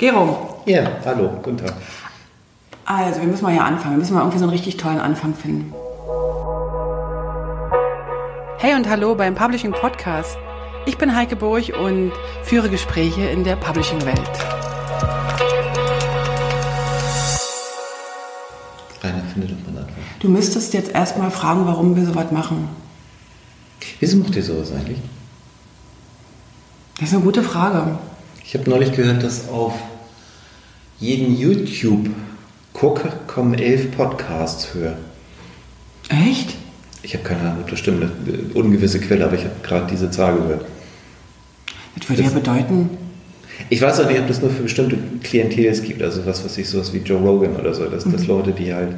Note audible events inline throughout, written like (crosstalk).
Gero. Ja, hallo, guten Tag. Also, wir müssen mal hier anfangen. Wir müssen mal irgendwie so einen richtig tollen Anfang finden. Hey und hallo beim Publishing Podcast. Ich bin Heike Burg und führe Gespräche in der Publishing-Welt. Rainer, finde doch mal Anfang. Du müsstest jetzt erstmal fragen, warum wir sowas machen. Wieso macht ihr sowas eigentlich? Das ist eine gute Frage. Ich habe neulich gehört, dass auf jeden YouTube-Guck kommen elf Podcasts höher. Echt? Ich habe keine Ahnung, ob das stimmt, eine ungewisse Quelle, aber ich habe gerade diese Zahl gehört. Das würde Das- ja bedeuten, Ich weiß auch nicht, ob das nur für bestimmte Klientels gibt, also was weiß ich, sowas wie Joe Rogan oder so, dass, dass Leute, die halt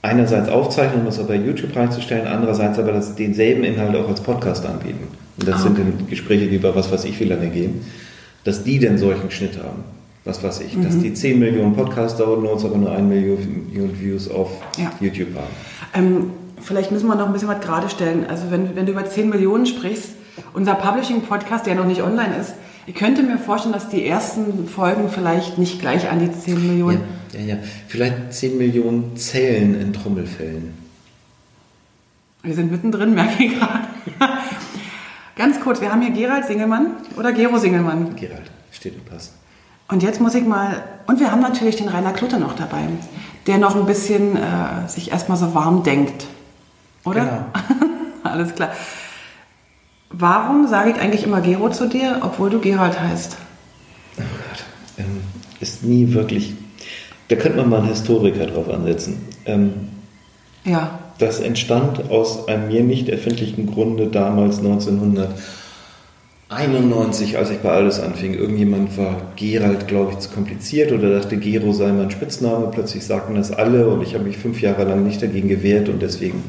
einerseits aufzeichnen, um das bei YouTube reinzustellen, andererseits aber das, denselben Inhalt auch als Podcast anbieten. Und das Ah, sind dann Gespräche, die über was weiß ich wie lange gehen, dass die denn solchen Schnitt haben. Was weiß ich, dass die 10 Millionen Podcast-Downloads, aber nur 1 Million Views auf Ja. YouTube haben. ähm, vielleicht müssen wir noch ein bisschen was gerade stellen. Also, wenn, wenn du über 10 Millionen sprichst, unser Publishing-Podcast, der noch nicht online ist, ich könnte mir vorstellen, dass die ersten Folgen vielleicht nicht gleich an die 10 Millionen. Ja, ja, ja. Vielleicht 10 Millionen Zellen in Trommelfällen. Wir sind mittendrin, merke ich gerade. Ganz kurz, wir haben hier Gerald Singelmann oder Gero Singelmann. Gerald, steht und passt. Und jetzt muss ich mal, und wir haben natürlich den Rainer Klutter noch dabei, der noch ein bisschen äh, sich erstmal so warm denkt. Oder? (laughs) Alles klar. Warum sage ich eigentlich immer Gero zu dir, obwohl du Gerald heißt? Oh Gott, ähm, ist nie wirklich. Da könnte man mal einen Historiker drauf ansetzen. Ähm, Ja. das entstand aus einem mir nicht erfindlichen Grunde damals 1991, als ich bei Alles anfing. Irgendjemand war Gerald, glaube ich, zu kompliziert oder dachte, Gero sei mein Spitzname. Plötzlich sagten das alle und ich habe mich fünf Jahre lang nicht dagegen gewehrt und deswegen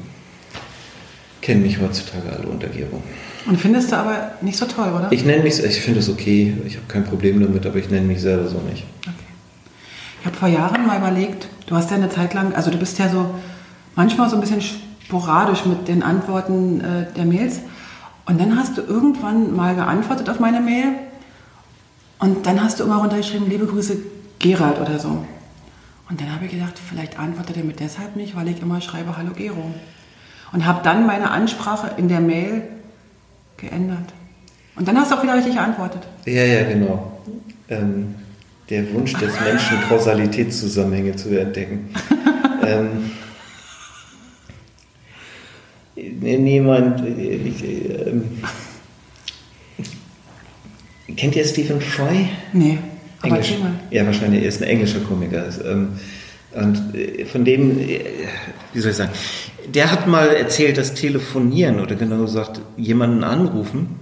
kennen mich heutzutage alle unter Gero. Und findest du aber nicht so toll, oder? Ich nenne mich, ich finde es okay, ich habe kein Problem damit, aber ich nenne mich selber so nicht. Okay. Ich habe vor Jahren mal überlegt, du hast ja eine Zeit lang, also du bist ja so manchmal so ein bisschen sporadisch mit den Antworten äh, der Mails. Und dann hast du irgendwann mal geantwortet auf meine Mail. Und dann hast du immer runtergeschrieben, liebe Grüße Gerald oder so. Und dann habe ich gedacht, vielleicht antwortet er mir deshalb nicht, weil ich immer schreibe Hallo Gero. Und habe dann meine Ansprache in der Mail geändert. Und dann hast du auch wieder richtig geantwortet. Ja, ja, genau. Ähm, der Wunsch des Menschen, (laughs) Kausalitätszusammenhänge zu entdecken. (laughs) ähm, niemand. Ich, ähm, kennt ihr Stephen Fry? Nee, aber Englisch. mal. Ja, wahrscheinlich, er ist ein englischer Komiker. Ähm, und äh, von dem, äh, wie soll ich sagen, der hat mal erzählt, dass Telefonieren oder genau gesagt, jemanden anrufen,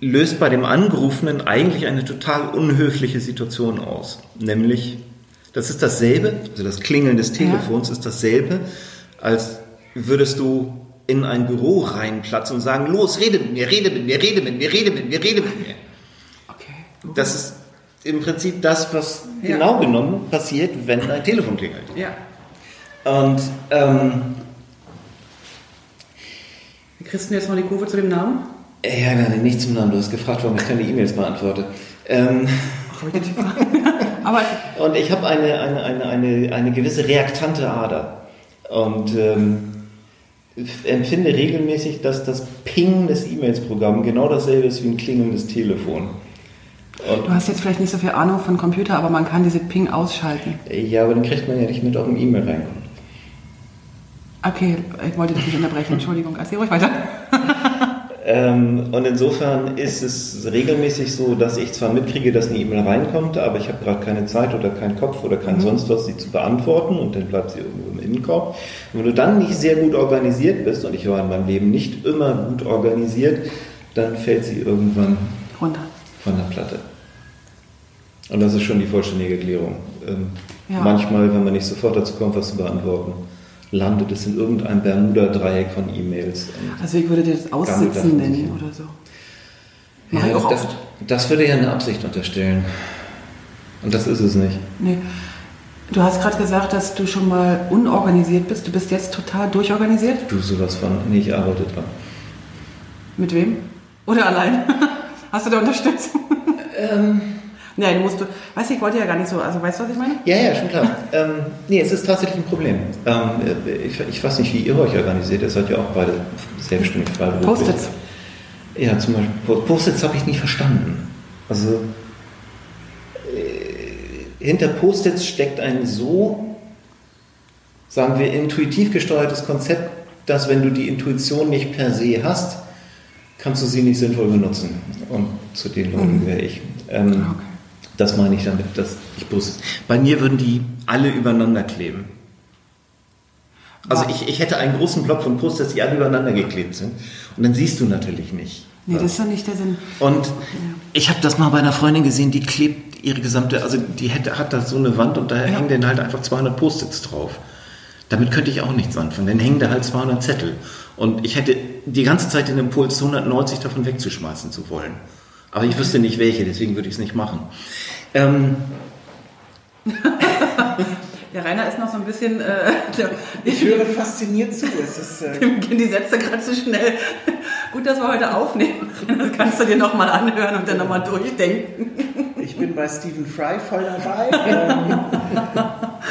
löst bei dem Angerufenen eigentlich eine total unhöfliche Situation aus. Nämlich, das ist dasselbe, also das Klingeln des Telefons ist dasselbe, als würdest du in ein Büro reinplatzen und sagen, los, rede mit mir, rede mit mir, rede mit mir, rede mit mir, rede mit mir. Okay. Das ist im Prinzip das, was Ja. genau genommen passiert, wenn ein Telefon klingelt. Ja. Und ähm, kriegst du jetzt noch die Kurve zu dem Namen? ja, nein, nicht zum Namen. Du hast gefragt, warum ich keine E-Mails beantworte. Ähm. (laughs) Aber und ich habe eine, eine, eine, eine, eine gewisse reaktante Ader. Und ähm, empfinde regelmäßig, dass das Ping des E-Mails-Programms genau dasselbe ist wie ein klingelndes Telefon. Und du hast jetzt vielleicht nicht so viel Ahnung von Computer, aber man kann diese Ping ausschalten. ja, aber dann kriegt man ja nicht mit, ob ein E-Mail reinkommt. Okay, ich wollte dich nicht unterbrechen. Entschuldigung, erzähl ruhig weiter. (laughs) Ähm, und insofern ist es regelmäßig so, dass ich zwar mitkriege, dass eine E-Mail reinkommt, aber ich habe gerade keine Zeit oder keinen Kopf oder kein sonst was, sie zu beantworten und dann bleibt sie irgendwo Innenkorb. Und wenn du dann nicht sehr gut organisiert bist, und ich war in meinem Leben nicht immer gut organisiert, dann fällt sie irgendwann Runter. von der Platte. Und das ist schon die vollständige Erklärung. Ähm, Ja. Manchmal, wenn man nicht sofort dazu kommt, was zu beantworten, landet es in irgendeinem Bermuda-Dreieck von E-Mails. Also ich würde dir das Aussitzen nennen oder so. Ja, auch das, das würde ja eine Absicht unterstellen. Und das ist es nicht. Nee. Du hast gerade gesagt, dass du schon mal unorganisiert bist. Du bist jetzt total durchorganisiert. Du sowas von, nee, ich arbeite dran. Mit wem? Oder allein? (laughs) Hast du da Unterstützung? Ähm, Nein, du musst, du, weißt du, ich wollte ja gar nicht so, also weißt du, was ich meine? Ja, ja, schon klar. ähm, nee, es ist tatsächlich ein Problem. Ähm, ich, ich, weiß nicht, wie ihr euch organisiert. Ihr seid ja auch beide selbstständig freiberuflich. Post-its. Ja, zum Beispiel Post-its habe ich nie verstanden. Also hinter Post-its steckt ein so, sagen wir, intuitiv gesteuertes Konzept, dass wenn du die Intuition nicht per se hast, kannst du sie nicht sinnvoll benutzen. Und zu den Leuten mhm. gehöre ich. Ähm, okay. Das meine ich damit, dass ich bloß. Bei mir würden die alle übereinander kleben. Also ich, ich hätte einen großen Block von Posters, die alle übereinander geklebt sind. Und dann siehst du natürlich nicht. Nee, das ist doch nicht der Sinn. Und ja. ich habe das mal bei einer Freundin gesehen, die klebt ihre gesamte, also die hätte, hat da so eine Wand und da ja. hängen dann halt einfach 200 Post-its drauf. Damit könnte ich auch nichts anfangen. Dann hängen da halt 200 Zettel. Und ich hätte die ganze Zeit den Impuls, 190 davon wegzuschmeißen zu wollen. Aber ich wüsste nicht welche, deswegen würde ich es nicht machen. Ähm. (laughs) Der Rainer ist noch so ein bisschen. Äh, ich höre fasziniert zu. Es ist, äh (laughs) Dem gehen die Sätze gerade zu schnell. Gut, dass wir heute aufnehmen. Das kannst du dir nochmal anhören und dann nochmal durchdenken. Ich bin bei Stephen Fry voll dabei. Ähm,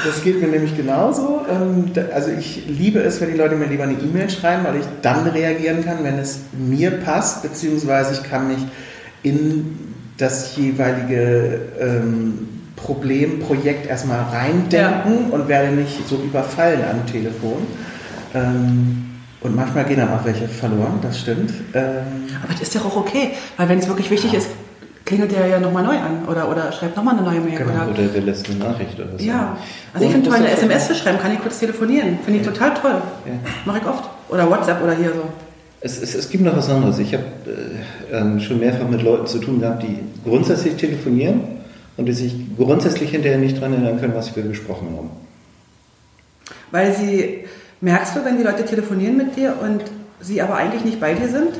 das geht mir nämlich genauso. Ähm, also ich liebe es, wenn die Leute mir lieber eine E-Mail schreiben, weil ich dann reagieren kann, wenn es mir passt, beziehungsweise ich kann mich in das jeweilige ähm, Problem, Projekt erstmal reindenken ja. und werde nicht so überfallen am Telefon. Ähm, und manchmal gehen dann auch welche verloren, das stimmt. Ähm, Aber das ist ja auch okay, weil wenn es wirklich wichtig ja. ist, klingelt der ja nochmal neu an oder, oder schreibt nochmal eine neue Mail. Genau. Oder, oder der lässt eine Nachricht oder so. Ja, also und ich finde toll, eine SMS zu schreiben, kann ich kurz telefonieren. Finde ich ja. total toll. Ja. Mache ich oft. Oder WhatsApp oder hier so. Es, es, es gibt noch was anderes. Ich habe äh, ähm, schon mehrfach mit Leuten zu tun gehabt, die grundsätzlich telefonieren und die sich grundsätzlich hinterher nicht daran erinnern können, was wir besprochen haben. Weil sie, merkst du, wenn die Leute telefonieren mit dir und sie aber eigentlich nicht bei dir sind?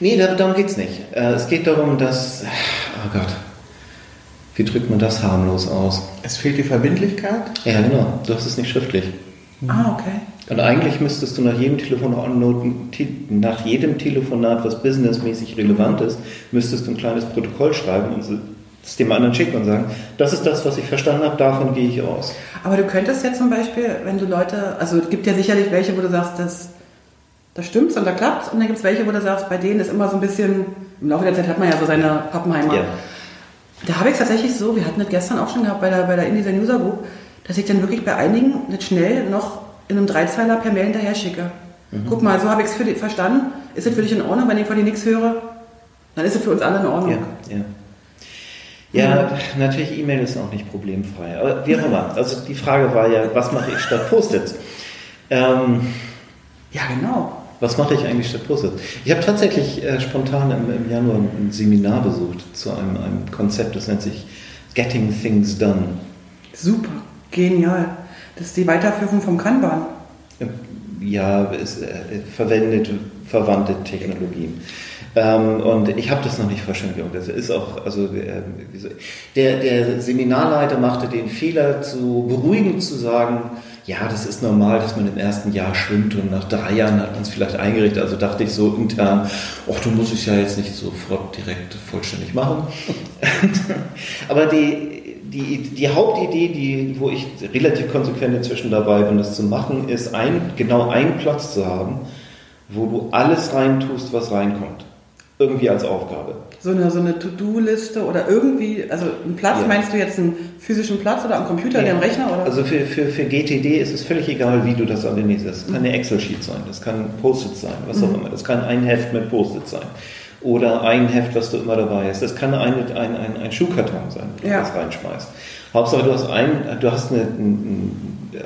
Nee, darum geht es nicht. Äh, es geht darum, dass, oh Gott, wie drückt man das harmlos aus? Es fehlt die Verbindlichkeit? Ja, genau. Du hast es nicht schriftlich. Ah, okay. Und eigentlich müsstest du nach jedem Telefonat, nach jedem Telefonat, was businessmäßig relevant ist, müsstest du ein kleines Protokoll schreiben und es dem anderen schicken und sagen, das ist das, was ich verstanden habe, davon gehe ich aus. Aber du könntest ja zum Beispiel, wenn du Leute, also es gibt ja sicherlich welche, wo du sagst, das, das stimmt und da klappt und dann gibt es welche, wo du sagst, bei denen ist immer so ein bisschen, im Laufe der Zeit hat man ja so seine Pappenheimer. Ja. Da habe ich es tatsächlich so, wir hatten das gestern auch schon gehabt bei der, bei der Indie User Group, dass ich dann wirklich bei einigen nicht schnell noch in einem Dreizeiler per Mail hinterher schicke. Mhm. Guck mal, so habe ich es verstanden. Ist es für dich in Ordnung, wenn ich von dir nichts höre? Dann ist es für uns alle in Ordnung. Ja, ja. Ja, mhm. natürlich, E-Mail ist auch nicht problemfrei. Aber wie auch immer. Also die Frage war ja, was mache ich statt Post-its? Ähm, ja, genau. Was mache ich eigentlich statt Post-its? Ich habe tatsächlich äh, spontan im, im, Januar ein Seminar besucht zu einem, einem Konzept, das nennt sich Getting Things Done. Super, genial. Das ist die Weiterführung vom Kanban. Ja, es äh, verwendet verwandte Technologien. Ähm, und ich habe das noch nicht verstanden. Das ist auch, also äh, der, der Seminarleiter machte den Fehler, zu beruhigend zu sagen, ja, das ist normal, dass man im ersten Jahr schwimmt und nach drei Jahren hat man es vielleicht eingerichtet. Also dachte ich so intern, ach, du musst es ja jetzt nicht sofort direkt vollständig machen. (laughs) Aber die, die, die Hauptidee, die, wo ich relativ konsequent inzwischen dabei bin, das zu machen, ist ein, genau einen Platz zu haben, wo du alles reintust, was reinkommt. Irgendwie als Aufgabe. So eine, so eine To-Do-Liste oder irgendwie, also ein Platz, ja. meinst du jetzt einen physischen Platz oder am Computer, ja. am Rechner? Oder? Also für, für, für GTD ist es völlig egal, wie du das organisierst. Das kann eine Excel-Sheet sein, das kann Post-it sein, was mhm. auch immer. Das kann ein Heft mit Post-it sein oder ein Heft, was du immer dabei hast. Das kann ein, ein, ein, ein Schuhkarton sein, wo du ja. das reinschmeißt. Hauptsache, du hast ein, du hast eine,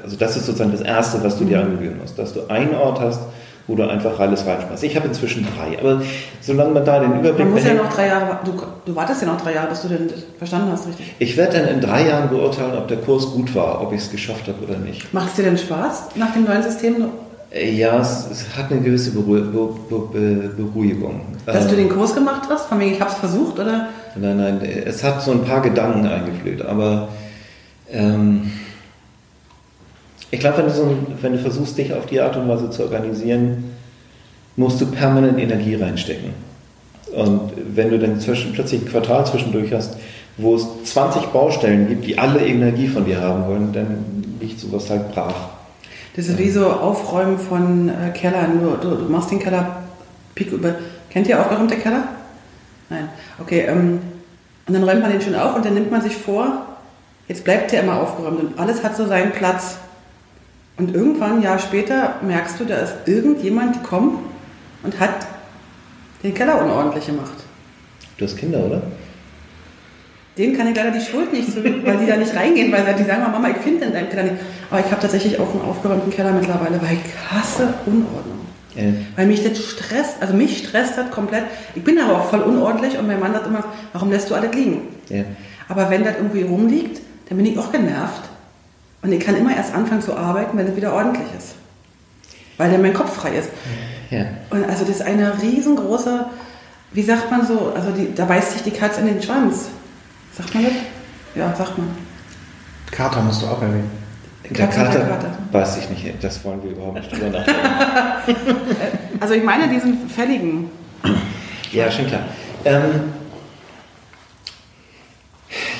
also das ist sozusagen das Erste, was du dir mhm. angewöhnen musst, dass du einen Ort hast, wo du einfach alles reinschmeißt. Ich habe inzwischen drei, aber solange man da den Überblick Man muss ja noch drei Jahre, du, du wartest ja noch drei Jahre, bis du den verstanden hast, richtig? Ich werde dann in drei Jahren beurteilen, ob der Kurs gut war, ob ich es geschafft habe oder nicht. Macht es dir denn Spaß nach dem neuen System? Ja, es, es, hat eine gewisse Beruhigung. Dass du den Kurs gemacht hast, von wegen ich habe es versucht, oder? Nein, nein, es hat so ein paar Gedanken eingeflöht, aber ähm, ich glaube, wenn, so wenn du versuchst, dich auf die Art und Weise zu organisieren, musst du permanent Energie reinstecken. Und wenn du dann zwischen, plötzlich ein Quartal zwischendurch hast, wo es 20 Baustellen gibt, die alle Energie von dir haben wollen, dann liegt sowas halt brach. Das ist wie so Aufräumen von äh, Kellern. Du, du, du, machst den Keller Pik über. Kennt ihr aufgeräumte Keller? Nein. Okay, ähm, und dann räumt man den schön auf und dann nimmt man sich vor, jetzt bleibt der immer aufgeräumt und alles hat so seinen Platz. Und irgendwann, ein Jahr später, merkst du, da ist irgendjemand gekommen und hat den Keller unordentlich gemacht. Du hast Kinder, oder? Denen kann ich leider die Schuld nicht zurück, weil die da nicht reingehen, weil die sagen, Mama, ich finde in deinem Keller nicht. Aber ich habe tatsächlich auch einen aufgeräumten Keller mittlerweile, weil ich hasse Unordnung. Ja. Weil mich das stresst, also mich stresst das komplett. Ich bin aber auch voll unordentlich und mein Mann sagt immer, warum lässt du alles liegen? Ja. Aber wenn das irgendwie rumliegt, dann bin ich auch genervt. Und ich kann immer erst anfangen zu arbeiten, wenn es wieder ordentlich ist. Weil dann mein Kopf frei ist. Ja. Und also das ist eine riesengroße, wie sagt man so, also die, da beißt sich die Katze in den Schwanz. Sagt man das? Ja, sagt man. Kater musst du auch erwähnen. Der Kater, Kater weiß ich nicht, das wollen wir überhaupt nicht drüber (laughs) nachdenken. also ich meine diesen fälligen. Ja, schon klar. Ähm,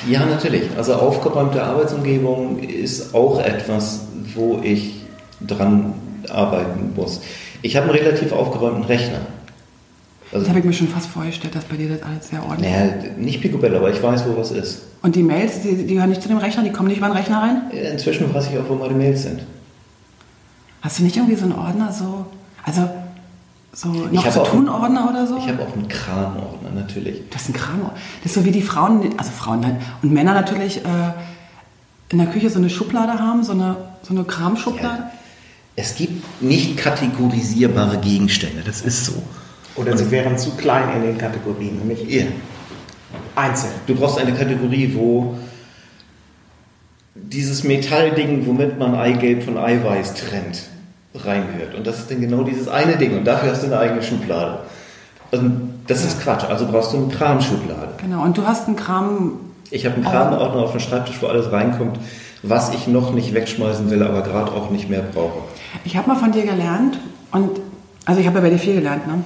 ja, natürlich. Also aufgeräumte Arbeitsumgebung ist auch etwas, wo ich dran arbeiten muss. Ich habe einen relativ aufgeräumten Rechner. Also, das habe ich mir schon fast vorgestellt, dass bei dir das alles sehr ordentlich ist. Naja, nicht Picobello, aber ich weiß, wo was ist. Und die Mails, die, die gehören nicht zu dem Rechner, die kommen nicht über den Rechner rein? Inzwischen weiß ich auch, wo meine Mails sind. Hast du nicht irgendwie so einen Ordner, so, also so noch zu tun Ordner oder so? Ich habe auch einen Kramordner, natürlich. Das ist ein Kramordner. Das ist so wie die Frauen, also Frauen und Männer natürlich äh, in der Küche so eine Schublade haben, so eine, so eine Kramschublade. Ja. Es gibt nicht kategorisierbare Gegenstände, das ist so. Oder sie wären zu klein in den Kategorien, nämlich ja. einzeln. Du brauchst eine Kategorie, wo dieses Metallding, womit man Eigelb von Eiweiß trennt, reingehört. Und das ist dann genau dieses eine Ding. Und dafür hast du eine eigene Schublade. Also das ist Quatsch. Also brauchst du eine Kramschublade. Genau. Und du hast einen Kram. Ich habe einen Kramordner auf dem Schreibtisch, wo alles reinkommt, was ich noch nicht wegschmeißen will, aber gerade auch nicht mehr brauche. Ich habe mal von dir gelernt und also ich habe ja bei dir viel gelernt, ne?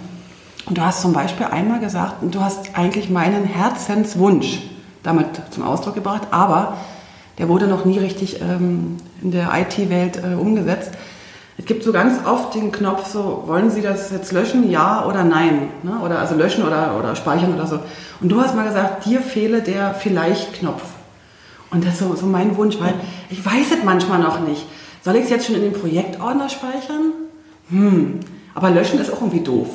Und du hast zum Beispiel einmal gesagt, du hast eigentlich meinen Herzenswunsch damit zum Ausdruck gebracht, aber der wurde noch nie richtig ähm, in der IT-Welt äh, umgesetzt. Es gibt so ganz oft den Knopf so, wollen Sie das jetzt löschen, ja oder nein? Ne? Oder also löschen oder, oder speichern oder so. Und du hast mal gesagt, dir fehle der Vielleicht-Knopf. Und das ist so, so mein Wunsch, weil ich weiß es manchmal noch nicht. Soll ich es jetzt schon in den Projektordner speichern? Hm, aber löschen ist auch irgendwie doof.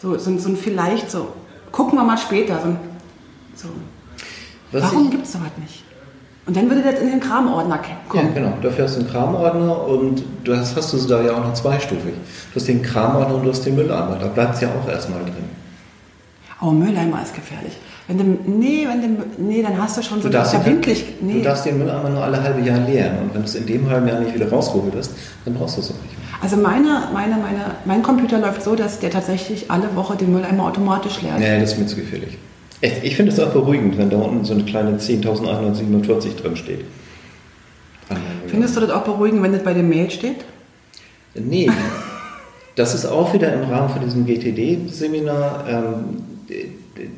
So, so, so ein vielleicht so, gucken wir mal später. So, so. Warum gibt es sowas nicht? Und dann würde das in den Kramordner kommen. Ja, genau. Dafür hast du einen Kramordner und du hast, du da ja auch noch zweistufig. Du hast den Kramordner und du hast den Mülleimer. Da bleibt es ja auch erstmal drin. Oh, Mülleimer ist gefährlich. Wenn du, nee, wenn du, nee, dann hast du schon so du darfst verbindlich. Nee. Du darfst den Mülleimer nur alle halbe Jahr leeren. Und wenn du es in dem halben Jahr nicht wieder rausgeholt hast, dann brauchst du es auch nicht. Also meine, meine, meine, mein Computer läuft so, dass der tatsächlich alle Woche den Mülleimer automatisch leert. Nee, das ist mir zu gefährlich. Ich, ich finde es auch beruhigend, wenn da unten so eine kleine 10.147 drin steht. Findest du das auch beruhigend, wenn das bei dem Mail steht? Nee. Das ist auch wieder im Rahmen von diesem GTD-Seminar. Ähm,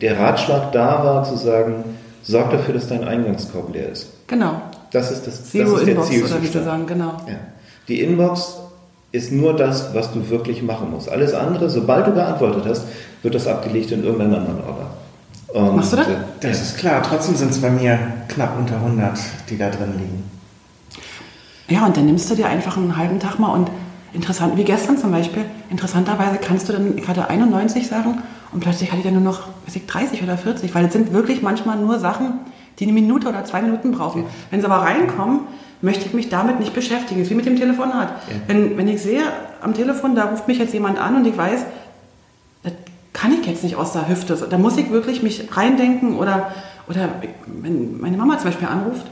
der Ratschlag da war zu sagen, sorg dafür, dass dein Eingangskorb leer ist. Genau. Das ist das, Zero das ist Inbox, der oder wie sagen, genau. Ja. Die Inbox ist nur das, was du wirklich machen musst. Alles andere, sobald du geantwortet hast, wird das abgelegt in irgendeinen anderen Order. Und Machst du das? Das ist klar. Trotzdem sind es bei mir knapp unter 100, die da drin liegen. Ja, und dann nimmst du dir einfach einen halben Tag mal und interessant, wie gestern zum Beispiel, interessanterweise kannst du dann, ich hatte 91 Sachen und plötzlich hatte ich dann nur noch, weiß ich, 30 oder 40, weil es sind wirklich manchmal nur Sachen, die eine Minute oder zwei Minuten brauchen. Wenn sie aber reinkommen, möchte ich mich damit nicht beschäftigen. Das ist wie mit dem Telefonat. Ja. Wenn, wenn ich sehe am Telefon, da ruft mich jetzt jemand an und ich weiß, das kann ich jetzt nicht aus der Hüfte. Da muss ich wirklich mich reindenken oder, oder wenn meine Mama zum Beispiel anruft,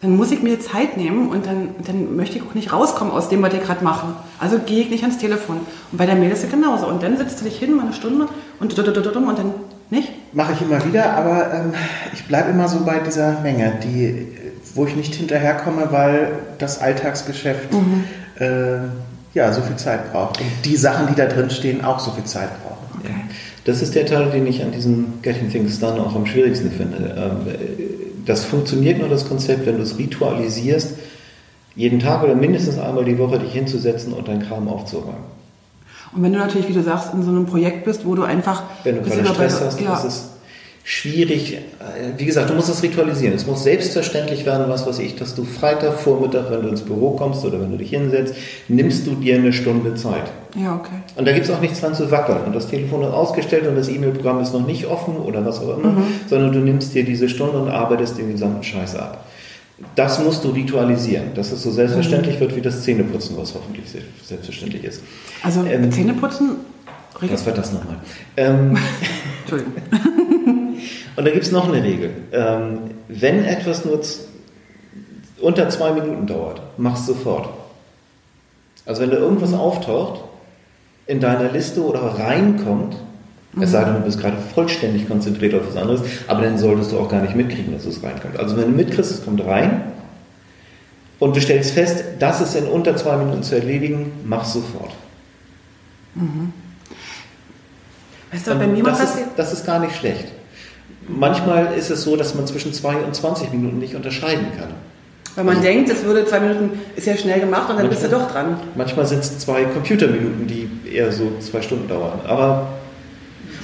dann muss ich mir Zeit nehmen und dann, dann möchte ich auch nicht rauskommen aus dem, was ich gerade mache. Also gehe ich nicht ans Telefon. Und bei der Mail ist es genauso. Und dann sitzt du dich hin, mal eine Stunde und, und dann nicht? Mache ich immer wieder, aber ähm, ich bleibe immer so bei dieser Menge, die, wo ich nicht hinterherkomme, weil das Alltagsgeschäft mhm. äh, ja, so viel Zeit braucht. Und die Sachen, die da drin stehen, auch so viel Zeit brauchen. Okay. Das ist der Teil, den ich an diesem Getting Things Done auch am schwierigsten finde. Ähm, das funktioniert nur das Konzept, wenn du es ritualisierst, jeden Tag oder mindestens einmal die Woche dich hinzusetzen und deinen Kram aufzuräumen. Und wenn du natürlich, wie du sagst, in so einem Projekt bist, wo du einfach... Wenn du gerade Stress hast, ja. ist es schwierig. Wie gesagt, du musst es ritualisieren. Es muss selbstverständlich werden, was weiß ich, dass du Freitag, Vormittag, wenn du ins Büro kommst oder wenn du dich hinsetzt, nimmst du dir eine Stunde Zeit. Ja, okay. Und da gibt es auch nichts dran zu wackeln. Und das Telefon ist ausgestellt und das E-Mail-Programm ist noch nicht offen oder was auch immer, mhm. sondern du nimmst dir diese Stunde und arbeitest den gesamten Scheiß ab. Das musst du ritualisieren, dass es so selbstverständlich mhm. wird wie das Zähneputzen, was hoffentlich selbstverständlich ist. Also ähm, Zähneputzen was war das nochmal? Ähm, (laughs) Entschuldigung. (laughs) und da gibt es noch eine Regel. Ähm, wenn etwas nur unter zwei Minuten dauert, mach es sofort. Also wenn da irgendwas auftaucht in deiner Liste oder reinkommt, mhm. es sei denn, du bist gerade vollständig konzentriert auf was anderes, aber dann solltest du auch gar nicht mitkriegen, dass es reinkommt. Also wenn du mitkriegst, es kommt rein und du stellst fest, das ist in unter zwei Minuten zu erledigen, mach es sofort. Mhm. Weißt du, bei mir das, ist, das ist gar nicht schlecht. Manchmal ist es so, dass man zwischen zwei und 20 Minuten nicht unterscheiden kann. Weil man also, denkt, das würde zwei Minuten, ist ja schnell gemacht und dann manchmal, bist du doch dran. Manchmal sind es zwei Computerminuten, die eher so zwei Stunden dauern. Aber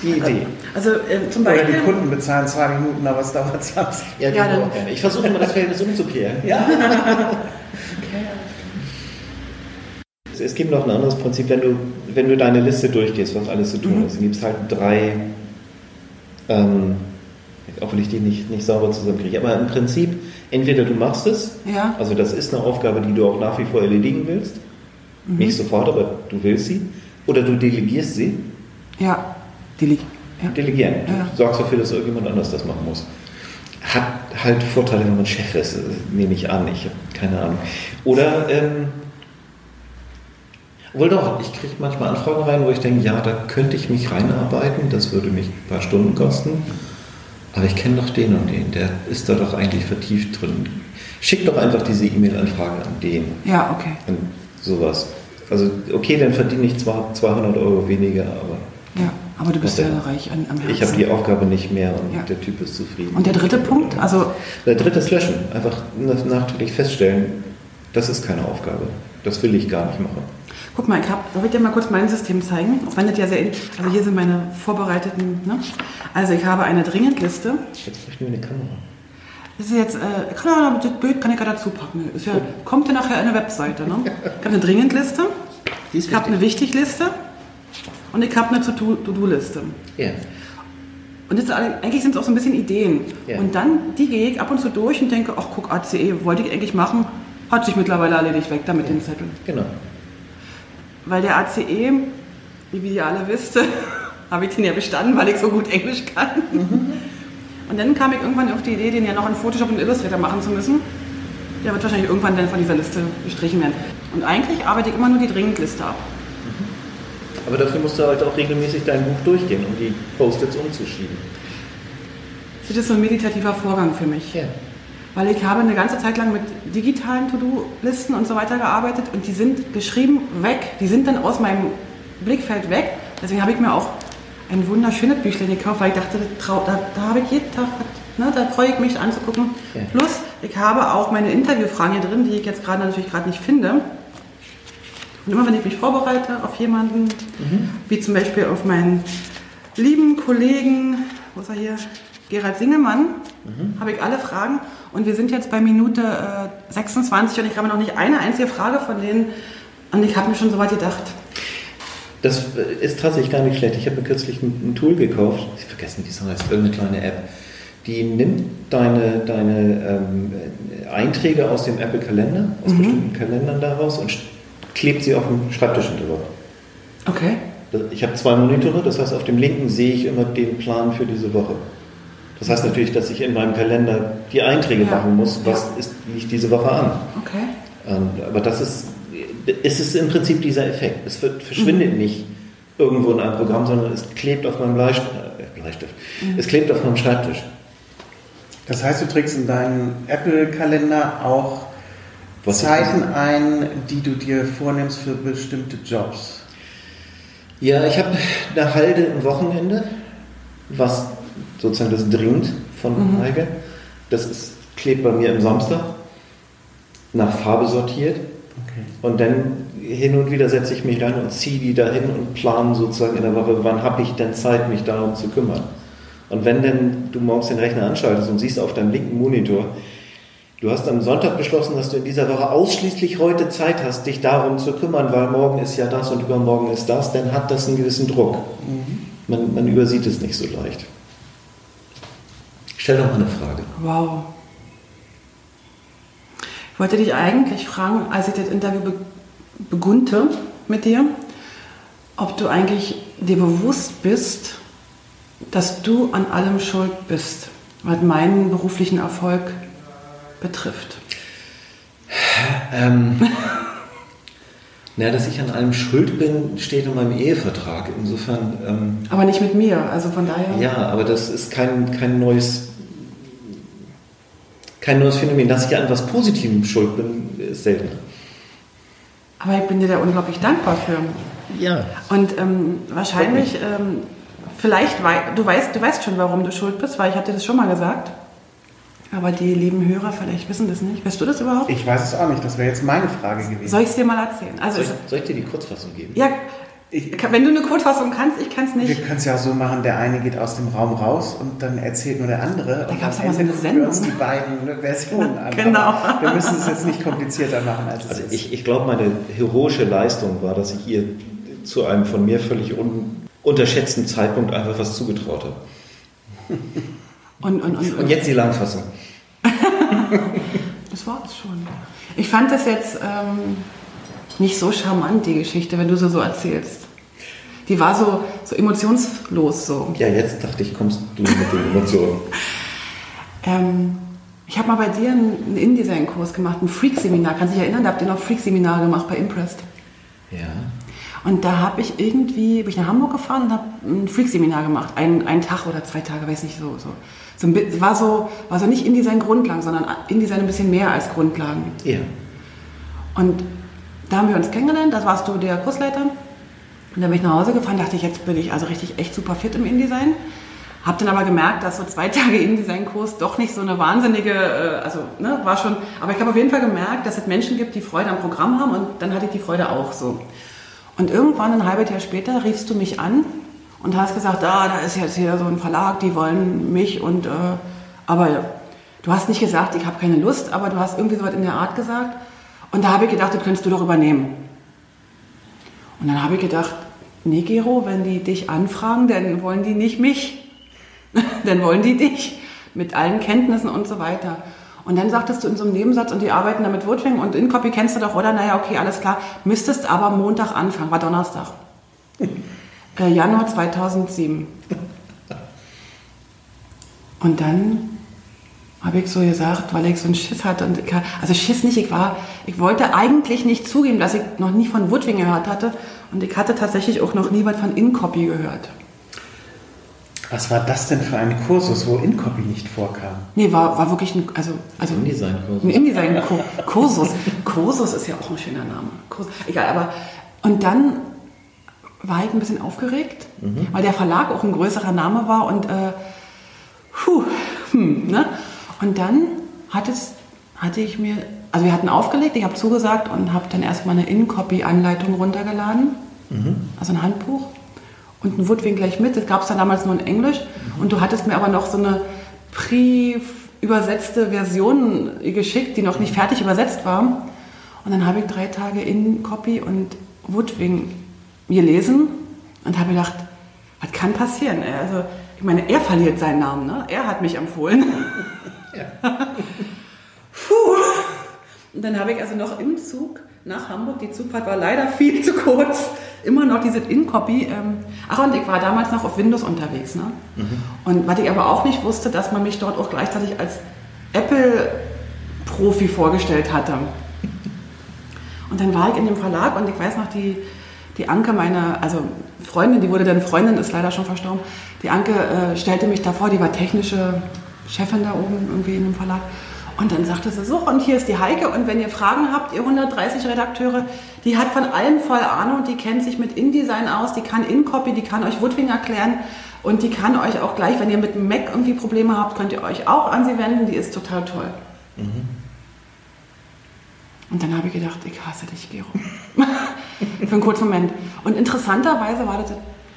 die Idee. Also äh, zum Beispiel. Oder die Kunden bezahlen zwei Minuten, aber es dauert 20. Ja, ja dann, ich versuche immer das Verhältnis umzukehren. Ja. (laughs) okay. Es gibt noch ein anderes Prinzip, wenn du, wenn du deine Liste durchgehst, was alles zu tun mhm. ist, dann gibt es halt drei, ähm, auch wenn ich die nicht, nicht sauber zusammenkriege, aber im Prinzip, entweder du machst es, ja. also das ist eine Aufgabe, die du auch nach wie vor erledigen willst, mhm. nicht sofort, aber du willst sie, oder du delegierst sie. Ja, Deleg ja. delegieren. Du ja. sorgst dafür, dass irgendjemand anders das machen muss. Hat halt Vorteile, wenn man Chef ist, nehme ich an, ich habe keine Ahnung. Oder ähm, wohl doch, ich kriege manchmal Anfragen rein, wo ich denke, ja, da könnte ich mich reinarbeiten, das würde mich ein paar Stunden kosten. Aber ich kenne doch den und den, der ist da doch eigentlich vertieft drin. Schick doch einfach diese E-Mail-Anfragen an den. Ja, okay. Und sowas. Also, okay, dann verdiene ich zwar 200 Euro weniger, aber. Ja, aber du bist ja reich an, am Herzen. Ich habe die Aufgabe nicht mehr und ja. der Typ ist zufrieden. Und der dritte Punkt? Also der dritte ist Löschen. Einfach nachträglich feststellen, das ist keine Aufgabe. Das will ich gar nicht machen. Guck mal, ich habe, soll ich dir mal kurz mein System zeigen? Auch wenn das ja sehr, also hier sind meine vorbereiteten, ne? Also ich habe eine Dringendliste. Jetzt brauche ich nur eine Kamera. Das ist jetzt, äh, klar, das Bild kann ich ja dazu packen. Ist ja, kommt ja nachher eine Webseite. Ne? Ich habe eine Dringendliste, ich habe eine Wichtigliste und ich habe eine To-Do-Liste. Ja. Und das, eigentlich sind es auch so ein bisschen Ideen. Ja. Und dann, die gehe ich ab und zu durch und denke, ach guck, ACE, wollte ich eigentlich machen, hat sich mittlerweile erledigt, weg damit ja. den Zettel. Genau. Weil der ACE, wie ihr alle wisst, (laughs) habe ich den ja bestanden, weil ich so gut Englisch kann. Mhm. Und dann kam ich irgendwann auf die Idee, den ja noch in Photoshop und Illustrator machen zu müssen. Der wird wahrscheinlich irgendwann dann von dieser Liste gestrichen werden. Und eigentlich arbeite ich immer nur die Dringendliste ab. Mhm. Aber dafür musst du halt auch regelmäßig dein Buch durchgehen, um die Post-its umzuschieben. Das ist so ein meditativer Vorgang für mich. Ja weil ich habe eine ganze Zeit lang mit digitalen To-Do-Listen und so weiter gearbeitet und die sind geschrieben weg, die sind dann aus meinem Blickfeld weg. Deswegen habe ich mir auch ein wunderschönes Büchlein gekauft, weil ich dachte, da, da habe ich jeden Tag, ne, da freue ich mich anzugucken. Okay. Plus, ich habe auch meine Interviewfragen hier drin, die ich jetzt gerade natürlich gerade nicht finde. Und immer wenn ich mich vorbereite auf jemanden, mhm. wie zum Beispiel auf meinen lieben Kollegen, wo ist er hier, Gerald Singemann, mhm. habe ich alle Fragen und wir sind jetzt bei Minute äh, 26 und ich habe noch nicht eine einzige Frage von denen. Und ich habe mir schon so weit gedacht. Das äh, ist tatsächlich gar nicht schlecht. Ich habe mir kürzlich ein, ein Tool gekauft. Ich vergessen, wie es heißt. Irgendeine kleine App. Die nimmt deine, deine ähm, Einträge aus dem Apple-Kalender, aus mhm. bestimmten Kalendern daraus und klebt sie auf dem Schreibtisch drüber. Okay. Ich habe zwei Monitore, das heißt, auf dem linken sehe ich immer den Plan für diese Woche. Das heißt natürlich, dass ich in meinem Kalender die Einträge ja. machen muss, was ja. ist, liegt diese Woche an. Okay. Und, aber das ist, es ist im Prinzip dieser Effekt. Es wird, verschwindet mhm. nicht irgendwo in einem Programm, sondern es klebt auf meinem Bleistift. Äh, Bleistift. Mhm. Es klebt auf meinem Schreibtisch. Das heißt, du trägst in deinen Apple-Kalender auch was Zeiten ein, die du dir vornimmst für bestimmte Jobs. Ja, ich habe eine Halde im Wochenende, was sozusagen das dringend von mhm. Heike. Das ist, klebt bei mir im Samstag, nach Farbe sortiert. Okay. Und dann hin und wieder setze ich mich rein und ziehe die dahin und plane sozusagen in der Woche, wann habe ich denn Zeit, mich darum zu kümmern. Und wenn denn du morgens den Rechner anschaltest und siehst auf deinem linken Monitor, du hast am Sonntag beschlossen, dass du in dieser Woche ausschließlich heute Zeit hast, dich darum zu kümmern, weil morgen ist ja das und übermorgen ist das, dann hat das einen gewissen Druck. Mhm. Man, man übersieht es nicht so leicht. Stell doch mal eine Frage. Wow. Ich wollte dich eigentlich fragen, als ich das Interview be begunnte mit dir, ob du eigentlich dir bewusst bist, dass du an allem schuld bist, was meinen beruflichen Erfolg betrifft. Ähm, na, dass ich an allem schuld bin, steht in meinem Ehevertrag. Insofern. Ähm, aber nicht mit mir, also von daher. Ja, aber das ist kein, kein neues. Kein neues Phänomen. Dass ich an etwas Positivem schuld bin, ist selten. Aber ich bin dir da unglaublich dankbar für. Ja. Und ähm, wahrscheinlich, ähm, vielleicht, wei du, weißt, du weißt schon, warum du schuld bist, weil ich hatte das schon mal gesagt. Aber die lieben Hörer vielleicht wissen das nicht. Weißt du das überhaupt? Ich weiß es auch nicht. Das wäre jetzt meine Frage gewesen. Soll ich es dir mal erzählen? Also soll, ich, soll ich dir die Kurzfassung geben? Ja, ich, wenn du eine Kurzfassung kannst, ich kann es nicht. Wir können es ja so machen, der eine geht aus dem Raum raus und dann erzählt nur der andere. Da gab es aber so eine Sendung. uns die beiden Versionen (laughs) an. Genau. Aber wir müssen es jetzt nicht komplizierter machen, als es also ist. Ich, ich glaube, meine heroische Leistung war, dass ich ihr zu einem von mir völlig un unterschätzten Zeitpunkt einfach was zugetraut habe. (laughs) Und, und, und, und jetzt die Langfassung. (laughs) das war es schon. Ich fand das jetzt ähm, nicht so charmant, die Geschichte, wenn du sie so erzählst. Die war so, so emotionslos so. Ja, jetzt dachte ich, kommst du mit den Emotionen. (laughs) ähm, ich habe mal bei dir einen InDesign-Kurs gemacht, ein Freak-Seminar. Kannst du dich erinnern? Da habt ihr noch Freak-Seminare gemacht bei Impressed. Ja. Und da habe ich irgendwie, bin ich nach Hamburg gefahren und habe ein Freak-Seminar gemacht. Ein, einen Tag oder zwei Tage, weiß nicht, so. so. So ein, war, so war so nicht InDesign-Grundlagen, sondern InDesign ein bisschen mehr als Grundlagen. Ja. Und da haben wir uns kennengelernt, da warst du der Kursleiter. Und dann bin ich nach Hause gefahren, dachte ich, jetzt bin ich also richtig echt super fit im InDesign. Hab dann aber gemerkt, dass so zwei (laughs) Tage InDesign-Kurs doch nicht so eine wahnsinnige, äh, also ne, war schon, aber ich habe auf jeden Fall gemerkt, dass es Menschen gibt, die Freude am Programm haben und dann hatte ich die Freude auch so. Und irgendwann ein halbes Jahr später riefst du mich an und hast gesagt, ah, da ist jetzt hier so ein Verlag, die wollen mich und, äh, aber du hast nicht gesagt, ich habe keine Lust, aber du hast irgendwie so was in der Art gesagt. Und da habe ich gedacht, das könntest du doch übernehmen. Und dann habe ich gedacht, nee, Gero, wenn die dich anfragen, dann wollen die nicht mich. (laughs) dann wollen die dich mit allen Kenntnissen und so weiter. Und dann sagtest du in so einem Nebensatz, und die arbeiten damit Wordwing und InCopy kennst du doch, oder? Naja, okay, alles klar. Müsstest aber Montag anfangen, war Donnerstag. Äh, Januar 2007. Und dann habe ich so gesagt, weil ich so einen Schiss hatte. Und ich, also Schiss nicht, ich war, ich wollte eigentlich nicht zugeben, dass ich noch nie von Woodwing gehört hatte. Und ich hatte tatsächlich auch noch nie was von InCopy gehört. Was war das denn für ein Kursus, wo InCopy nicht vorkam? Nee, war, war wirklich ein, also, also InDesign-Kursus. Ein InDesign-Kursus. Kursus ist ja auch ein schöner Name. Kurs, egal, aber und dann war ich ein bisschen aufgeregt, mhm. weil der Verlag auch ein größerer Name war und äh, puh, hm, ne? Und dann hat es, hatte ich mir, also wir hatten aufgelegt, ich habe zugesagt und habe dann erstmal eine InCopy-Anleitung runtergeladen, mhm. also ein Handbuch und ein Woodwing gleich mit. Das gab es dann damals nur in Englisch. Mhm. Und du hattest mir aber noch so eine pre-übersetzte Version geschickt, die noch nicht fertig übersetzt war. Und dann habe ich drei Tage in Copy und Woodwing gelesen und habe gedacht, was kann passieren? Also, ich meine, er verliert seinen Namen, ne? Er hat mich empfohlen. (laughs) Ja. Und dann habe ich also noch im Zug nach Hamburg, die Zugfahrt war leider viel zu kurz, immer noch diese In-Copy. Ähm, ach, und ich war damals noch auf Windows unterwegs. Ne? Mhm. Und was ich aber auch nicht wusste, dass man mich dort auch gleichzeitig als Apple-Profi vorgestellt hatte. (laughs) Und dann war ich in dem Verlag und ich weiß noch, die, die Anke, meine, also Freundin, die wurde dann Freundin, ist leider schon verstorben, die Anke äh, stellte mich davor, die war technische Chefin da oben irgendwie in dem Verlag. Und dann sagte sie so, und hier ist die Heike und wenn ihr Fragen habt, ihr 130 Redakteure, die hat von allem voll Ahnung, die kennt sich mit InDesign aus, die kann InCopy, die kann euch Woodwing erklären und die kann euch auch gleich, wenn ihr mit dem Mac irgendwie Probleme habt, könnt ihr euch auch an sie wenden, die ist total toll. Mhm. Und dann habe ich gedacht, ich hasse dich, Gero. (laughs) Für einen kurzen Moment. Und interessanterweise war das,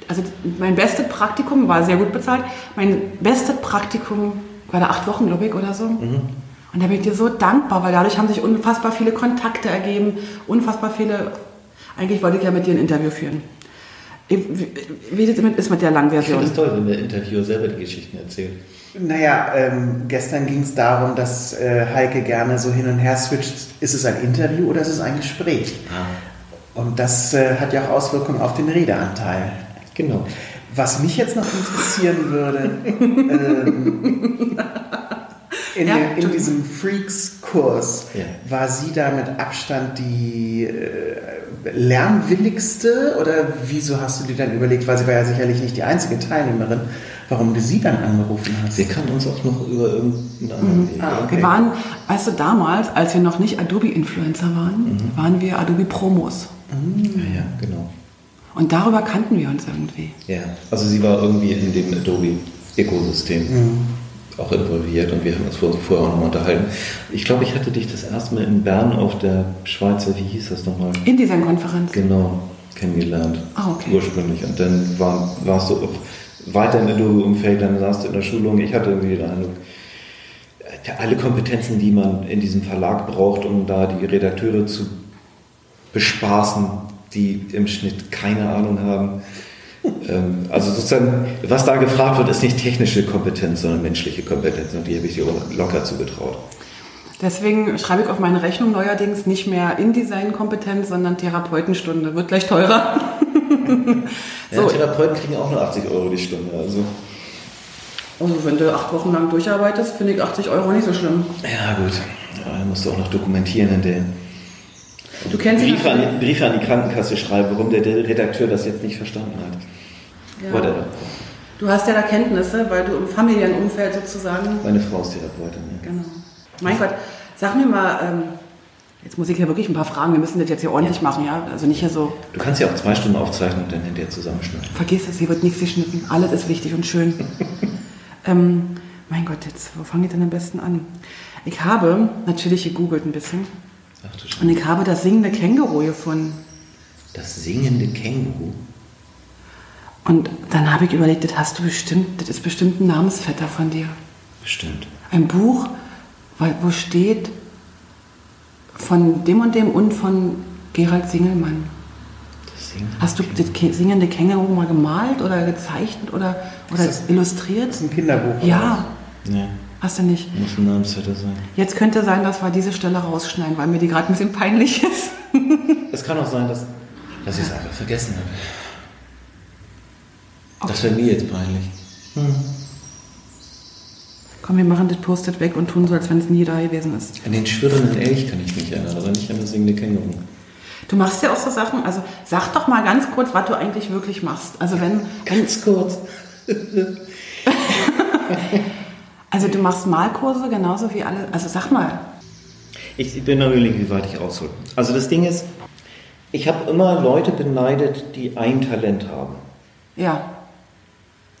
also mein bestes Praktikum war sehr gut bezahlt. Mein bestes Praktikum war da acht Wochen, glaube ich, oder so. Mhm. Und da bin ich dir so dankbar, weil dadurch haben sich unfassbar viele Kontakte ergeben, unfassbar viele. Eigentlich wollte ich ja mit dir ein Interview führen. Wie, wie ist mit der Langversion? Ich finde es toll, wenn der Interviewer selber die Geschichten erzählt. Naja, ähm, gestern ging es darum, dass äh, Heike gerne so hin und her switcht. Ist es ein Interview oder ist es ein Gespräch? Ah. Und das äh, hat ja auch Auswirkungen auf den Redeanteil. Genau. Was mich jetzt noch interessieren würde, (laughs) ähm, in, ja, in diesem Freaks-Kurs ja. war sie da mit Abstand die äh, lernwilligste oder wieso hast du dir dann überlegt, weil sie war ja sicherlich nicht die einzige Teilnehmerin, warum du sie dann angerufen hast? Sie kann uns auch noch über irgendeinen anderen mhm. Ah, okay. Wir waren, weißt du, damals, als wir noch nicht Adobe-Influencer waren, mhm. waren wir Adobe-Promos. Mhm. Ja, ja, genau. Und darüber kannten wir uns irgendwie. Ja, also sie war irgendwie in dem Adobe-Ökosystem. Mhm auch involviert und wir haben uns vorher auch nochmal unterhalten. Ich glaube, ich hatte dich das erste Mal in Bern auf der Schweizer, wie hieß das nochmal? In dieser Konferenz. Genau, kennengelernt. Ah, okay. Ursprünglich. Und dann war, warst du auch weiter im Adobe-Umfeld, dann saßt du in der Schulung. Ich hatte irgendwie den Eindruck, alle Kompetenzen, die man in diesem Verlag braucht, um da die Redakteure zu bespaßen, die im Schnitt keine Ahnung haben, also sozusagen, was da gefragt wird, ist nicht technische Kompetenz, sondern menschliche Kompetenz und die habe ich dir locker zugetraut. Deswegen schreibe ich auf meine Rechnung neuerdings nicht mehr InDesign-Kompetenz, sondern Therapeutenstunde. Wird gleich teurer. (laughs) so. Ja, Therapeuten kriegen auch nur 80 Euro die Stunde. Also. also wenn du acht Wochen lang durcharbeitest, finde ich 80 Euro nicht so schlimm. Ja gut, ja, musst du auch noch dokumentieren in der Du kennst Briefe an, Briefe an die Krankenkasse schreiben, warum der Redakteur das jetzt nicht verstanden hat. Ja. Whatever. Du hast ja da Kenntnisse, weil du im Familienumfeld sozusagen. Meine Frau ist Therapeutin. Ja. Genau. Mein Gott, sag mir mal, ähm, jetzt muss ich ja wirklich ein paar Fragen, wir müssen das jetzt hier ordentlich ja. machen, ja? Also nicht hier so. Du kannst ja auch zwei Stunden aufzeichnen und dann hinterher zusammenschneiden. Vergiss es, hier wird nichts geschnitten. Alles ist wichtig und schön. (laughs) ähm, mein Gott, jetzt, wo fange ich denn am besten an? Ich habe natürlich gegoogelt ein bisschen. Ach, und ich habe das singende Känguru gefunden. Das singende Känguru? Und dann habe ich überlegt, das hast du bestimmt, das ist bestimmt ein Namensvetter von dir. Bestimmt. Ein Buch, wo steht von dem und dem und von Gerald Singelmann. Hast du das singende Känguru mal gemalt oder gezeichnet oder, oder das, illustriert? Das ist ein Kinderbuch. Ja. ja. Hast du nicht? Muss ein Namensvetter sein. Jetzt könnte sein, dass wir diese Stelle rausschneiden, weil mir die gerade ein bisschen peinlich ist. es kann auch sein, dass, dass ich es einfach vergessen habe. Okay. Das wäre mir jetzt peinlich. Hm. Komm, wir machen das Post-it weg und tun so, als wenn es nie da gewesen ist. An den schwirrenden Elch kann ich mich erinnern, aber nicht an das singende Känguru. Du machst ja auch so Sachen, also sag doch mal ganz kurz, was du eigentlich wirklich machst. Also wenn... Ganz kurz. (laughs) also du machst Malkurse genauso wie alle, also sag mal. Ich bin noch überlegen, wie weit ich aushole. Also das Ding ist, ich habe immer Leute beneidet, die ein Talent haben. Ja.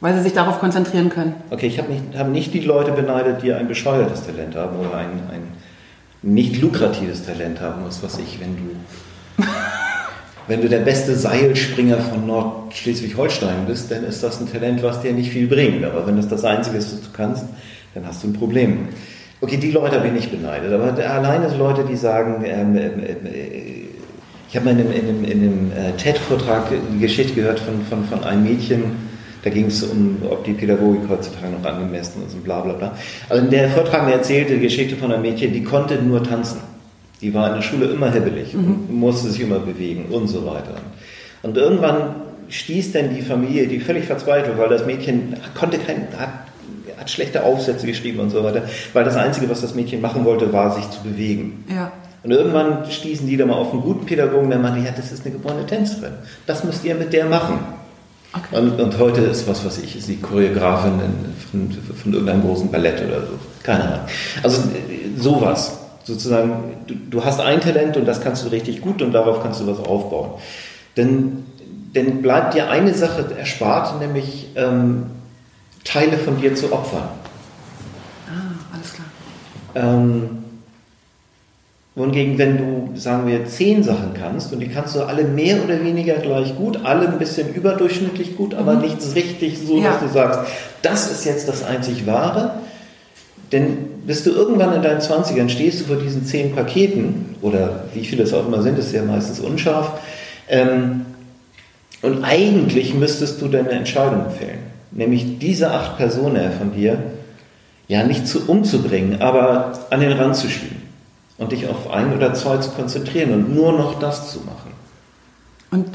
Weil sie sich darauf konzentrieren können. Okay, ich habe nicht, hab nicht die Leute beneidet, die ein bescheuertes Talent haben oder ein, ein nicht lukratives Talent haben, was weiß ich, wenn du, (laughs) wenn du der beste Seilspringer von Nordschleswig-Holstein bist, dann ist das ein Talent, was dir nicht viel bringt. Aber wenn das das Einzige ist, was du kannst, dann hast du ein Problem. Okay, die Leute bin ich beneidet, aber alleine so Leute, die sagen, ähm, ähm, äh, ich habe mal in einem, in einem, in äh, TED-Vortrag die Geschichte gehört von, von, von einem Mädchen, da ging es um, ob die Pädagogik heutzutage noch angemessen ist und bla bla bla. Also der Vortrag erzählte die Geschichte von einem Mädchen, die konnte nur tanzen. Die war in der Schule immer hibbelig mhm. und musste sich immer bewegen und so weiter. Und irgendwann stieß dann die Familie, die völlig verzweifelt, weil das Mädchen konnte kein, hat, hat schlechte Aufsätze geschrieben und so weiter, weil das Einzige, was das Mädchen machen wollte, war, sich zu bewegen. Ja. Und irgendwann stießen die da mal auf einen guten Pädagogen, der meinte, ja, das ist eine geborene Tänzerin. Das müsst ihr mit der machen. Okay. Und, und, heute ist was, was ich, ist die Choreografin von, von irgendeinem großen Ballett oder so. Keine Ahnung. Also sowas. Sozusagen, du, du hast ein Talent und das kannst du richtig gut und darauf kannst du was aufbauen. Denn, denn bleibt dir eine Sache erspart, nämlich ähm, Teile von dir zu opfern. Ah, alles klar. Ähm, wohingegen, wenn du, sagen wir, zehn Sachen kannst und die kannst du alle mehr oder weniger gleich gut, alle ein bisschen überdurchschnittlich gut, aber mhm. nichts richtig so, ja. dass du sagst, das ist jetzt das einzig Wahre. Denn bist du irgendwann in deinen 20ern, stehst du vor diesen zehn Paketen, oder wie viele es auch immer sind, ist ja meistens unscharf, ähm, und eigentlich müsstest du deine Entscheidung fällen. Nämlich diese acht Personen von dir, ja, nicht zu umzubringen, aber an den Rand zu schieben und dich auf ein oder zwei zu konzentrieren und nur noch das zu machen. Und,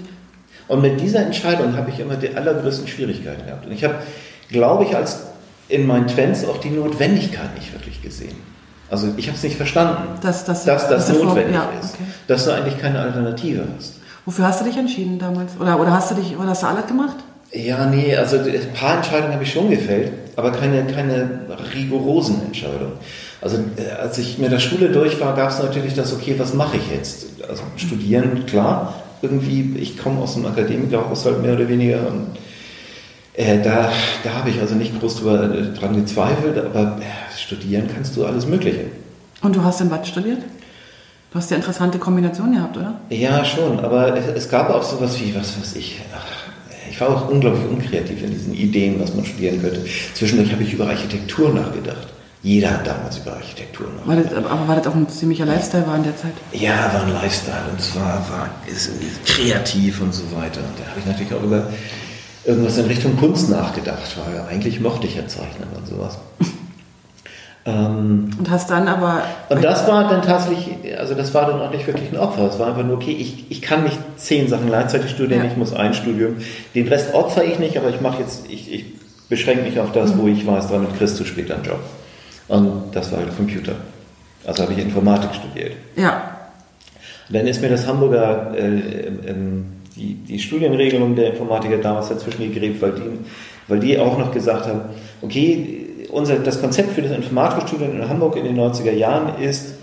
und mit dieser Entscheidung habe ich immer die allergrößten Schwierigkeiten gehabt. Und ich habe, glaube ich, als in meinen Twents auch die Notwendigkeit nicht wirklich gesehen. Also ich habe es nicht verstanden, dass, dass, dass das notwendig ja, ist, okay. dass du eigentlich keine Alternative hast. Wofür hast du dich entschieden damals? Oder, oder hast du dich, oder hast du alles gemacht? Ja, nee, also ein paar Entscheidungen habe ich schon gefällt, aber keine, keine rigorosen Entscheidungen. Also äh, als ich mit der Schule durch war, gab es natürlich das, okay, was mache ich jetzt? Also studieren, klar, irgendwie, ich komme aus einem Akademikerhaushalt mehr oder weniger und äh, da, da habe ich also nicht groß drüber, äh, dran gezweifelt, aber äh, studieren kannst du alles Mögliche. Und du hast in was studiert? Du hast ja interessante Kombinationen gehabt, oder? Ja, schon, aber es, es gab auch sowas wie, was weiß ich, ich war auch unglaublich unkreativ in diesen Ideen, was man studieren könnte. Zwischendurch habe ich über Architektur nachgedacht. Jeder hat damals über Architektur nachgedacht. War das, aber war das auch ein ziemlicher Lifestyle war in der Zeit? Ja, war ein Lifestyle und zwar war, ist, kreativ und so weiter. Da habe ich natürlich auch über irgendwas in Richtung Kunst nachgedacht, weil eigentlich mochte ich ja zeichnen und sowas. (laughs) ähm, und hast dann aber. Und das war dann tatsächlich, also das war dann auch nicht wirklich ein Opfer. Es war einfach nur, okay, ich, ich kann nicht zehn Sachen gleichzeitig studieren, ja. ich muss ein Studium. Den Rest opfer ich nicht, aber ich mache jetzt, ich, ich beschränke mich auf das, mhm. wo ich weiß, damit kriegst du später einen Job. Und das war halt Computer. Also habe ich Informatik studiert. Ja. Dann ist mir das Hamburger äh, ähm, die, die Studienregelung der Informatiker damals dazwischen gegräbt, weil die, weil die auch noch gesagt haben, okay, unser, das Konzept für das Informatikstudium in Hamburg in den 90er Jahren ist,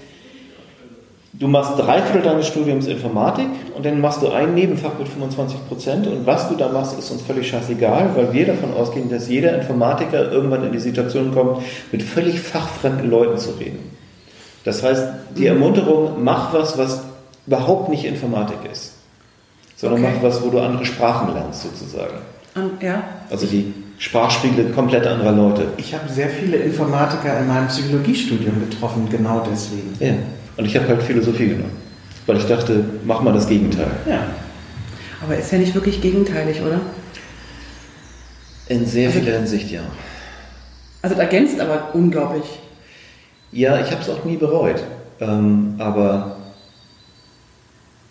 du machst drei Viertel deines Studiums Informatik und dann machst du ein Nebenfach mit 25 Prozent und was du da machst, ist uns völlig scheißegal, weil wir davon ausgehen, dass jeder Informatiker irgendwann in die Situation kommt, mit völlig fachfremden Leuten zu reden. Das heißt, die Ermunterung, mach was, was überhaupt nicht Informatik ist sondern okay. mach was, wo du andere Sprachen lernst sozusagen. Und, ja. Also die Sprachspiele komplett anderer Leute. Ich habe sehr viele Informatiker in meinem Psychologiestudium getroffen, genau deswegen. Ja, und ich habe halt Philosophie genommen, weil ich dachte, mach mal das Gegenteil. Ja. Aber ist ja nicht wirklich gegenteilig, oder? In sehr also, vieler Hinsicht, ja. Also ergänzt aber unglaublich. Ja, ich habe es auch nie bereut. Ähm, aber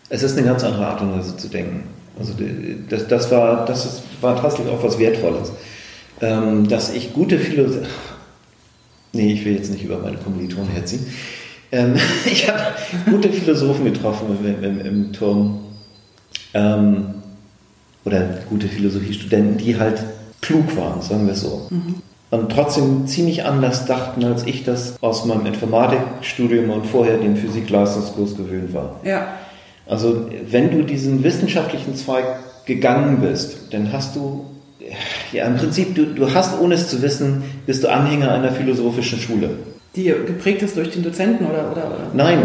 es ist eine ganz andere Art und Weise zu denken. Also das, das, war, das ist, war tatsächlich auch was Wertvolles. Ähm, dass ich gute Philosophen, (laughs) nee, ich will jetzt nicht über meine Kommilitonen herziehen, ähm, (laughs) ich habe gute Philosophen getroffen im, im, im Turm ähm, oder gute Philosophiestudenten, die halt klug waren, sagen wir so. Mhm. Und trotzdem ziemlich anders dachten, als ich das aus meinem Informatikstudium und vorher dem Physikleistungskurs gewöhnt war. Ja. Also wenn du diesen wissenschaftlichen Zweig gegangen bist, dann hast du, ja im Prinzip, du, du hast, ohne es zu wissen, bist du Anhänger einer philosophischen Schule. Die geprägt ist durch den Dozenten oder? oder, oder? Nein,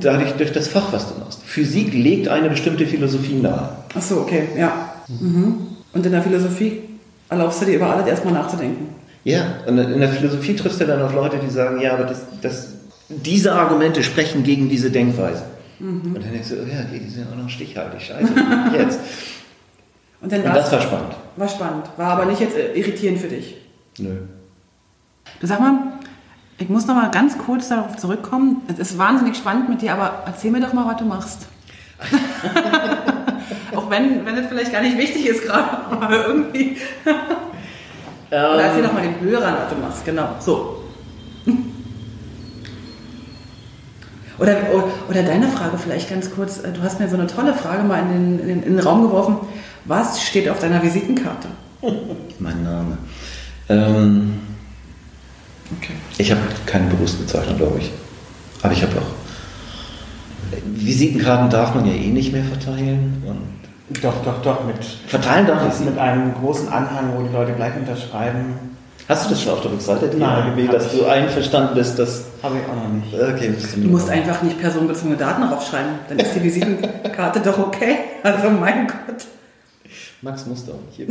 dadurch durch das Fach, was du machst. Physik legt eine bestimmte Philosophie nahe. Ach so, okay, ja. Mhm. Und in der Philosophie erlaubst du dir über alles erstmal nachzudenken. Ja, und in der Philosophie triffst du dann auf Leute, die sagen, ja, aber das, das, diese Argumente sprechen gegen diese Denkweise. Mhm. Und dann denkst du, oh ja, die sind auch noch stichhaltig, scheiße, jetzt. (laughs) Und, dann Und das war spannend. War spannend, war aber nicht jetzt äh, irritierend für dich. Nö. Du sag mal, ich muss noch mal ganz kurz darauf zurückkommen. Es ist wahnsinnig spannend mit dir, aber erzähl mir doch mal, was du machst. (laughs) Auch wenn, wenn es vielleicht gar nicht wichtig ist gerade, aber irgendwie. Oder erzähl doch mal den Hörern, was du machst, genau. So. Oder, oder deine Frage vielleicht ganz kurz. Du hast mir so eine tolle Frage mal in den, in den Raum geworfen. Was steht auf deiner Visitenkarte? (laughs) Mein Name. Ähm, Okay. Ich habe keine Berufsbezeichnung, glaube ich. Aber ich habe auch. Visitenkarten darf man ja eh nicht mehr verteilen. Und doch, doch, doch. Mit, verteilen darf ich Mit einem großen Anhang, wo die Leute gleich unterschreiben. Hast du das schon auf der Rückseite der AGB, dass du einverstanden bist, dass. Habe ich auch noch nicht. Okay, du, du musst einfach nicht personenbezogene Daten draufschreiben. Dann ist die Visitenkarte (laughs) doch okay. Also, mein Gott. Max auch nicht. (laughs)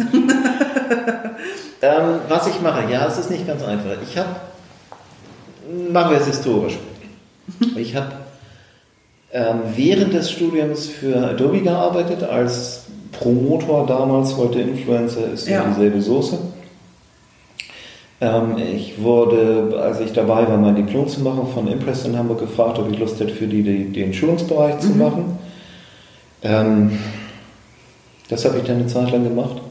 ähm, was ich mache, ja, es ist nicht ganz einfach. Ich habe, machen wir es historisch. Ich habe ähm, während des Studiums für Adobe gearbeitet als Promotor damals, heute Influencer ist ja dieselbe Soße. Ähm, ich wurde, als ich dabei war, mein Diplom zu machen, von Impress in Hamburg gefragt, ob ich Lust hätte, für die, die den Schulungsbereich mhm. zu machen. Ähm, das habe ich dann eine Zeit lang gemacht.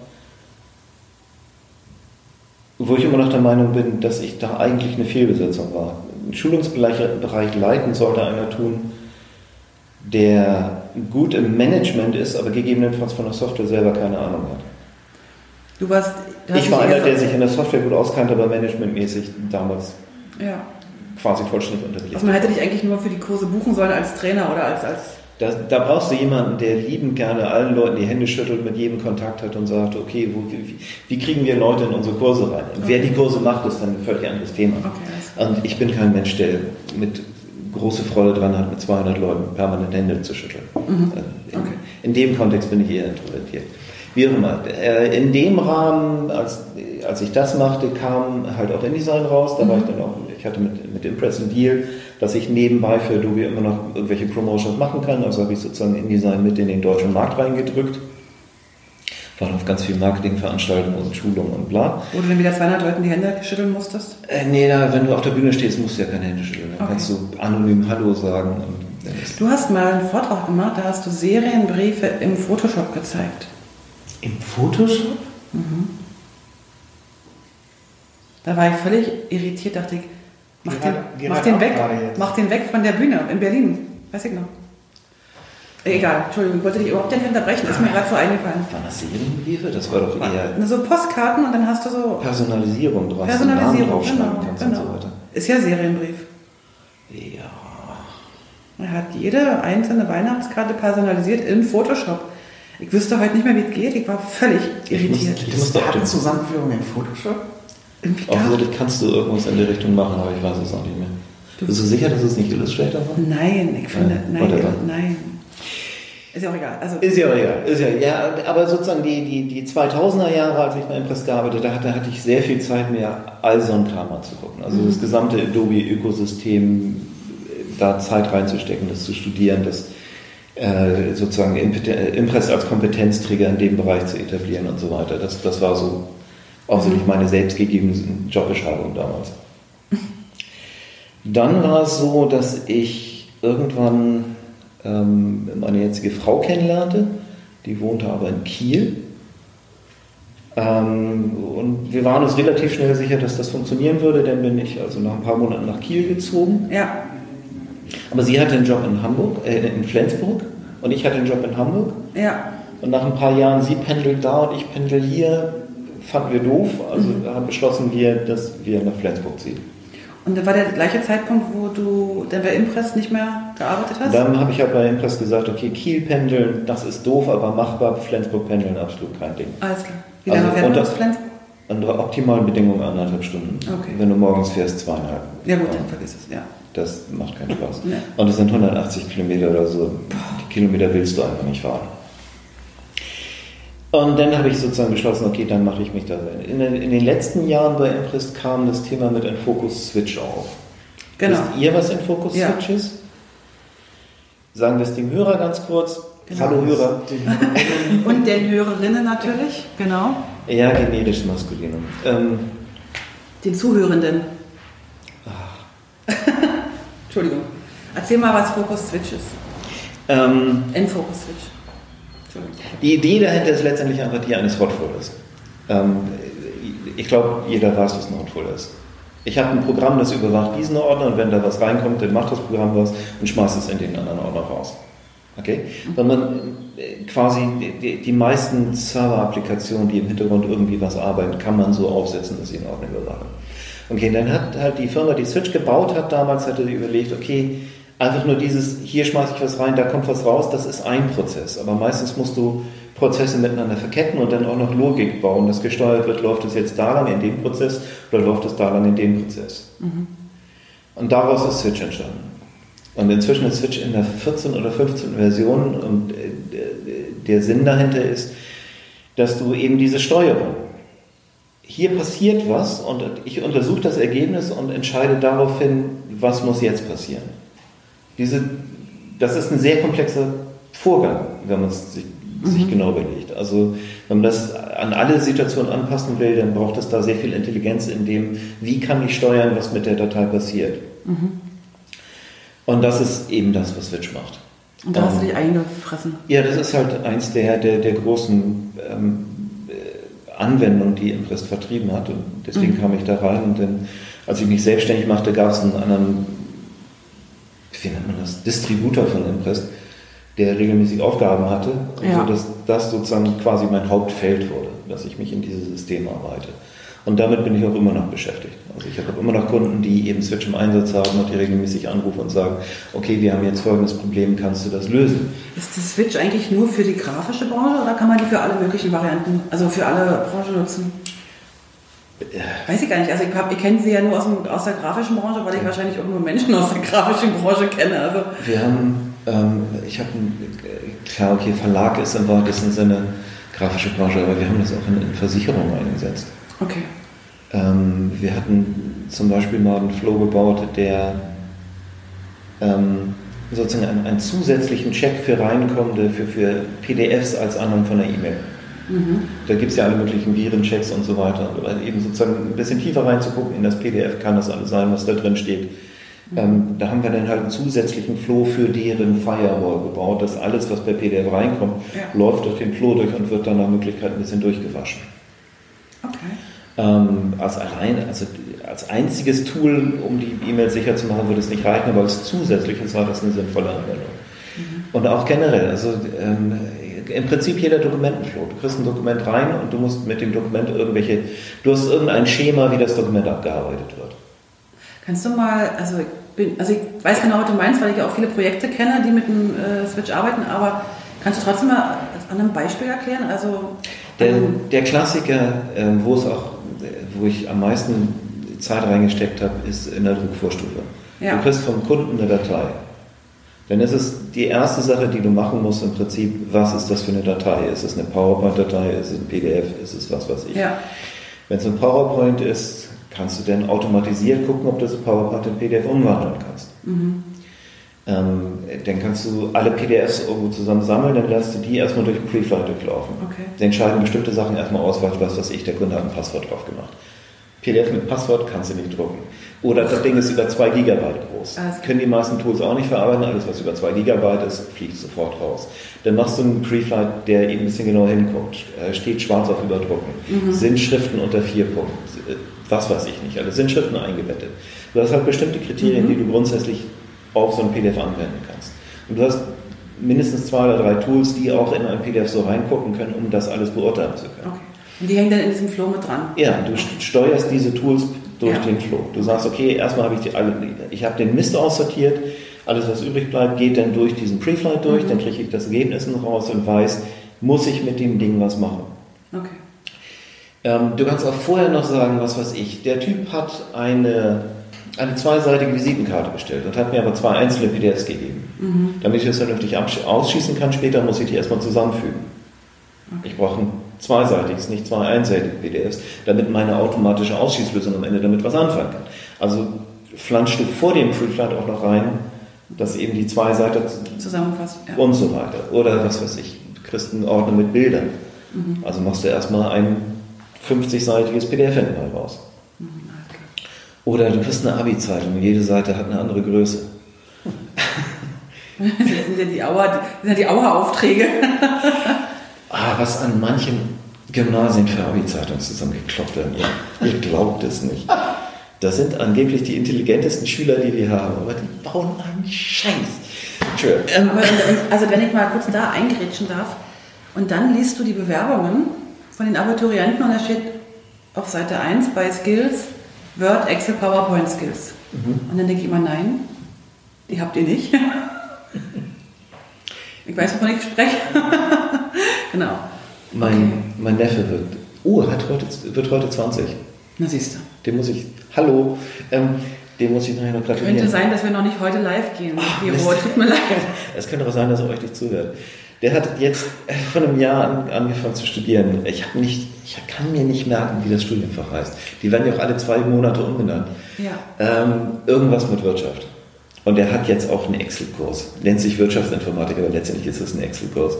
Wo ich immer noch der Meinung bin, dass ich da eigentlich eine Fehlbesetzung war. Einen Schulungsbereich leiten sollte einer tun, der gut im Management ist, aber gegebenenfalls von der Software selber keine Ahnung hat. Du warst. Ich war einer, der sich in der Software gut auskannte, aber managementmäßig damals ja. quasi vollständig unterwegs. Also man hätte dich eigentlich nur für die Kurse buchen sollen als Trainer oder als, als da, da, brauchst du jemanden, der liebend gerne allen Leuten die Hände schüttelt, mit jedem Kontakt hat und sagt, okay, wo, wie, wie, kriegen wir Leute in unsere Kurse rein? Okay. Wer die Kurse macht, ist dann ein völlig anderes Thema. Okay, und ich bin kein Mensch, der mit große Freude dran hat, mit 200 Leuten permanent Hände zu schütteln. Mhm. Also in, okay. in, dem Kontext bin ich eher introvertiert. Wie auch immer. Äh, in dem Rahmen, als, als ich das machte, kam halt auch InDesign raus. Da mhm. war ich dann auch, ich hatte mit, mit Impress einen Deal dass ich nebenbei für Adobe immer noch irgendwelche Promotions machen kann. Also habe ich sozusagen InDesign mit in den deutschen Markt reingedrückt. War auf ganz viel Marketingveranstaltungen und Schulungen und bla. Wo du dann wieder 200 Leuten die Hände schütteln musstest? Äh, nee, na, wenn du auf der Bühne stehst, musst du ja keine Hände schütteln. Dann okay. kannst du anonym Hallo sagen. du hast mal einen Vortrag gemacht, da hast du Serienbriefe im Photoshop gezeigt. Im Photoshop? Mhm. Da war ich völlig irritiert, dachte ich, Mach den, mach den weg. Mach den weg von der Bühne in Berlin. Weiß ich noch. Egal, Entschuldigung, ich wollte dich überhaupt nicht unterbrechen, ist mir gerade so eingefallen. Waren das Serienbriefe? Das war doch eher. So Postkarten und dann hast du so. Personalisierung draus. Personalisierung, genau, genau. Und so Ist ja Serienbrief. Ja. Er hat jede einzelne Weihnachtskarte personalisiert in Photoshop. Ich wüsste heute nicht mehr, wie es geht. Ich war völlig irritiert. Ich muss, du musst Zusammenführung in Photoshop? Offensichtlich kannst du irgendwas in der Richtung machen, aber ich weiß es auch nicht mehr. Du Bist du sicher, dass es nicht Illustrator war? Nein, ich finde, nein, nein, nein. Ist ja auch egal. Also, ist ja auch egal. Ist ja, ja, aber sozusagen die, die, die 2000er Jahre, als ich bei Impress gearbeitet habe, da hatte ich sehr viel Zeit, mir all so ein Kram anzugucken. Also mhm. das gesamte Adobe-Ökosystem, da Zeit reinzustecken, das zu studieren, das äh, sozusagen Impress als Kompetenzträger in dem Bereich zu etablieren und so weiter. Das, das war so Außerdem meine selbstgegebene Jobbeschreibung damals. Dann war es so, dass ich irgendwann ähm, meine jetzige Frau kennenlernte. Die wohnte aber in Kiel. Ähm, und wir waren uns relativ schnell sicher, dass das funktionieren würde. Dann bin ich also nach ein paar Monaten nach Kiel gezogen. Ja. Aber sie hatte einen Job in Hamburg, äh, in Flensburg und ich hatte einen Job in Hamburg. Ja. Und nach ein paar Jahren, sie pendelt da und ich pendel hier, fanden wir doof, also mhm. haben beschlossen wir, dass wir nach Flensburg ziehen. Und dann war der gleiche Zeitpunkt, wo du dann bei Impress nicht mehr gearbeitet hast? Dann habe ich halt bei Impress gesagt, okay, Kiel pendeln, das ist doof, aber machbar, Flensburg pendeln, absolut kein Ding. Alles klar. Wie lange also unter, Flensburg? Unter optimalen Bedingungen anderthalb Stunden. Okay. Wenn du morgens fährst, zweieinhalb. Ja gut, dann vergiss es, ja. Das macht keinen Spaß. Ja. Und es sind 180 Kilometer oder so. Die Kilometer willst du einfach nicht fahren. Und dann habe ich sozusagen beschlossen, okay, dann mache ich mich da rein. In, in, den letzten Jahren bei Impress kam das Thema mit einem Focus Switch auf. Genau. Wisst ihr, was ein Focus Switch ja. ist? Sagen wir es dem Hörer ganz kurz. Genau. Hallo Hörer. Und den Hörerinnen natürlich, genau. Ja, genetisch maskulinum. Ähm, den Zuhörenden. (laughs) Entschuldigung. Erzähl mal, was Focus Switch ist. Ähm, ein Focus Switch. Die Idee dahinter ist letztendlich einfach die eines Hotfolders. Ähm, ich glaube, jeder weiß, was ein Hotfolder ist. Ich habe ein Programm, das überwacht diesen Ordner und wenn da was reinkommt, dann macht das Programm was und schmeißt es in den anderen Ordner raus. Okay? Wenn man äh, quasi die, die meisten Server-Applikationen, die im Hintergrund irgendwie was arbeiten, kann man so aufsetzen, dass sie einen Ordner überwachen. Okay, dann hat halt die Firma, die Switch gebaut hat damals, hatte überlegt, okay, einfach nur dieses, hier schmeiße ich was rein, da kommt was raus, das ist ein Prozess. Aber meistens musst du Prozesse miteinander verketten und dann auch noch Logik bauen, dass gesteuert wird, läuft es jetzt da lang in dem Prozess oder läuft es da lang in dem Prozess. Mhm. Und daraus ist Switch entstanden. Und inzwischen ist Switch in der 14 oder 15 Version und äh, der Sinn dahinter ist, dass du eben diese Steuerung, hier passiert was und ich untersuche das Ergebnis und entscheide daraufhin, was muss jetzt passieren. Diese, das ist ein sehr komplexer Vorgang, wenn man es sich, mhm. sich genau überlegt. Also wenn man das an alle Situationen anpassen will, dann braucht es da sehr viel Intelligenz in dem, wie kann ich steuern, was mit der Datei passiert. Mhm. Und das ist eben das, was Switch macht. Und da hast du dich eingefressen. Ja, das ist halt eins der, der, der großen ähm, äh, Anwendungen, die Imprest vertrieben hat. Und deswegen mhm. kam ich da rein. Und dann, als ich mich selbstständig machte, gab es einen anderen, wie nennt man das, Distributor von Imprest, der regelmäßig Aufgaben hatte. Ja. Also dass das sozusagen quasi mein Hauptfeld wurde, dass ich mich in diese Systeme arbeite. Und damit bin ich auch immer noch beschäftigt. Also ich habe immer noch Kunden, die eben Switch im Einsatz haben und die regelmäßig anrufen und sagen, okay, wir haben jetzt folgendes Problem, kannst du das lösen? Ist die Switch eigentlich nur für die grafische Branche oder kann man die für alle möglichen Varianten, also für alle Branchen nutzen? Weiß ich gar nicht. Also ich, hab, ich kenne sie ja nur aus, dem, aus der grafischen Branche, weil ich wahrscheinlich auch nur Menschen aus der grafischen Branche kenne. Also. Wir haben, ähm, ich habe, klar, okay, Verlag ist im weitesten Sinne grafische Branche, aber wir haben das auch in, in Versicherungen eingesetzt. Okay. Ähm, wir hatten zum Beispiel mal einen Flow gebaut, der ähm, sozusagen einen, einen, zusätzlichen Check für reinkommende, für, für PDFs als anderen von der E-Mail. Mhm. Da gibt es ja alle möglichen Virenchecks und so weiter. Aber eben sozusagen ein bisschen tiefer reinzugucken in das PDF kann das alles sein, was da drin steht. Mhm. Ähm, da haben wir dann halt einen zusätzlichen Flow für deren Firewall gebaut, dass alles, was per PDF reinkommt, ja. läuft durch den Flow durch und wird dann nach Möglichkeit ein bisschen durchgewaschen. Okay. Ähm, als allein, also als einziges Tool, um die E-Mail sicher zu machen, würde es nicht reichen, aber als zusätzliches war das eine sinnvolle Anwendung. Mhm. Und auch generell, also ähm, im Prinzip jeder Dokumentenflow. Du kriegst ein Dokument rein und du musst mit dem Dokument irgendwelche, du hast irgendein Schema, wie das Dokument abgearbeitet wird. Kannst du mal, also ich, bin, also ich weiß genau, was du meinst, weil ich ja auch viele Projekte kenne, die mit dem äh, Switch arbeiten, aber kannst du trotzdem mal an einem Beispiel erklären? Also, der, der Klassiker, äh, wo es auch wo ich am meisten Zeit reingesteckt habe, ist in der Druckvorstufe. Ja. Du kriegst vom Kunden eine Datei. Dann ist es die erste Sache, die du machen musst im Prinzip, was ist das für eine Datei? Ist es eine PowerPoint-Datei? Ist es ein PDF? Ist es was weiß ich? Ja. Wenn es ein PowerPoint ist, kannst du dann automatisiert gucken, ob du das PowerPoint in PDF umwandeln kannst. Mhm. Ähm, dann kannst du alle PDFs irgendwo zusammen sammeln, dann lässt du die erstmal durch Preflight durchlaufen. Okay. Sie entscheiden bestimmte Sachen erstmal aus, was weiß ich, der Kunde hat ein Passwort drauf gemacht. PDF mit Passwort kannst du nicht drucken. Oder das Ding ist über 2 GB groß. Also. Können die meisten Tools auch nicht verarbeiten. Alles, was über 2 GB ist, fliegt sofort raus. Dann machst du einen Preflight, der eben ein bisschen genauer hinguckt. Steht schwarz auf Überdrucken. Mhm. Sind Schriften unter 4 Punkten. Was weiß ich nicht. Alles sind Schriften eingebettet. Du hast halt bestimmte Kriterien, mhm. die du grundsätzlich auf so ein PDF anwenden kannst. Und du hast mindestens zwei oder drei Tools, die auch in ein PDF so reingucken können, um das alles beurteilen zu können. Okay. Und die hängen dann in diesem Flow mit dran? Ja, du steuerst diese Tools durch ja. den Flow. Du sagst, okay, erstmal habe ich die alle, ich habe den Mist aussortiert, alles was übrig bleibt, geht dann durch diesen Preflight durch, mhm. dann kriege ich das Ergebnis raus und weiß, muss ich mit dem Ding was machen. Okay. Ähm, du kannst auch vorher noch sagen, was weiß ich, der Typ hat eine eine zweiseitige Visitenkarte bestellt und hat mir aber zwei einzelne PDFs gegeben. Mhm. Damit ich das vernünftig ausschießen kann, später muss ich die erstmal zusammenfügen. Ich brauche ein zweiseitiges, nicht zwei einseitige PDFs, damit meine automatische Ausschießlösung am Ende damit was anfangen kann. Also flanschst du vor dem Preflight auch noch rein, dass eben die zwei Seiten zusammenfasst ja. und so weiter. Oder was weiß ich, du kriegst einen Ordner mit Bildern. Mhm. Also machst du erstmal ein 50-seitiges PDF hinten raus. Oder du kriegst eine Abi-Zeitung und jede Seite hat eine andere Größe. das (laughs) sind ja die Auer-Aufträge. (laughs) was an manchen Gymnasien für Abi-Zeitungen zusammengekloppt werden. Ihr, ihr glaubt es nicht. Das sind angeblich die intelligentesten Schüler, die wir haben, aber die bauen einen Scheiß. Ähm, also wenn ich mal kurz da eingrätschen darf, und dann liest du die Bewerbungen von den Abiturienten und da steht auf Seite 1 bei Skills Word, Excel, PowerPoint Skills. Mhm. Und dann denke ich immer, nein, die habt ihr nicht. (laughs) ich weiß, wovon ich spreche. Genau. Mein, okay. mein Neffe wird, oh, hat heute, wird heute 20. Na siehst du. Dem muss ich, hallo, ähm, dem muss ich nachher noch gratulieren. Könnte sein, dass wir noch nicht heute live gehen. Ach, Büro, tut mir leid. (laughs) Es könnte auch sein, dass er euch nicht zuhört. Der hat jetzt vor einem Jahr an, angefangen zu studieren. Ich, nicht, ich kann mir nicht merken, wie das Studienfach heißt. Die werden ja auch alle zwei Monate umbenannt. Ja. Ähm, irgendwas mit Wirtschaft. Und er hat jetzt auch einen Excel-Kurs. Nennt sich Wirtschaftsinformatik, aber letztendlich ist es ein Excel-Kurs.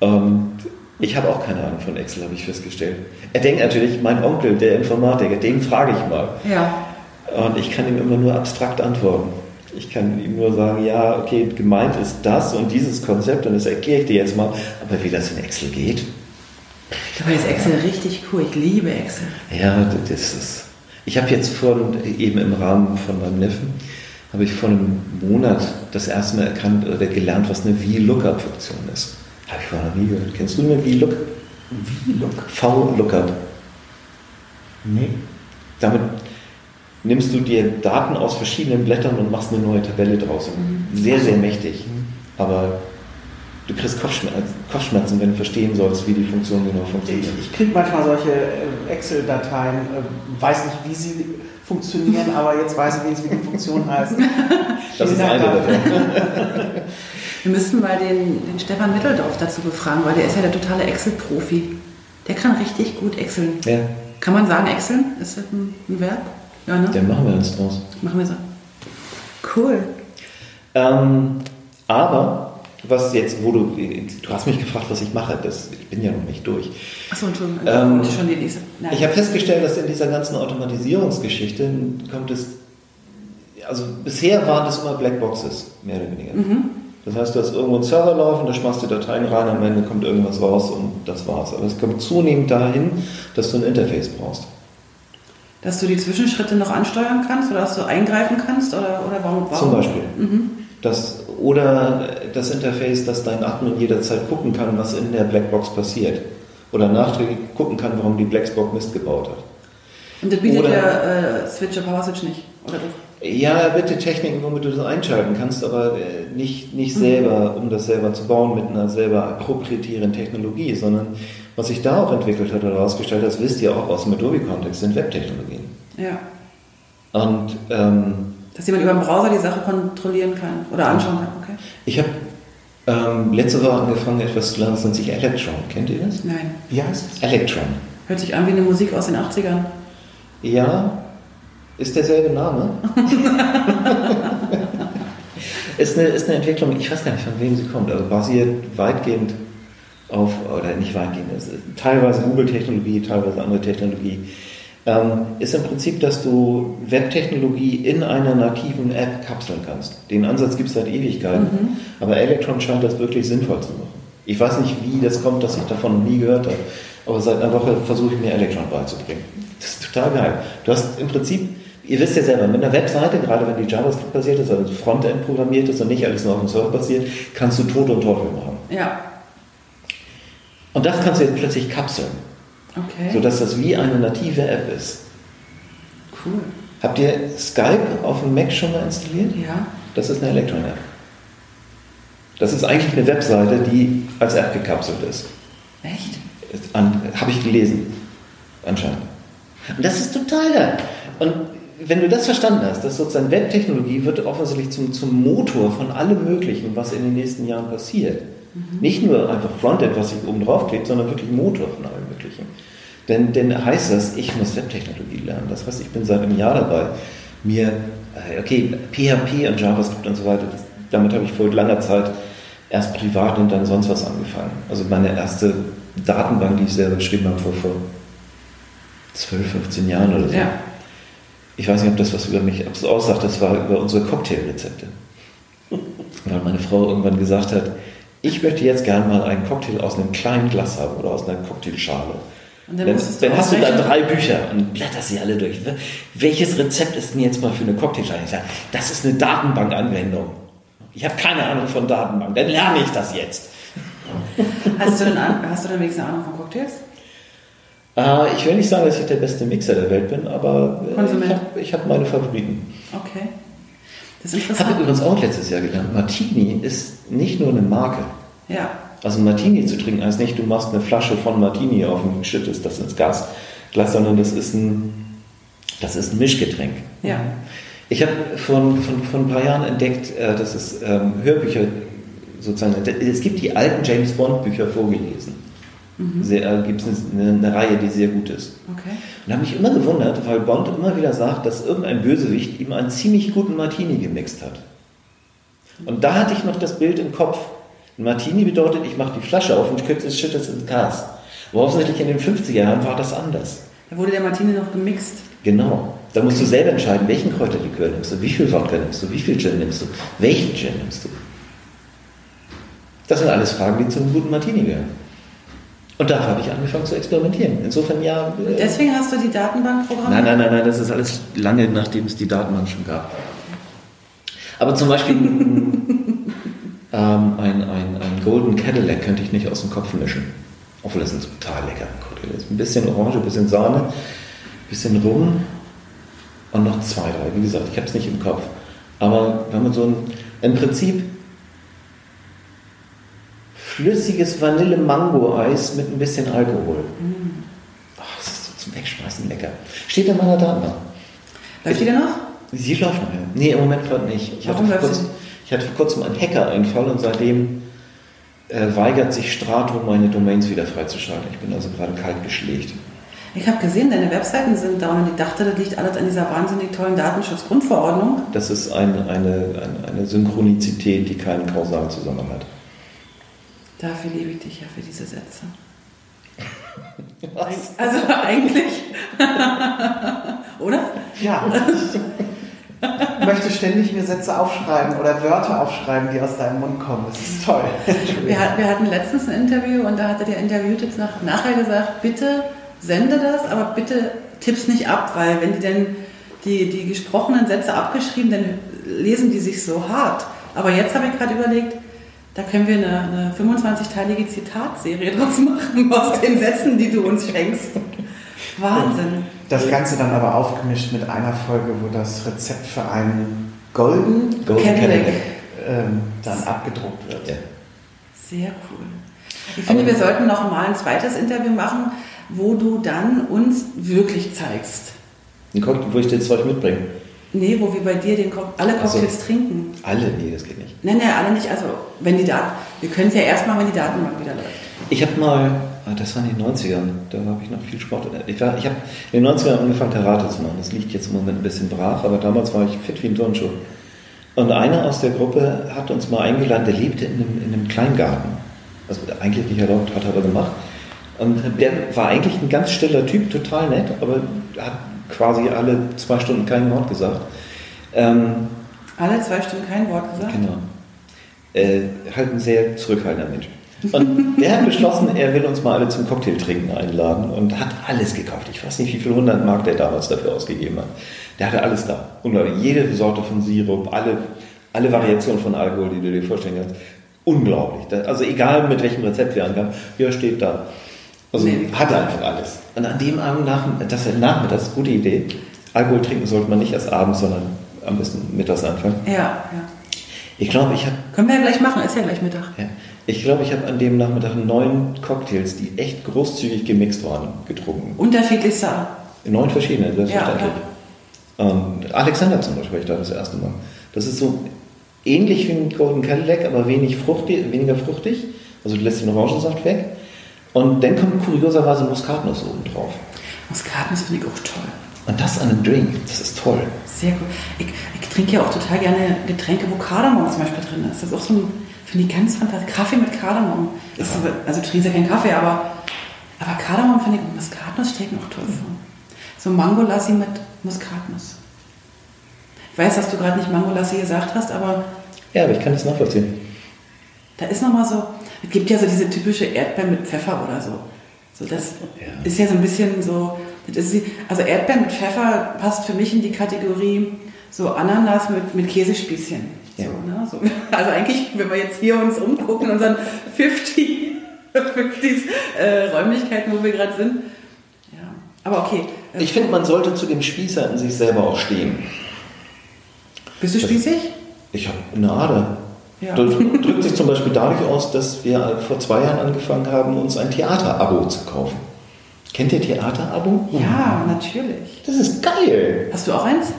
Und ich habe auch keine Ahnung von Excel, habe ich festgestellt. Er denkt natürlich, mein Onkel, der Informatiker, den frage ich mal. Ja. Und ich kann ihm immer nur abstrakt antworten. Ich kann ihm nur sagen, ja, okay, gemeint ist das und dieses Konzept und das erkläre ich dir jetzt mal. Aber wie das in Excel geht. Aber ist Excel richtig cool. Ich liebe Excel. Ja, das ist. Ich habe jetzt von, eben im Rahmen von meinem Neffen, habe ich vor einem Monat das erste Mal erkannt oder gelernt, was eine VLOOKUP-Funktion ist. Habe ich vorher noch nie gehört. Kennst du eine VLOOK? VLOOK? V-Lookup. Nee. Damit nimmst du dir Daten aus verschiedenen Blättern und machst eine neue Tabelle draus. Mhm. Sehr, sehr mächtig. Mhm. Aber du kriegst Kopfschmerzen, Kopfschmerzen, wenn du verstehen sollst, wie die Funktion genau funktioniert. Ich, ich kriege manchmal solche äh, Excel-Dateien, äh, weiß nicht, wie sie funktionieren, aber jetzt weiß ich, wie die Funktion heißt. (laughs) Das ist eine davon. (laughs) Wir müssten mal den, den Stefan Mitteldorf dazu befragen, weil der ist ja der totale Excel-Profi. Der kann richtig gut Excel. Ja. Kann man sagen, Excel? Ist das ein, ein Verb? Ja, ne? Dann machen wir uns draus. Machen wir so. Cool. Ähm, aber, was jetzt, wo du, du hast mich gefragt, was ich mache, das, ich bin ja noch nicht durch. Achso, Entschuldigung, ähm, schon die nächste. Nein. Ich habe festgestellt, dass in dieser ganzen Automatisierungsgeschichte kommt es, also bisher waren das immer Blackboxes, mehr oder weniger. Mhm. Das heißt, du hast irgendwo einen Server laufen, da schmeißt du Dateien rein, am Ende kommt irgendwas raus und das war's. Aber es kommt zunehmend dahin, dass du ein Interface brauchst. Dass du die Zwischenschritte noch ansteuern kannst oder dass du eingreifen kannst? Oder, oder warum, warum? Zum Beispiel. Mhm. Das, oder das Interface, dass dein Admin jederzeit gucken kann, was in der Blackbox passiert. Oder nachträglich gucken kann, warum die Blackbox Mist gebaut hat. Und das bietet oder, der äh, Switcher Power Switch nicht, oder doch? Ja, bitte Techniken, womit du das einschalten kannst, aber äh, nicht, nicht mhm. selber, um das selber zu bauen mit einer selber proprietären Technologie, sondern was sich da auch entwickelt hat oder herausgestellt hat, das wisst ihr auch aus dem Adobe-Kontext, sind Webtechnologien. Ja. Und, ähm, Dass jemand über den Browser die Sache kontrollieren kann oder anschauen kann, okay. Ich habe ähm, letzte Woche angefangen, etwas zu lernen, das nennt sich Electron. Kennt ihr das? Nein. Wie heißt es? Electron. Hört sich an wie eine Musik aus den 80ern. Ja, ist derselbe Name. (laughs) ist, eine, ist eine Entwicklung, ich weiß gar nicht, von wem sie kommt, also basiert weitgehend auf, oder nicht weitgehend, teilweise Google-Technologie, teilweise andere Technologie, ähm, ist im Prinzip, dass du Webtechnologie in einer nativen App kapseln kannst. Den Ansatz gibt es seit Ewigkeiten, mhm. aber Electron scheint das wirklich sinnvoll zu machen. Ich weiß nicht, wie das kommt, dass ich davon noch nie gehört habe, aber seit einer Woche versuche ich mir Electron beizubringen. Das ist total geil. Du hast im Prinzip, ihr wisst ja selber, mit einer Webseite, gerade wenn die JavaScript basiert ist, also Frontend programmiert ist und nicht alles nur auf dem Server basiert, kannst du Tod und Teufel machen. Ja. Und das kannst du jetzt plötzlich kapseln. Okay. Sodass das wie eine native App ist. Cool. Habt ihr Skype auf dem Mac schon mal installiert? Ja. Das ist eine Electron-App. Das ist eigentlich eine Webseite, die als App gekapselt ist. Echt? Habe ich gelesen. Anscheinend. Und das ist total geil. Und wenn du das verstanden hast, dass sozusagen Webtechnologie wird offensichtlich zum, zum Motor von allem Möglichen, was in den nächsten Jahren passiert. Mhm. Nicht nur einfach Frontend, was sich oben drauf klebt, sondern wirklich Motor von allem Möglichen. Denn, denn heißt das, ich muss Webtechnologie lernen. Das heißt, ich bin seit einem Jahr dabei, mir, äh, okay, PHP und JavaScript und so weiter, das, damit habe ich vor langer Zeit erst privat und dann sonst was angefangen. Also meine erste Datenbank, die ich selber geschrieben habe, vor, vor 12, 15 Jahren oder so. Ja. Ich weiß nicht, ob das was über mich aussagt, das war über unsere Cocktailrezepte. (laughs) Weil meine Frau irgendwann gesagt hat, ich möchte jetzt gerne mal einen Cocktail aus einem kleinen Glas haben oder aus einer Cocktailschale. Und dann, dann, dann hast du da drei Bücher und blätterst sie alle durch. Welches Rezept ist denn jetzt mal für eine Cocktailschale? Ich sage, das ist eine Datenbankanwendung. Ich habe keine Ahnung von Datenbank, dann lerne ich das jetzt. Hast du denn, hast du denn wenigstens eine Ahnung von Cocktails? Äh, ich will nicht sagen, dass ich der beste Mixer der Welt bin, aber äh, ich habe hab meine Favoriten. Okay. Das ist Ich habe interessant. übrigens auch letztes Jahr gelernt, Martini ist nicht nur eine Marke. Ja. Also Martini zu trinken heißt nicht, du machst eine Flasche von Martini auf und schüttest das ins Gas, Glas, sondern das ist ein, das ist ein Mischgetränk. Ja. Ich habe von, von, von ein paar Jahren entdeckt, äh, dass es ähm, Hörbücher sozusagen, es gibt die alten James Bond Bücher vorgelesen. Sehr, äh, gibt es eine, eine Reihe, die sehr gut ist. Okay. Und habe mich immer gewundert, weil Bond immer wieder sagt, dass irgendein Bösewicht ihm einen ziemlich guten Martini gemixt hat. Und da hatte ich noch das Bild im Kopf. Ein Martini bedeutet, ich mache die Flasche auf und schütte es ins Gas. Aber offensichtlich in den 50er Jahren war das anders. Da wurde der Martini noch gemixt. Genau. Da musst du selber entscheiden, welchen Kräuterlikör nimmst du, wie viel Wodka nimmst du, wie viel Gin nimmst du, welchen Gin nimmst du. Das sind alles Fragen, die zu einem guten Martini gehören. Und da habe ich angefangen zu experimentieren. Insofern ja. äh, Deswegen hast du die Datenbank programmiert? Nein, nein, nein, nein, das ist alles lange, nachdem es die Datenbank schon gab. Aber zum Beispiel (laughs) ähm, ein, ein, ein Golden Cadillac könnte ich nicht aus dem Kopf mischen. Obwohl das ein total leckerer Cocktail ist. Ein bisschen Orange, ein bisschen Sahne, ein bisschen Rum und noch zwei, drei. Wie gesagt, ich habe es nicht im Kopf. Aber wenn man so ein, im Prinzip flüssiges Vanille-Mango-Eis mit ein bisschen Alkohol. Ach, das ist so zum Wegschmeißen lecker. Steht in meiner Datenbank. Läuft die denn noch? Sie läuft noch, ja. Nee, im Moment gerade nicht. Ich hatte, Warum vor läuft kurzem, ich hatte vor kurzem einen Hacker-Einfall und seitdem äh, weigert sich Strato, meine Domains wieder freizuschalten. Ich bin also gerade kalt geschlägt. Ich habe gesehen, deine Webseiten sind down und ich dachte, das liegt alles an dieser wahnsinnig tollen Datenschutzgrundverordnung. Das ist ein, eine, eine, eine Synchronizität, die keinen kausalen Zusammenhang hat. Dafür liebe ich dich ja für diese Sätze. Also eigentlich. (laughs) Oder? Ja. Ich möchte ständig mir Sätze aufschreiben oder Wörter aufschreiben, die aus deinem Mund kommen. Das ist toll. Wir, hat- wir hatten letztens ein Interview und da hatte der Interviewte nach, nachher gesagt, bitte sende das, aber bitte tipp's nicht ab, weil wenn die denn die, die gesprochenen Sätze abgeschrieben, dann lesen die sich so hart. Aber jetzt habe ich gerade überlegt, da können wir eine, eine 25-teilige Zitatserie draus machen (laughs) aus den Sätzen, die du uns schenkst. Wahnsinn. Das Ganze dann aber aufgemischt mit einer Folge, wo das Rezept für einen Golden Golden Cadillac. Ähm, dann abgedruckt wird. Ja. Sehr cool. Ich finde, wir sollten noch mal ein zweites Interview machen, wo du dann uns wirklich zeigst. Cocktail, wo ich das Zeug mitbringe. Nee, wo wir bei dir den Cock alle. Cocktails trinken. Alle? Nee, das geht nicht. Nein, nein, alle nicht. Also, wenn die Daten. Wir können es ja erst mal, wenn die Datenbank wieder läuft. Ich habe mal, ah, das war in den 90ern, da habe ich noch viel Sport. Ich, war- ich habe in den 90ern angefangen, Karate zu machen. Das liegt jetzt im Moment ein bisschen brach, aber damals war ich fit wie ein Turnschuh. Und einer aus der Gruppe hat uns mal eingeladen, der lebte in einem, in einem Kleingarten. Also eigentlich nicht erlaubt, hat er aber gemacht. Und der war eigentlich ein ganz stiller Typ, total nett, aber hat quasi alle zwei Stunden kein Wort gesagt. Ähm, Alle zwei Stunden kein Wort gesagt. Genau. Äh, halt ein sehr zurückhaltender Mensch. Und der hat beschlossen, er will uns mal alle zum Cocktailtrinken einladen und hat alles gekauft. Ich weiß nicht, wie viel 100 Mark der damals dafür ausgegeben hat. Der hatte alles da. Unglaublich. Jede Sorte von Sirup, alle, alle Variationen von Alkohol, die du dir vorstellen kannst. Unglaublich. Also egal, mit welchem Rezept wir ankamen, ja, steht da. Also Nee. hatte einfach alles. Und an dem Abend, nach, das ist nachmittags, gute Idee, Alkohol trinken sollte man nicht erst abends, sondern am besten mittags anfangen. Ja, ja. Ich glaube, ich habe Können wir ja gleich machen, ist ja gleich Mittag. ja. Ich glaube, ich habe an dem Nachmittag neun Cocktails, die echt großzügig gemixt waren, getrunken. Unterschiedlichste Art. Neun verschiedene, selbstverständlich. Ja, Und Alexander zum Beispiel, ich da das erste Mal. Das ist so ähnlich wie ein Golden Cadillac, aber wenig fruchtig, weniger fruchtig. Also du lässt den Orangensaft weg. Und dann kommt kurioserweise Muskatnuss oben drauf. Muskatnuss finde ich auch toll. Und das an einem Drink, das ist toll. Sehr gut. Ich, ich trinke ja auch total gerne Getränke, wo Kardamom zum Beispiel drin ist. Das ist auch so ein, finde ich ganz fantastisch. Kaffee mit Kardamom. Ist, Ja. aber- also du trinkst ja keinen Kaffee, aber, aber Kardamom finde ich und Muskatnuss mir auch toll vor. So Mangolassi mit Muskatnuss. Ich weiß, dass du gerade nicht Mangolassi gesagt hast, aber Ja, aber ich kann das nachvollziehen. da ist nochmal so, es gibt ja so diese typische Erdbeeren mit Pfeffer oder so. So, das Ja. ist ja so ein bisschen so, also Erdbeeren mit Pfeffer passt für mich in die Kategorie so Ananas mit, mit Käsespießchen. Ja. So, ne? so, (laughs) also eigentlich, wenn wir jetzt hier uns umgucken, in unseren 50, 50 (laughs) äh, Räumlichkeiten, wo wir gerade sind, ja, Aber okay. Äh, ich finde, man sollte zu dem Spießer in sich selber auch stehen. Bist du spießig? Ich habe eine Ader. Ja. Das drückt sich zum Beispiel dadurch aus, dass wir vor zwei Jahren angefangen haben, uns ein Theaterabo zu kaufen. Kennt ihr Theaterabo? Ja, natürlich. Das ist geil. Hast du auch eins?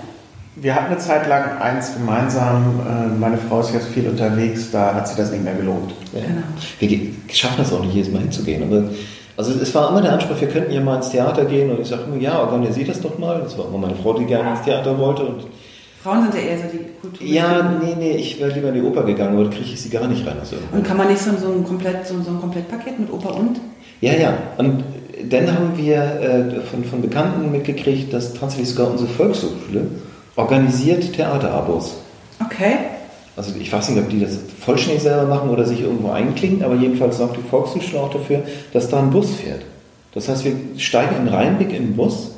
Wir hatten eine Zeit lang eins gemeinsam. Äh, meine Frau ist jetzt viel unterwegs, da hat sich das nicht mehr gelohnt. Ja. Genau. Wir schaffen das auch nicht jedes Mal hinzugehen. Aber also es war immer der Anspruch, wir könnten ja mal ins Theater gehen und ich sage immer, ja, organisiert das doch mal. Das war immer meine Frau, die gerne ins Theater wollte. Und Frauen sind ja eher so die Kultur. Ja, nee, nee, ich wäre lieber in die Oper gegangen, aber da kriege ich sie gar nicht rein. Also und kann man nicht so, so, ein, Komplett, so, so ein Komplettpaket mit Oper und? Ja, ja. Und dann haben wir äh, von, von Bekannten mitgekriegt, dass tatsächlich sogar unsere Volkshochschule organisiert Theaterabos. Okay. Also ich weiß nicht, ob die das vollständig selber machen oder sich irgendwo einklinken, aber jedenfalls sorgt die Volkshochschule auch dafür, dass da ein Bus fährt. Das heißt, wir steigen in Rheinbeck in den Bus,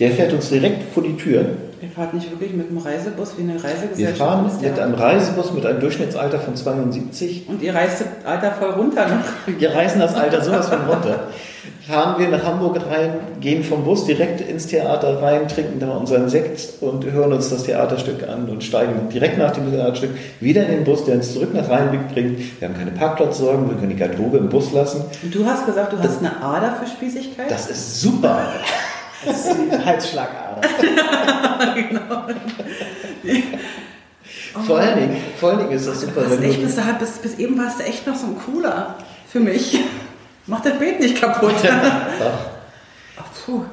der fährt uns direkt vor die Tür Ihr fahrt nicht wirklich mit einem Reisebus wie eine Reisegesellschaft? Wir fahren mit einem Reisebus mit einem Durchschnittsalter von 72. Und ihr reist das Alter voll runter noch? Wir reisen das Alter sowas von runter. Fahren wir nach Hamburg rein, gehen vom Bus direkt ins Theater rein, trinken da unseren Sekt und hören uns das Theaterstück an und steigen direkt nach dem Theaterstück wieder in den Bus, der uns zurück nach Rheinbeck bringt. Wir haben keine Parkplatzsorgen, wir können die Garderobe im Bus lassen. Und du hast gesagt, du das, hast eine Ader für Spießigkeit? Das ist super. Das ist die (laughs) Halsschlagader. genau. vor, allen Dingen, vor allen Dingen ist das super. Das echt, bis, bis, bis eben warst du echt noch so ein cooler für mich. Mach das Bild nicht kaputt. (laughs) Ach, puh.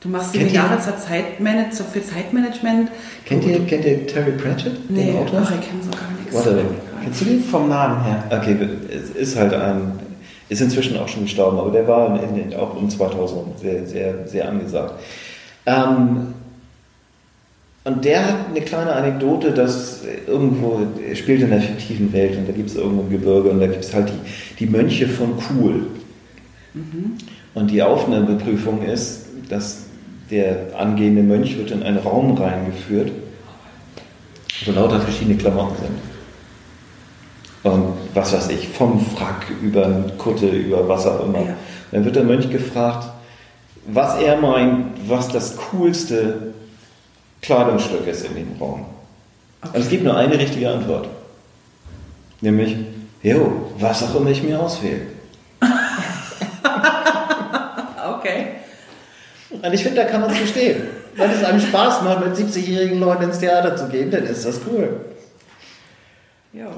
Du machst Seminare zur Zeitmanagement, so für Zeitmanagement. Kennt ihr, kennt ihr Terry Pratchett? Nee, den Autor? Ach, ich kenne so gar nichts. Warte, kennst du den vom Namen her? Okay, es ist halt ein ist inzwischen auch schon gestorben, aber der war in, auch um 2000 sehr, sehr, sehr angesagt. Ähm, und der hat eine kleine Anekdote, dass irgendwo, er spielt in einer fiktiven Welt und da gibt es irgendwo ein Gebirge und da gibt es halt die, die Mönche von Kuhl. Mhm. Und die Aufnahmeprüfung ist, dass der angehende Mönch wird in einen Raum reingeführt, wo lauter verschiedene Klamotten sind. Und was weiß ich, vom Frack über Kutte, über was auch immer. Ja. Dann wird der Mönch gefragt, was er meint, was das coolste Kleidungsstück ist in dem Raum. Okay. Und es gibt nur eine richtige Antwort. Nämlich, jo, was auch immer ich mir auswähle. (laughs) okay. Und ich finde, da kann man es verstehen. Wenn es einem Spaß macht, mit 70-jährigen Leuten ins Theater zu gehen, dann ist das cool. Jo.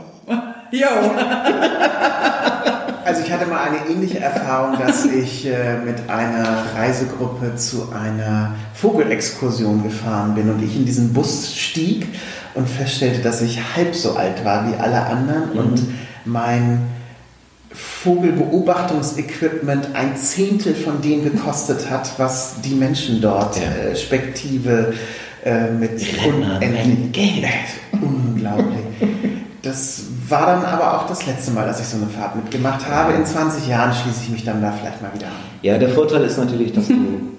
Jo. (laughs) Also ich hatte mal eine ähnliche Erfahrung, dass ich äh, mit einer Reisegruppe zu einer Vogelexkursion gefahren bin und ich in diesen Bus stieg und feststellte, dass ich halb so alt war wie alle anderen mhm. und mein Vogelbeobachtungsequipment ein Zehntel von dem gekostet hat, was die Menschen dort ja. äh, spektive äh, mit unendlich Geld. (laughs) Unglaublich. Das war dann aber auch das letzte Mal, dass ich so eine Fahrt mitgemacht habe. In 20 Jahren schließe ich mich dann da vielleicht mal wieder an. Ja, der Vorteil ist natürlich, dass du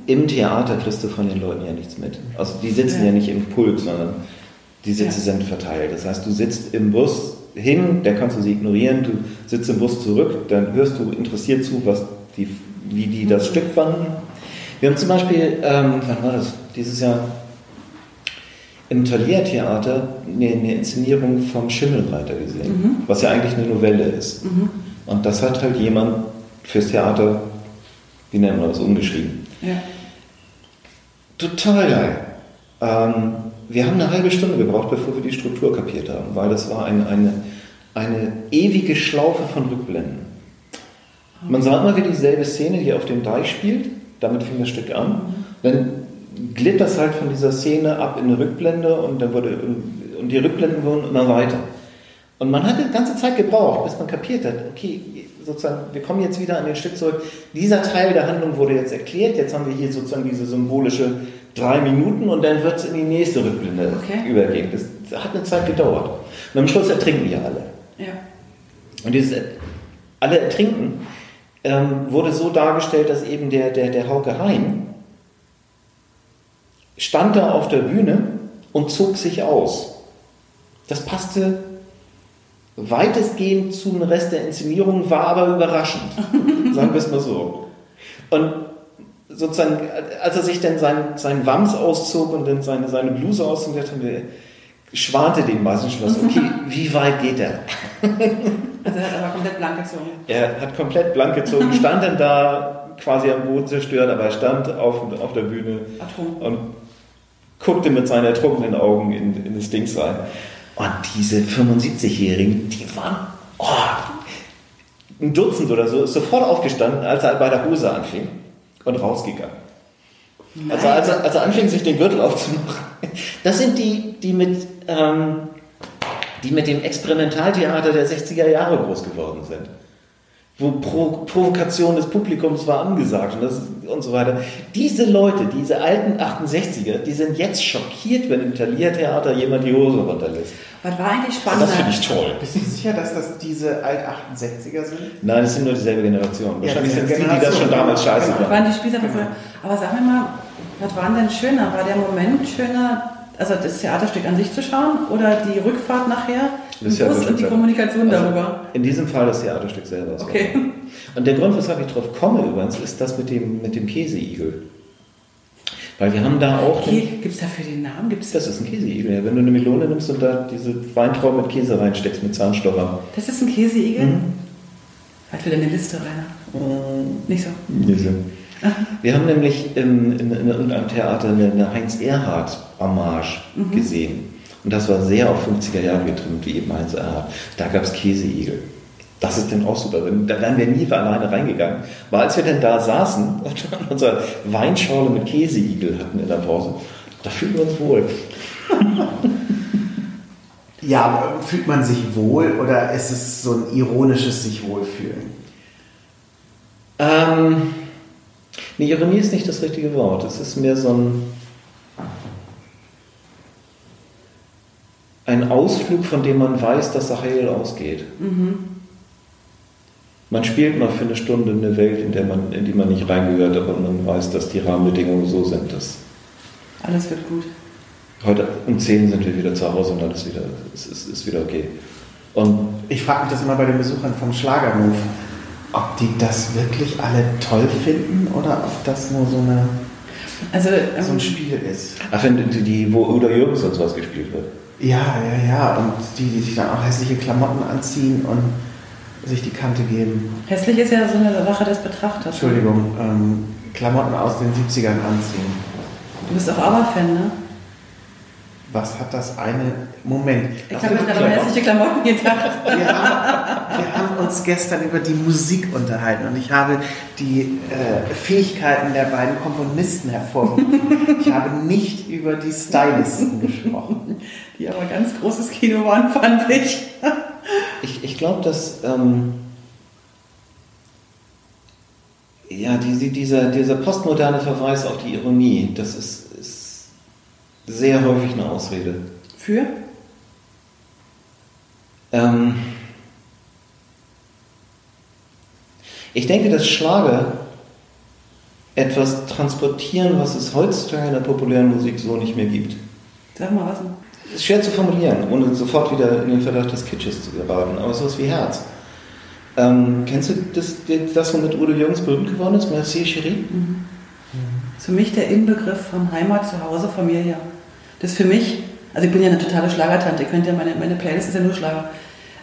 im Theater kriegst du von den Leuten ja nichts mit. Also die sitzen ja, ja nicht im Pulk, sondern die Sitze ja. sind verteilt. Das heißt, du sitzt im Bus hin, dann kannst du sie ignorieren, du sitzt im Bus zurück, dann hörst du interessiert zu, was die, wie die das mhm. Stück fanden. Wir haben zum Beispiel, ähm, wann war das? Dieses Jahr im Thalia-Theater eine, eine, Inszenierung vom Schimmelreiter gesehen, mhm. was ja eigentlich eine Novelle ist. Mhm. Und das hat halt jemand fürs Theater, wie nennen wir das, umgeschrieben. Ja. Total geil. Ähm, wir haben eine halbe Stunde gebraucht, bevor wir die Struktur kapiert haben, weil das war eine, eine, eine ewige Schlaufe von Rückblenden. Man sah immer wieder dieselbe Szene, die auf dem Deich spielt, damit fing das Stück an. Mhm. Dann glitt das halt von dieser Szene ab in eine Rückblende und dann wurde und die Rückblenden wurden immer weiter. Und man hat die ganze Zeit gebraucht, bis man kapiert hat, okay, sozusagen, wir kommen jetzt wieder an den Stück zurück. Dieser Teil der Handlung wurde jetzt erklärt, jetzt haben wir hier sozusagen diese symbolische drei Minuten und dann wird es in die nächste Rückblende okay. übergehen. Das hat eine Zeit gedauert. Und am Schluss ertrinken die alle. Ja. Und dieses alle Ertrinken ähm, wurde so dargestellt, dass eben der, der, der Hauke Hein, stand da auf der Bühne und zog sich aus. Das passte weitestgehend zum Rest der Inszenierung, war aber überraschend, (laughs) sagen wir es mal so. Und sozusagen, als er sich dann sein, seinen Wams auszog und dann seine, seine Bluse auszog, schwante dem meistens schon was, (laughs) okay, wie weit geht er? Also er hat aber komplett blank gezogen. Er hat komplett blank gezogen, (laughs) stand dann da quasi am Boden zerstört, aber er stand auf, auf der Bühne Ertrunken. und guckte mit seinen ertrunkenen Augen in, in das Ding rein. Und diese 75-Jährigen, die waren oh, ein Dutzend oder so, ist sofort aufgestanden, als er bei der Hose anfing und rausgegangen. Also als er, als er anfing, sich den Gürtel aufzumachen. Das sind die, die mit, ähm, die mit dem Experimentaltheater der 60er Jahre groß geworden sind. Wo Pro Provokation des Publikums war angesagt und, das, und so weiter. Diese Leute, diese alten 68er, die sind jetzt schockiert, wenn im Thalia-Theater jemand die Hose runterlässt. Was war eigentlich spannend? Das finde ich toll. Bist du sicher, dass das diese Alt-68er sind? Nein, es sind nur dieselbe Generation. Wahrscheinlich Ja, sind es die, die das schon damals genau. scheiße Genau. Das fanden. waren die von früher. Aber sag mir mal, was war denn schöner? War der Moment schöner, also das Theaterstück an sich zu schauen oder die Rückfahrt nachher Das Bus und die. Kommunikation Also, darüber? In diesem Fall das Theaterstück selber. das war- Okay. Und der Grund, weshalb ich drauf komme übrigens, ist das mit dem, mit dem Käseigel. Weil wir haben da auch... Gibt es dafür den Namen? Gibt's das ist ein Käseigel. Ja. Wenn du eine Melone nimmst und da diese Weintrauben mit Käse reinsteckst, mit Zahnstochern. das ist ein Käseigel? Mhm. Hat wieder eine Liste, Rainer. Nicht so. Diese. Wir haben nämlich in, in, in irgendeinem Theater eine, eine Heinz-Erhardt-Hommage gesehen. Und das war sehr auf 50er Jahre getrimmt, wie eben Heinz Erhardt. Da gab es Käseigel. Das ist dann auch super. Da wären wir nie alleine reingegangen. Weil als wir dann da saßen (laughs) und unsere Weinschorle mit Käseigel hatten in der Pause, da fühlten wir uns wohl. (laughs) Ja, aber fühlt man sich wohl oder ist es so ein ironisches sich wohlfühlen? Ähm, nee, Ironie ist nicht das richtige Wort. Es ist mehr so ein, ein Ausflug, von dem man weiß, dass er heil ausgeht. Man spielt mal für eine Stunde eine Welt, in, der man, in die man nicht reingehört, aber man weiß, dass die Rahmenbedingungen so sind, dass Alles wird gut. heute um 10 sind wir wieder zu Hause und alles wieder, es ist, ist wieder okay. Und Ich frage mich das immer bei den Besuchern vom Schlagermove, ob die das wirklich alle toll finden oder ob das nur so, eine, Also, so ähm, ein Spiel ist. ach, wenn die, die, wo Udo Jürgens und sowas gespielt wird. Ja, ja, ja. Und die, die sich dann auch hässliche Klamotten anziehen und sich die Kante geben. hässlich ist ja so eine Sache des Betrachters. Entschuldigung, ähm, Klamotten aus den 70ern anziehen. Du bist auch Aber-Fan, ne? Was hat das eine. Moment. Ich habe mir gerade an hässliche Klamotten gedacht. Wir haben, wir haben uns gestern über die Musik unterhalten und ich habe die äh, Fähigkeiten der beiden Komponisten hervorgehoben. Ich habe nicht über die Stylisten gesprochen. Die aber ganz großes Kino waren, fand ich. Ich, ich glaube, dass ähm, ja, die, dieser, dieser postmoderne Verweis auf die Ironie, das ist sehr häufig eine Ausrede. Für? Ähm, ich denke, dass Schlager etwas transportieren, was es heutzutage in der populären Musik so nicht mehr gibt. Sag mal was. Ist schwer zu formulieren, ohne sofort wieder in den Verdacht des Kitsches zu geraten, aber sowas wie Herz. Ähm, kennst du das, das, womit Udo Jürgens berühmt geworden ist? Merci, Chérie? Das ist für mich der Inbegriff von Heimat, Zuhause, Familie. Das für mich, also ich bin ja eine totale Schlagertante, ihr könnt ja, meine, meine Playlist ist ja nur Schlager.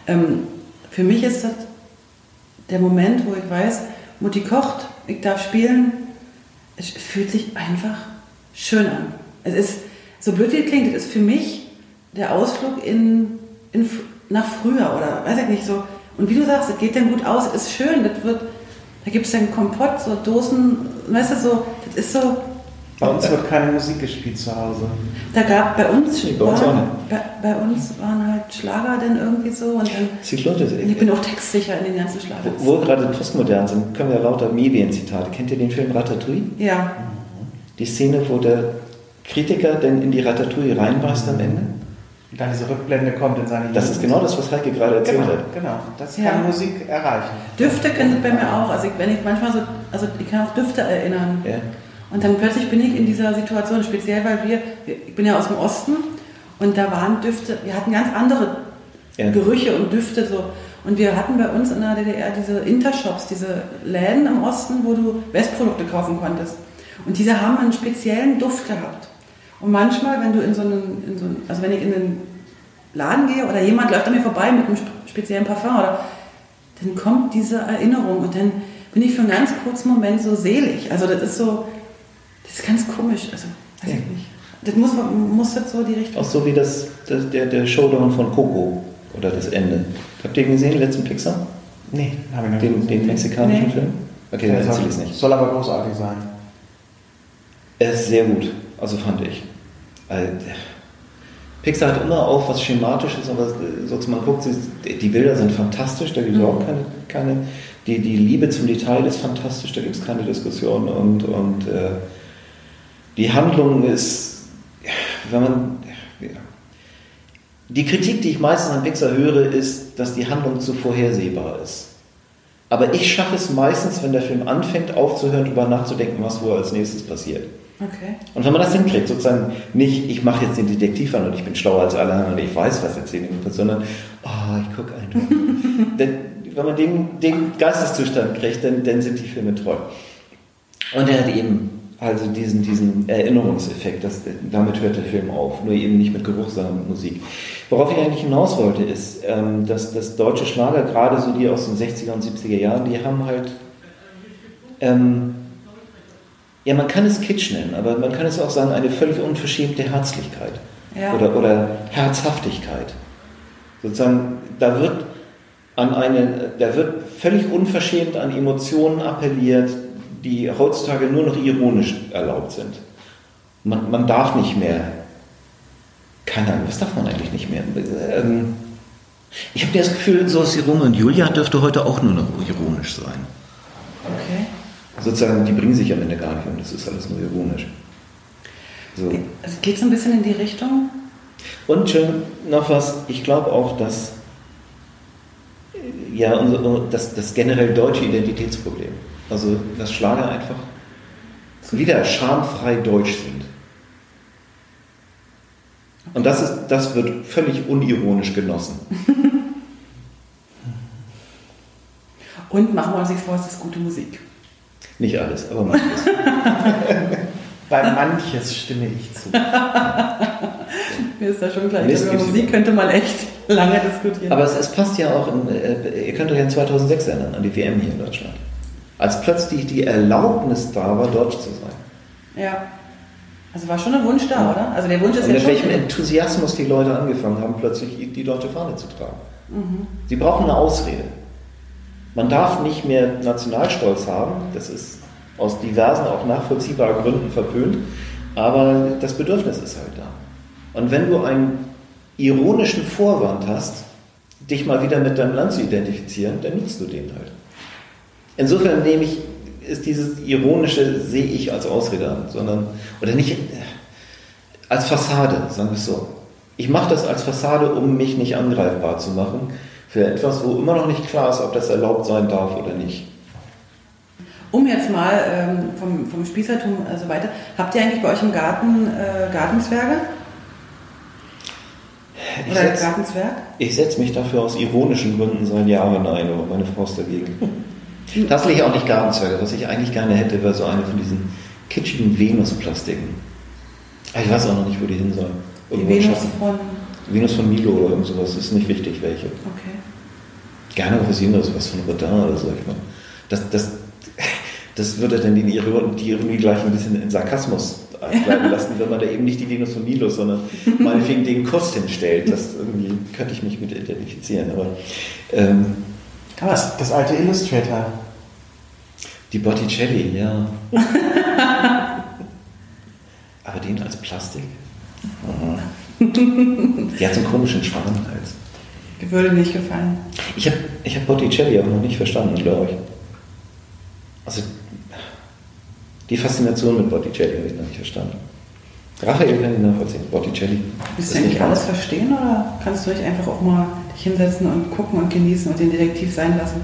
Ähm, für mich ist das der Moment, wo ich weiß, Mutti kocht, ich darf spielen, es fühlt sich einfach schön an. Es ist, so blöd wie es klingt, es ist für mich der Ausflug in, in, nach früher oder weiß ich nicht so. Und wie du sagst, es geht dann gut aus, es ist schön, das wird, da gibt es dann Kompott, so Dosen, weißt du, so, das ist so, Bei uns wird keine Musik gespielt zu Hause. da gab bei uns, Nee, bei uns war- auch nicht. bei, bei uns waren halt Schlager dann irgendwie so und dann, und ich bin auch textsicher in den ganzen Schlagern. wo wir gerade postmodern sind, können wir lauter Medienzitate. Kennt ihr den Film Ratatouille? Ja, Die Szene, wo der Kritiker denn in die Ratatouille reinbeißt am Ende? Und dann diese Rückblende kommt in seine Das ist genau das, was Heike gerade erzählt Genau, hat. genau. Das Ja. kann Musik erreichen. Düfte können bei mir auch. Also ich, wenn ich manchmal so, also ich kann auch Düfte erinnern. Ja. Und dann plötzlich bin ich in dieser Situation, speziell weil wir, ich bin ja aus dem Osten und da waren Düfte, wir hatten ganz andere Ja. Gerüche und Düfte so. Und wir hatten bei uns in der DDR diese Intershops, diese Läden im Osten, wo du Westprodukte kaufen konntest. Und diese haben einen speziellen Duft gehabt. Und manchmal, wenn du in so einen, in so einen also wenn ich in den Laden gehe oder jemand läuft an mir vorbei mit einem speziellen Parfum, oder, dann kommt diese Erinnerung und dann bin ich für einen ganz kurzen Moment so selig. Also das ist so, das ist ganz komisch. Also, weiß ja. ich nicht. Das muss, muss jetzt so die Richtung. Auch so wie das, das der, der Showdown von Coco oder das Ende. Habt ihr den gesehen, den letzten Pixar? Nee, habe ich nicht. Den, den mexikanischen nee. Film? Okay, dann erzähle ich es nicht. Soll aber großartig sein. Er ist sehr gut, also fand ich. Also, Pixar hat immer auch was Schematisches, aber sonst man guckt, die Bilder sind fantastisch, da gibt es mhm. auch keine, keine die, die Liebe zum Detail ist fantastisch, da gibt es keine Diskussion und, und äh, die Handlung ist, wenn man, ja. die Kritik, die ich meistens an Pixar höre, ist, dass die Handlung zu vorhersehbar ist. Aber ich schaffe es meistens, wenn der Film anfängt, aufzuhören, darüber nachzudenken, was wohl als nächstes passiert. Okay. Und wenn man das hinkriegt, sozusagen nicht, ich mache jetzt den Detektiv an und ich bin schlauer als alle anderen und ich weiß, was erzählen wird, sondern, oh, ich gucke einfach. (laughs) wenn man den, den Geisteszustand kriegt, dann, dann sind die Filme toll. Und er hat eben also diesen, diesen Erinnerungseffekt, das, damit hört der Film auf, nur eben nicht mit Geruch, sondern mit Musik. Worauf ich eigentlich hinaus wollte, ist, ähm, dass, dass deutsche Schlager, gerade so die aus den 60er und 70er Jahren, die haben halt ähm, ja, man kann es Kitsch nennen, aber man kann es auch sagen, eine völlig unverschämte Herzlichkeit ja. oder, oder Herzhaftigkeit. Sozusagen, da wird, an eine, da wird völlig unverschämt an Emotionen appelliert, die heutzutage nur noch ironisch erlaubt sind. Man, man darf nicht mehr, keine Ahnung, was darf man eigentlich nicht mehr? Ähm, ich habe das Gefühl, so wie Romeo und Julia dürfte heute auch nur noch ironisch sein. Okay sozusagen, die bringen sich am Ende gar nicht um, das ist alles nur ironisch. So. Also geht es ein bisschen in die Richtung? Und schön noch was, ich glaube auch, dass ja, unser, das, das generell deutsche Identitätsproblem, also dass Schlager einfach wieder schamfrei deutsch sind. Und das, ist, das wird völlig unironisch genossen. (laughs) Und machen wir uns nichts vor, es ist gute Musik. Nicht alles, aber manches. (laughs) Bei manches stimme ich zu. (laughs) Mir ist da schon klar. Mist, über Musik könnte man echt lange diskutieren. Aber es, es passt ja auch, in, äh, ihr könnt euch an 2006 erinnern, an die WM hier in Deutschland. Als plötzlich die Erlaubnis da war, deutsch zu sein. Ja. Also war schon ein Wunsch da, oder? Also der Wunsch ist Und ja mit welchem Enthusiasmus die Leute angefangen haben, plötzlich die deutsche Fahne zu tragen. Mhm. Sie brauchen eine Ausrede. Man darf nicht mehr Nationalstolz haben, das ist aus diversen, auch nachvollziehbaren Gründen verpönt, aber das Bedürfnis ist halt da. Und wenn du einen ironischen Vorwand hast, dich mal wieder mit deinem Land zu identifizieren, dann nutzt du den halt. Insofern nehme ich, ist dieses Ironische, sehe ich als Ausrede an, sondern, oder nicht als Fassade, sagen wir es so. Ich mache das als Fassade, um mich nicht angreifbar zu machen, für etwas, wo immer noch nicht klar ist, ob das erlaubt sein darf oder nicht. Um jetzt mal ähm, vom, vom Spießertum also weiter, habt ihr eigentlich bei euch im Garten äh, Gartenzwerge? Oder setz, Gartenzwerg? Ich setze mich dafür aus ironischen Gründen seit Jahren ein, aber meine Frau ist dagegen. (laughs) Tatsächlich auch nicht Gartenzwerge. Was ich eigentlich gerne hätte, wäre so eine von diesen kitschigen Venus-Plastiken. Ich weiß auch noch nicht, wo die hin sollen. Die Venus von Venus von Milo oder irgend sowas, ist nicht wichtig welche. Okay. Gerne auch was Jüngeres, was von Rodin oder so. Ich meine, das, das, das würde dann die Ironie, die Ironie gleich ein bisschen in Sarkasmus bleiben lassen, wenn man da eben nicht die Venus von Milo, sondern meinetwegen den Kost hinstellt. Das irgendwie könnte ich mich mit identifizieren. Aber, ähm, Was? Das alte Illustrator. Die Botticelli, ja. (laughs) Aber den als Plastik? (laughs) Die hat so einen komischen Schwanenhals. Die würde nicht gefallen. Ich habe ich hab Botticelli auch noch nicht verstanden, glaube ich. Also, die Faszination mit Botticelli habe ich noch nicht verstanden. Raphael kann ich nachvollziehen, Botticelli. Willst du eigentlich alles verstehen oder kannst du nicht einfach auch mal hinsetzen und gucken und genießen und den Detektiv sein lassen?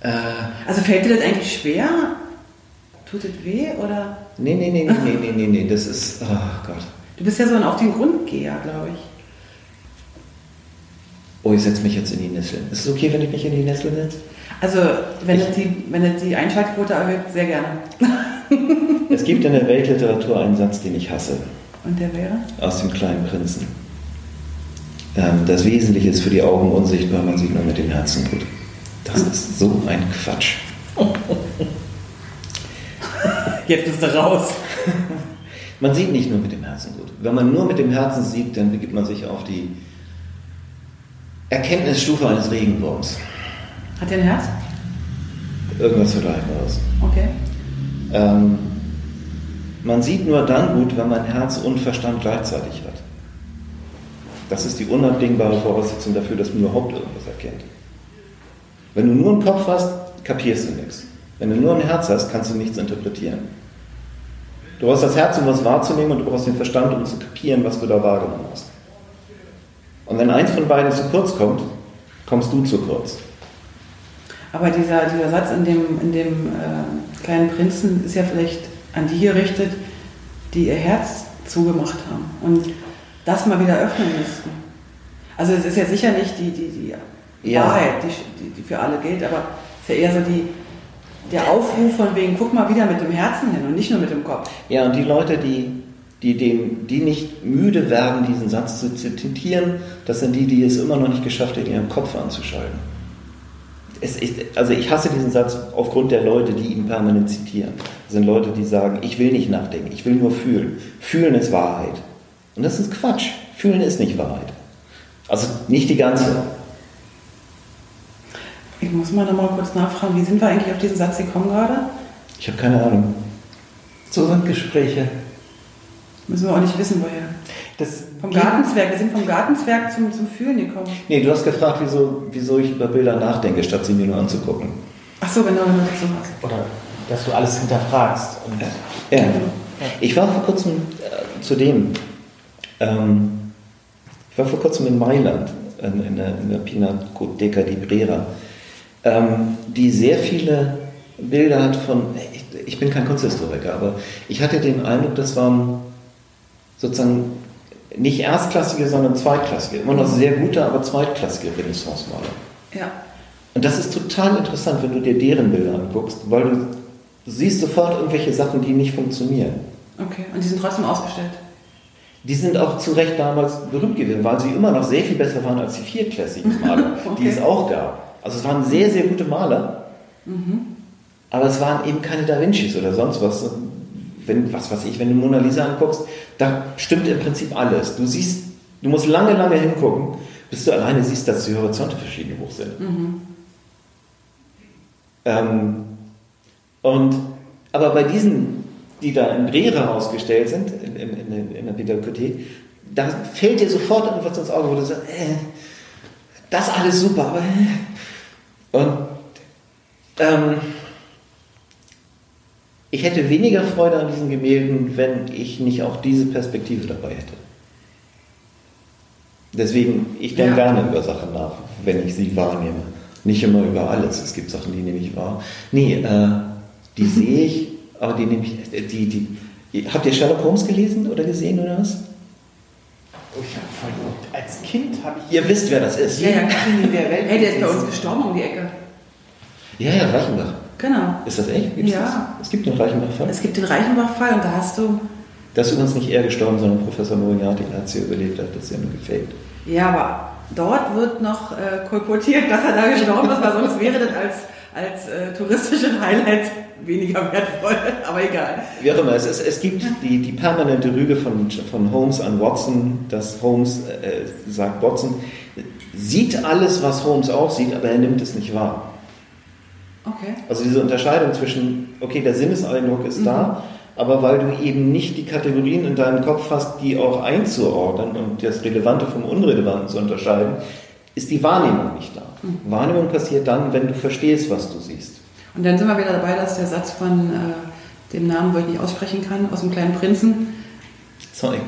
Äh, also fällt dir das eigentlich schwer? Tut es weh oder? Nee, nee, nee, nee, nee, nee, nee, das ist, oh Gott. Du bist ja so ein auf den Grundgeher, glaube ich. Oh, ich setze mich jetzt in die Nesseln. Ist es okay, wenn ich mich in die Nesseln setze? Also, wenn es die, die Einschaltquote erhöht, sehr gerne. es gibt in der Weltliteratur einen Satz, den ich hasse. Und der wäre? Aus dem kleinen Prinzen. Ähm, das Wesentliche ist für die Augen unsichtbar, man sieht nur mit dem Herzen gut. Das ist so ein Quatsch. (laughs) Jetzt bist du raus. (laughs) Man sieht nicht nur mit dem Herzen gut. Wenn man nur mit dem Herzen sieht, dann begibt man sich auf die Erkenntnisstufe eines Regenwurms. Hat der ein Herz? Irgendwas Vergleichbares. Okay. Ähm, man sieht nur dann gut, wenn man Herz und Verstand gleichzeitig hat. Das ist die unabdingbare Voraussetzung dafür, dass man überhaupt irgendwas erkennt. Wenn du nur einen Kopf hast, kapierst du nichts. Wenn du nur ein Herz hast, kannst du nichts interpretieren. Du brauchst das Herz, um was wahrzunehmen, und du brauchst den Verstand, um zu kapieren, was du da wahrgenommen hast. Und wenn eins von beiden zu kurz kommt, kommst du zu kurz. Aber dieser, dieser Satz in dem, in dem äh, kleinen Prinzen ist ja vielleicht an die gerichtet, die ihr Herz zugemacht haben und das mal wieder öffnen müssten. Also es ist ja sicher nicht die, die, die ja. Wahrheit, die, die, für alle gilt, aber es ist ja eher so die, der Aufruf von wegen, guck mal wieder mit dem Herzen hin und nicht nur mit dem Kopf. Ja, und die Leute, die, die, dem, die nicht müde werden, diesen Satz zu zitieren, das sind die, die es immer noch nicht geschafft haben, ihren Kopf anzuschalten. Es, ich, also ich hasse diesen Satz aufgrund der Leute, die ihn permanent zitieren. Das sind Leute, die sagen, ich will nicht nachdenken, ich will nur fühlen. Fühlen ist Wahrheit. Und das ist Quatsch. Fühlen ist nicht Wahrheit. Also nicht die ganze. Ich muss mal noch mal kurz nachfragen, wie sind wir eigentlich auf diesen Satz gekommen gerade? Ich habe keine Ahnung. So sind Gespräche. Müssen wir auch nicht wissen, woher. Das vom Gartenzwerg, wir sind vom Gartenzwerg zum, zum Fühlen gekommen. Nee, du hast gefragt, wieso, wieso ich über Bilder nachdenke, statt sie mir nur anzugucken. Ach so, genau, wenn du das so machst. Oder dass du alles hinterfragst. ja. ja. Ich war vor kurzem äh, zu dem, ähm, ich war vor kurzem in Mailand, in, in, der, in der Pinacoteca di Brera, ähm, die sehr viele Bilder hat von, ich, ich bin kein Kunsthistoriker, aber ich hatte den Eindruck, das waren sozusagen nicht erstklassige, sondern zweitklassige, immer noch sehr gute, aber zweitklassige Renaissance-Maler. Ja. Und das ist total interessant, wenn du dir deren Bilder anguckst, weil du siehst sofort irgendwelche Sachen, die nicht funktionieren. Okay, und die sind trotzdem ausgestellt? Die sind auch zu Recht damals berühmt gewesen, weil sie immer noch sehr viel besser waren als die vierklassigen (laughs) Maler, okay. die es auch gab. Also es waren sehr, sehr gute Maler, mhm. aber es waren eben keine Da Vincis oder sonst was, wenn, was weiß ich, wenn du Mona Lisa anguckst, da stimmt im Prinzip alles. Du siehst, du musst lange, lange hingucken, bis du alleine siehst, dass die Horizonte verschieden hoch sind. Mhm. Ähm, und, aber bei diesen, die da in Brera ausgestellt sind, in, in, in der Pädagogik, da fällt dir sofort irgendwas ins Auge, wo du sagst, äh, das alles super, aber. Äh. Und ähm, ich hätte weniger Freude an diesen Gemälden, wenn ich nicht auch diese Perspektive dabei hätte. Deswegen, ich denke ja. gerne über Sachen nach, wenn ich sie wahrnehme. Nicht immer über alles. Es gibt Sachen, die nehme ich wahr. Nee, äh, die (laughs) sehe ich, aber die nehme ich. Die, die, habt ihr Sherlock Holmes gelesen oder gesehen oder was? Oh, ich hab als Kind habe ich. Ihr wisst, wer das ist. Ja, ja, der Welt. Hey, der ist bei uns gestorben um die Ecke. Ja, ja, Reichenbach. Genau. Ist das echt? Gibt's ja. Das? Es gibt den Reichenbach-Fall. Es gibt den Reichenbach-Fall und da hast du. Das ist übrigens nicht er gestorben, sondern Professor Moriarty, der hat sie überlebt, hat das ist ja nur gefaked. Ja, aber dort wird noch äh, kolportiert, dass er da gestorben ist, weil sonst wäre das als, als äh, touristische Highlight weniger wertvoll, (laughs) aber egal. Wie auch immer, es, ist, es gibt die, die permanente Rüge von, von Holmes an Watson, dass Holmes äh, sagt, Watson sieht alles, was Holmes auch sieht, aber er nimmt es nicht wahr. Okay. Also diese Unterscheidung zwischen, okay, der Sinneseindruck ist mhm. da, aber weil du eben nicht die Kategorien in deinem Kopf hast, die auch einzuordnen und das Relevante vom Unrelevanten zu unterscheiden, ist die Wahrnehmung nicht da. Mhm. Wahrnehmung passiert dann, wenn du verstehst, was du siehst. Und dann sind wir wieder dabei, dass der Satz von äh, dem Namen, wo ich nicht aussprechen kann, aus dem kleinen Prinzen. Sorry.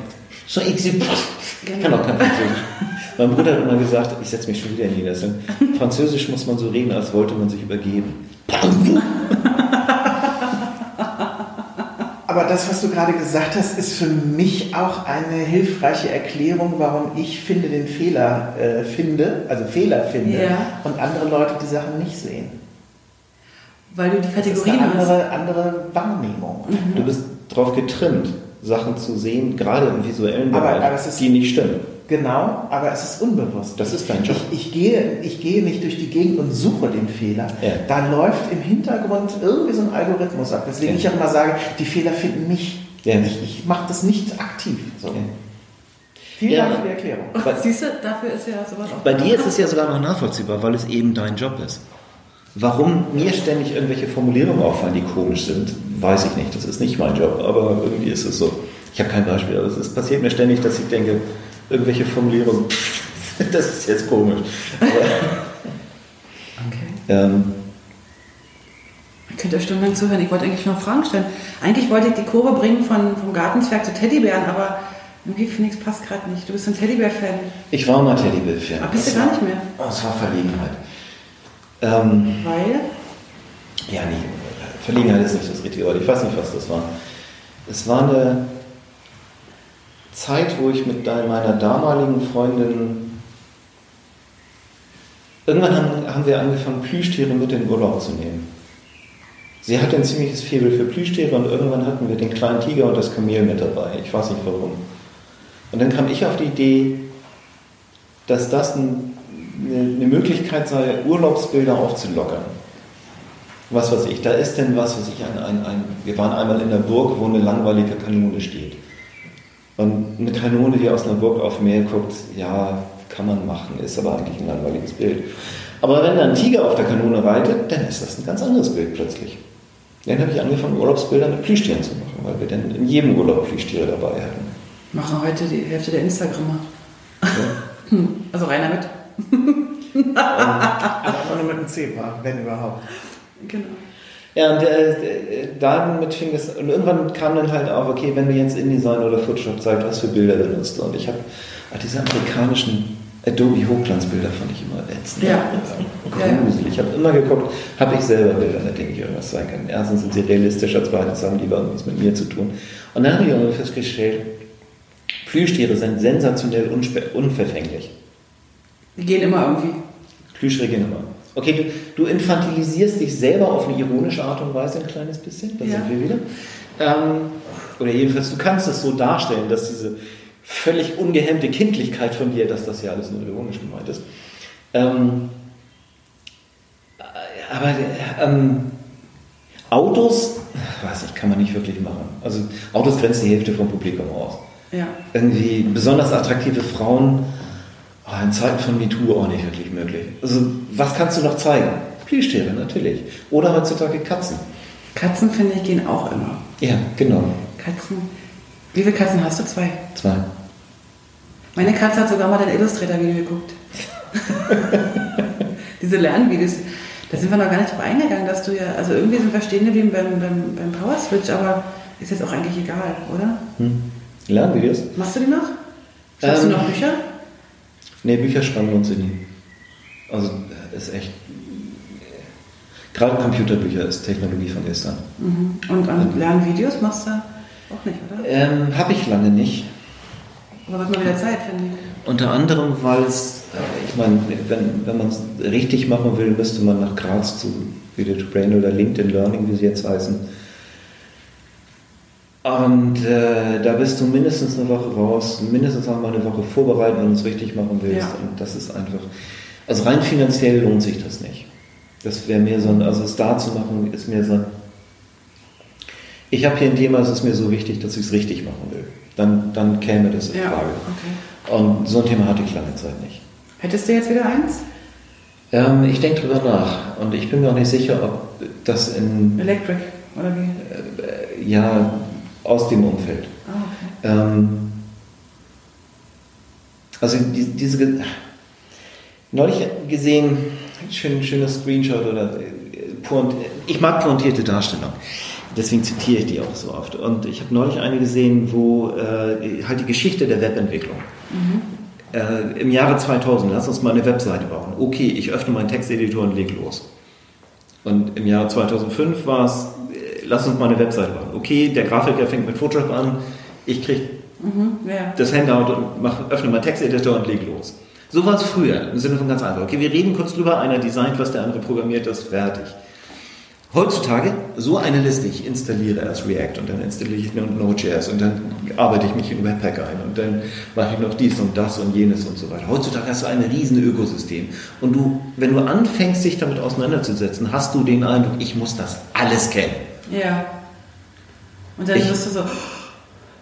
So, ich, ich kann auch kein Französisch. (laughs) mein Bruder hat immer gesagt, ich setze mich schon wieder in die Niederlassung, Französisch muss man so reden, als wollte man sich übergeben. (laughs) Aber das, was du gerade gesagt hast, ist für mich auch eine hilfreiche Erklärung, warum ich finde den Fehler äh, finde, also Fehler finde ja. und andere Leute die Sachen nicht sehen. Weil du die Kategorien das ist eine andere, andere Wahrnehmung. Mhm. Du bist darauf getrimmt, Sachen zu sehen, gerade im visuellen Bereich, aber, aber die nicht stimmen. Genau, aber es ist unbewusst. Das ist dein Job. Ich, ich, gehe, ich gehe nicht durch die Gegend und suche den Fehler. Ja. Da läuft im Hintergrund irgendwie so ein Algorithmus ab. Deswegen ja. ich auch immer sage, die Fehler finden mich. Ja. Ich, ich mache das nicht aktiv. So. Vielen Dank für die Erklärung. Siehst du, dafür ist ja sowas auch. Bei dir ist es ja sogar noch nachvollziehbar, weil es eben dein Job ist. Warum mir ständig irgendwelche Formulierungen auffallen, die komisch sind, weiß ich nicht. Das ist nicht mein Job, aber irgendwie ist es so. Ich habe kein Beispiel, aber es passiert mir ständig, dass ich denke, irgendwelche Formulierungen, (laughs) das ist jetzt komisch. Okay. Ähm, ich könnte stundenlang zuhören. Ich wollte eigentlich noch Fragen stellen. Eigentlich wollte ich die Kurve bringen von, vom Gartenzwerg zu Teddybären, aber irgendwie finde ich es passt gerade nicht. Du bist ein Teddybär-Fan. Ich war mal Teddybär-Fan. Aber bist du gar nicht mehr? Oh, es war Verlegenheit. Ähm, Weil? Ja, nee, Verlegenheit ist nicht das richtige Wort. Ich weiß nicht, was das war. Es war eine Zeit, wo ich mit meiner damaligen Freundin. Irgendwann haben, haben wir angefangen, Plüschtiere mit in den Urlaub zu nehmen. Sie hatte ein ziemliches Febel für Plüschtiere und irgendwann hatten wir den kleinen Tiger und das Kamel mit dabei. Ich weiß nicht warum. Und dann kam ich auf die Idee, dass das ein, eine, Möglichkeit sei, Urlaubsbilder aufzulockern. Was weiß ich, da ist denn was, was ich, ein, ein, ein, wir waren einmal in der Burg, wo eine langweilige Kanone steht. Und eine Kanone, die aus einer Burg auf Meer guckt, ja, kann man machen, ist aber eigentlich ein langweiliges Bild. Aber wenn da ein Tiger auf der Kanone reitet, dann ist das ein ganz anderes Bild plötzlich. Dann habe ich angefangen, Urlaubsbilder mit Plüschtieren zu machen, weil wir dann in jedem Urlaub Plüschtiere dabei hatten. Machen heute die Hälfte der Instagrammer. Ja. (laughs) also Rainer mit. (laughs) (laughs) aber nur mit einem Zebra, wenn überhaupt. Genau. Ja, und äh, damit fing es, und irgendwann kam dann halt auch, okay, wenn mir jetzt InDesign oder Photoshop zeigt, was für Bilder benutzt du. Und ich habe diese amerikanischen Adobe Hochglanzbilder fand ich immer ätzend. Ja. Gruselig. Ich habe immer geguckt, habe ich selber Bilder, mit denen ich irgendwas sein kann. Erstens sind sie realistischer, zweitens haben die irgendwas mit mir zu tun. Und dann habe ich irgendwann festgestellt, Plüschtiere sind sensationell unverfänglich. Die gehen immer irgendwie. Plüschtiere gehen immer. Okay, du, du, infantilisierst dich selber auf eine ironische Art und Weise ein kleines bisschen, da ja. sind wir wieder. Ähm, oder jedenfalls, du kannst es so darstellen, dass diese völlig ungehemmte Kindlichkeit von dir, dass das ja alles nur ironisch gemeint ist. Ähm, aber ähm, Autos, weiß ich, kann man nicht wirklich machen. Also Autos grenzen die Hälfte vom Publikum aus. Ja. Irgendwie besonders attraktive Frauen in Zeiten von MeToo auch nicht wirklich möglich. Also, was kannst du noch zeigen? Plüschtiere, natürlich. Oder heutzutage Katzen. Katzen, finde ich, gehen auch immer. Ja, genau. Katzen. Wie viele Katzen hast du? Zwei? Zwei. Meine Katze hat sogar mal dein Illustrator-Video geguckt. (laughs) Diese Lernvideos. Da sind wir noch gar nicht drauf eingegangen, dass du ja, also irgendwie sind wir stehen geblieben beim, beim, beim Power Switch, aber ist jetzt auch eigentlich egal, oder? Hm. Lernvideos? Machst du die noch? Schreibst ähm, du noch Bücher? Nee, Bücher schreiben lohnt sich nie. Also äh, ist echt. Gerade Computerbücher ist Technologie von gestern. Mhm. Und an Lernvideos machst du auch nicht, oder? Ähm, Habe ich lange nicht. Aber was mal wieder Zeit, finde ich. Unter anderem, weil es, äh, ich meine, wenn, wenn man es richtig machen will, müsste man nach Graz zu Video to Brain oder LinkedIn Learning, wie sie jetzt heißen und äh, da bist du mindestens eine Woche raus, mindestens auch mal eine Woche vorbereiten, wenn du es richtig machen willst. Ja. Und das ist einfach, also rein finanziell lohnt sich das nicht. Das wäre mir so ein, also es da zu machen, ist mir so. Ich habe hier ein Thema, es ist mir so wichtig, dass ich es richtig machen will. Dann, dann käme das in ja, Frage. Okay. Und so ein Thema hatte ich lange Zeit nicht. Hättest du jetzt wieder eins? Ähm, ich denke drüber nach. Und ich bin mir auch nicht sicher, ob das in. Electric, oder wie? Äh, ja, aus dem Umfeld. Ah, okay. ähm, also die, diese neulich gesehen, schön, schönes Screenshot oder äh, ich mag pointierte Darstellung. Deswegen zitiere ich die auch so oft. Und ich habe neulich eine gesehen, wo äh, halt die Geschichte der Webentwicklung. Mhm. Äh, Im Jahre 2000, lass uns mal eine Webseite bauen. Okay, ich öffne meinen Texteditor und lege los. Und im Jahre 2005 war es, lass uns mal eine Webseite machen. Okay, der Grafiker fängt mit Photoshop an, ich kriege mhm, ja. das Handout und mach, öffne meinen Texteditor und leg los. So war es früher, im Sinne von ganz einfach. Okay, wir reden kurz drüber, einer designt was, der andere programmiert das, fertig. Heutzutage so eine Liste, ich installiere erst React und dann installiere ich Node.js und dann arbeite ich mich in Webpack ein und dann mache ich noch dies und das und jenes und so weiter. Heutzutage hast du ein riesen Ökosystem und du, wenn du anfängst, sich damit auseinanderzusetzen, hast du den Eindruck, ich muss das alles kennen. Ja. Und dann ich, wirst du so,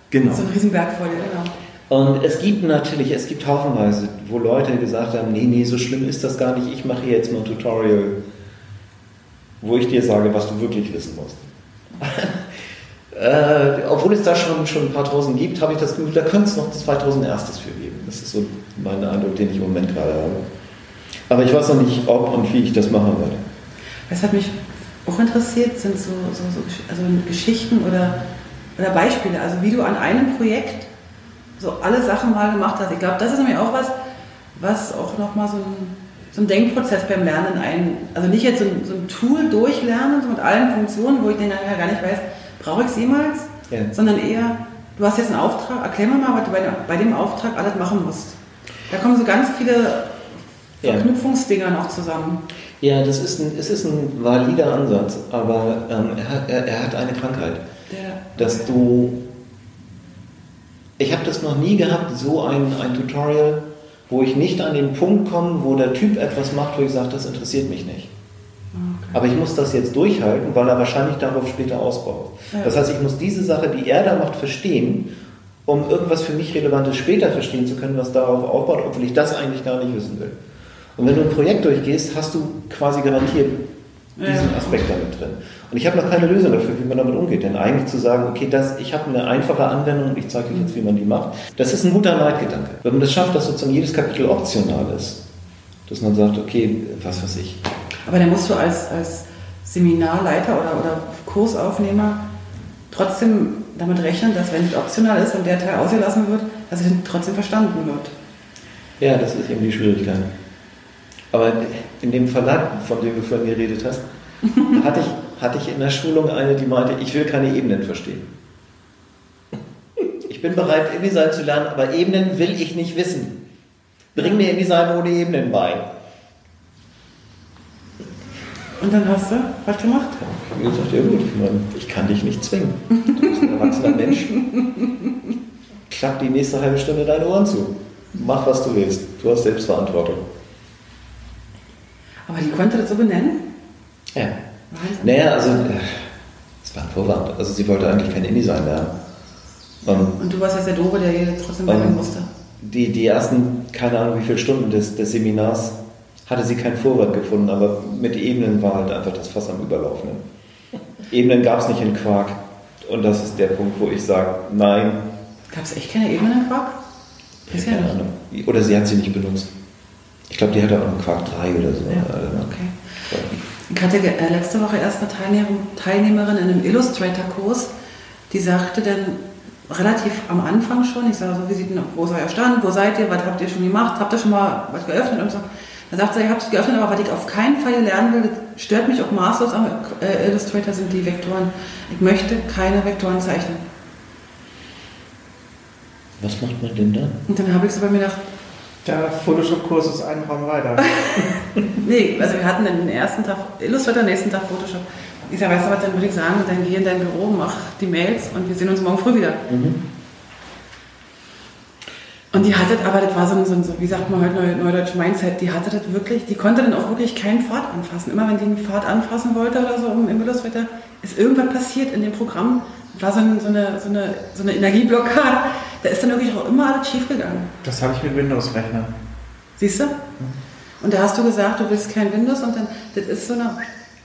genau. so ein Riesenberg vor dir, genau. Und es gibt natürlich, es gibt haufenweise, wo Leute gesagt haben, nee, nee, so schlimm ist das gar nicht, ich mache jetzt mal ein Tutorial wo ich dir sage, was du wirklich wissen musst. (laughs) äh, obwohl es da schon, schon ein paar tausend gibt, habe ich das Gefühl, da könnte es noch 2000 erstes für geben. Das ist so mein Eindruck, den ich im Moment gerade habe. Aber ich weiß noch nicht, ob und wie ich das machen werde. Was hat mich auch interessiert, sind so, so, so also Geschichten oder, oder Beispiele. Also wie du an einem Projekt so alle Sachen mal gemacht hast. Ich glaube, das ist nämlich auch was, was auch nochmal so ein so ein Denkprozess beim Lernen ein, also nicht jetzt so ein, so ein Tool durchlernen, so mit allen Funktionen, wo ich dann nachher gar nicht weiß, brauche ich es jemals, ja. sondern eher, du hast jetzt einen Auftrag, erklär mir mal, was du bei, bei dem Auftrag alles machen musst. Da kommen so ganz viele Verknüpfungsdinger noch zusammen. Ja, das ist ein, es ist ein valider Ansatz, aber ähm, er, hat, er, er, hat eine Krankheit. Der, dass du. Ich habe das noch nie gehabt, so ein, ein Tutorial wo ich nicht an den Punkt komme, wo der Typ etwas macht, wo ich sage, das interessiert mich nicht. Okay. Aber ich muss das jetzt durchhalten, weil er wahrscheinlich darauf später ausbaut. Ja. Das heißt, ich muss diese Sache, die er da macht, verstehen, um irgendwas für mich Relevantes später verstehen zu können, was darauf aufbaut, obwohl ich das eigentlich gar nicht wissen will. Und wenn du ein Projekt durchgehst, hast du quasi garantiert diesen Aspekt damit drin. Und ich habe noch keine Lösung dafür, wie man damit umgeht. Denn eigentlich zu sagen, okay, das, ich habe eine einfache Anwendung und ich zeige euch jetzt, wie man die macht, das ist ein guter Neidgedanke. Wenn man das schafft, dass sozusagen jedes Kapitel optional ist, dass man sagt, okay, was weiß ich. Aber dann musst du als, als Seminarleiter oder, oder Kursaufnehmer trotzdem damit rechnen, dass wenn es optional ist und der Teil ausgelassen wird, dass es trotzdem verstanden wird. Ja, das ist eben die Schwierigkeit. Aber in dem Verlag, von dem du vorhin geredet hast, (laughs) hatte ich, hatte ich in der Schulung eine, die meinte, ich will keine Ebenen verstehen. Ich bin bereit, InDesign zu lernen, aber Ebenen will ich nicht wissen. Bring mir InDesign ohne Ebenen bei. Und dann hast du was gemacht? Ich habe gesagt, ja gut, ich, meine, ich kann dich nicht zwingen. Du bist ein erwachsener Mensch. Klapp die nächste halbe Stunde deine Ohren zu. Mach, was du willst. Du hast Selbstverantwortung. Aber die konnte das so benennen? Ja. Wahnsinn. Naja, also es war ein Vorwand. Also sie wollte eigentlich kein InDesign lernen. Und, und, du warst jetzt der Doofe, der hier trotzdem bleiben musste. Die, die ersten, keine Ahnung wie viele Stunden des, des Seminars hatte sie kein Vorwand gefunden, aber mit Ebenen war halt einfach das Fass am Überlaufen. Ebenen gab es nicht in Quark. Und das ist der Punkt, wo ich sage, nein. Gab es echt keine Ebenen in Quark? Ja, keine Ahnung. Oder sie hat sie nicht benutzt. Ich glaube, die hatte auch einen Quark 3 oder so. Ja, okay. Ich hatte äh, letzte Woche erst eine Teilnehmerin in einem Illustrator-Kurs, die sagte dann relativ am Anfang schon, ich sage so, wie sieht denn, wo ist euer Stand, wo seid ihr, was habt ihr schon gemacht, habt ihr schon mal was geöffnet und so. Da sagt sie, ich habe es geöffnet, aber was ich auf keinen Fall lernen will, das stört mich auch maßlos am äh, Illustrator, sind die Vektoren. Ich möchte keine Vektoren zeichnen. Was macht man denn dann? Und dann habe ich so bei mir gedacht, der Photoshop-Kurs ist einen Raum weiter. (laughs) nee, also wir hatten den ersten Tag Illustrator, nächsten Tag Photoshop. Ich sage, weißt du was, dann würde ich sagen, dann geh in dein Büro, mach die Mails und wir sehen uns morgen früh wieder. Mhm. Und die hatte, aber das war so, so, so wie sagt man heute Neudeutsch Mindset, die hatte das wirklich, die konnte dann auch wirklich keinen Pfad anfassen. Immer wenn die einen Pfad anfassen wollte oder so im Illustrator, ist irgendwas passiert in dem Programm, war so, ein, so, eine, so, eine, so eine Energieblockade. Da ist dann wirklich auch immer alles schief gegangen. Das habe ich mit Windows-Rechnern. Siehst du? Und da hast du gesagt, du willst kein Windows und dann, das ist so eine,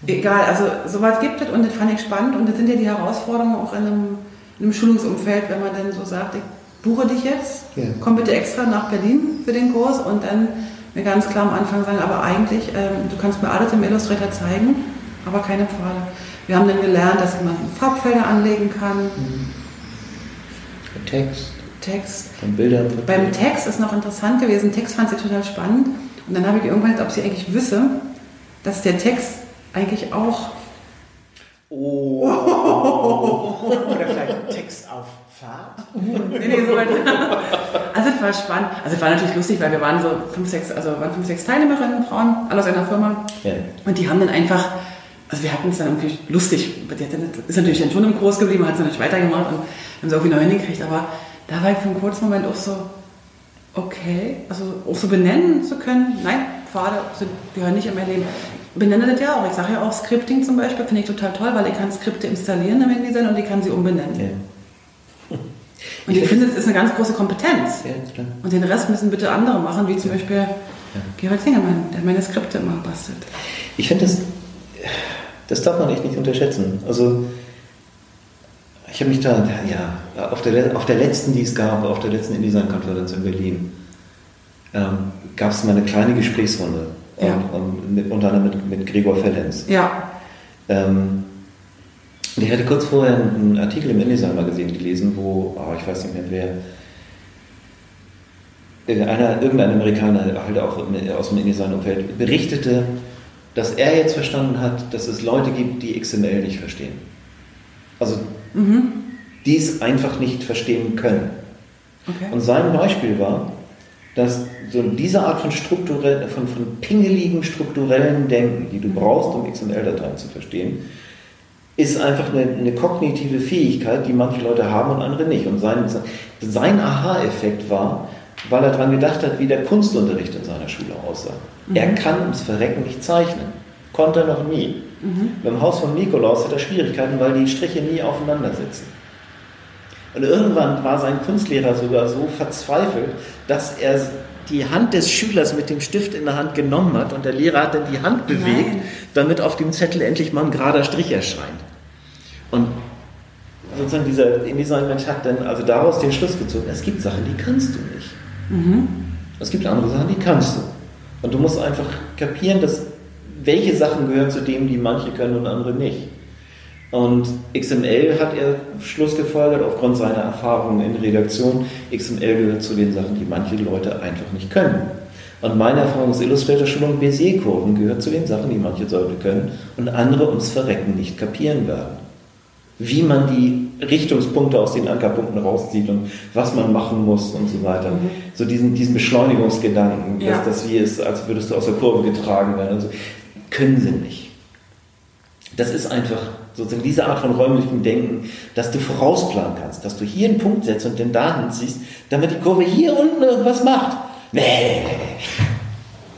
egal, also sowas gibt es und das fand ich spannend und das sind ja die Herausforderungen auch in einem, in einem Schulungsumfeld, wenn man dann so sagt, ich buche dich jetzt, ja. komm bitte extra nach Berlin für den Kurs und dann mir ganz klar am Anfang sagen, aber eigentlich, ähm, du kannst mir alles im Illustrator zeigen, aber keine Pfade. Wir haben dann gelernt, dass man Farbfelder anlegen kann. Mhm. Text. Text. Von Bildern. Beim Text ist noch interessant gewesen. Text fand sie total spannend. Und dann habe ich irgendwann, ob sie eigentlich wisse, dass der Text eigentlich auch. Oh. (laughs) Oder vielleicht Text auf Fahrt. nee, nee, so weit. (laughs) Also es war spannend. Also es war natürlich lustig, weil wir waren so fünf, sechs, also waren fünf, sechs Teilnehmerinnen, Frauen, alle aus einer Firma. Ja. Und die haben dann einfach also wir hatten es dann irgendwie lustig. Die hat dann, ist natürlich dann schon im Kurs geblieben, hat es nicht weitergemacht und haben sie irgendwie neu hingekriegt. Aber da war ich für einen kurzen Moment auch so, okay, also auch so benennen zu können, nein, Pfade sind, gehören nicht in mein Leben. Benenne das ja auch. Ich sage ja auch Scripting zum Beispiel, finde ich total toll, weil ich kann Skripte installieren im Handy und ich kann sie umbenennen. Ja. Und ich, ich finde, das ist eine ganz große Kompetenz. Ja, und den Rest müssen bitte andere machen, wie zum Beispiel ja. Gerald Zingermann, der meine Skripte immer bastelt. Ich finde, das, das darf man echt nicht unterschätzen. Also, ich habe mich da, ja, auf der, auf der letzten, die es gab, auf der letzten InDesign-Konferenz in Berlin, ähm, gab es mal eine kleine Gesprächsrunde. Ja. Und, mit, unter anderem mit, mit Gregor Fellens. Ja. Ähm, ich hatte kurz vorher einen Artikel im InDesign-Magazin gelesen, wo, oh, ich weiß nicht mehr wer, einer, irgendein Amerikaner halt auch aus dem InDesign-Umfeld berichtete, dass er jetzt verstanden hat, dass es Leute gibt, die XML nicht verstehen. Also mhm. die es einfach nicht verstehen können. Okay. Und sein Beispiel war, dass so diese Art von, strukturell, von, von pingeligem strukturellen Denken, die du brauchst, um XML-Dateien zu verstehen, ist einfach eine, eine, kognitive Fähigkeit, die manche Leute haben und andere nicht. Und sein, sein Aha-Effekt war, weil er daran gedacht hat, wie der Kunstunterricht in seiner Schule aussah. Mhm. Er kann ums Verrecken nicht zeichnen. Konnte er noch nie. Mhm. Beim Haus von Nikolaus hat er Schwierigkeiten, weil die Striche nie aufeinander sitzen. Und irgendwann war sein Kunstlehrer sogar so verzweifelt, dass er die Hand des Schülers mit dem Stift in der Hand genommen hat und der Lehrer hat dann die Hand bewegt, Nein. damit auf dem Zettel endlich mal ein gerader Strich erscheint. Und sozusagen dieser InDesign-Mensch hat dann also daraus den Schluss gezogen, es gibt Sachen, die kannst du nicht. Mhm. Es gibt andere Sachen, die kannst du. Und du musst einfach kapieren, dass welche Sachen gehören zu dem, die manche können und andere nicht. Und XML hat er Schluss gefolgert aufgrund seiner Erfahrungen in Redaktion. XML gehört zu den Sachen, die manche Leute einfach nicht können. Und meine Erfahrung ist Illustrator-Schulung, Bézier-Kurven gehört zu den Sachen, die manche Leute können und andere ums Verrecken nicht kapieren werden. Wie man die Richtungspunkte aus den Ankerpunkten rauszieht und was man machen muss und so weiter. Mhm. So diesen, diesen Beschleunigungsgedanken, ja. dass das wie ist, als würdest du aus der Kurve getragen werden. Also, können sie nicht. Das ist einfach sozusagen diese Art von räumlichem Denken, dass du vorausplanen kannst, dass du hier einen Punkt setzt und den dahin ziehst, damit die Kurve hier unten irgendwas macht. Nee.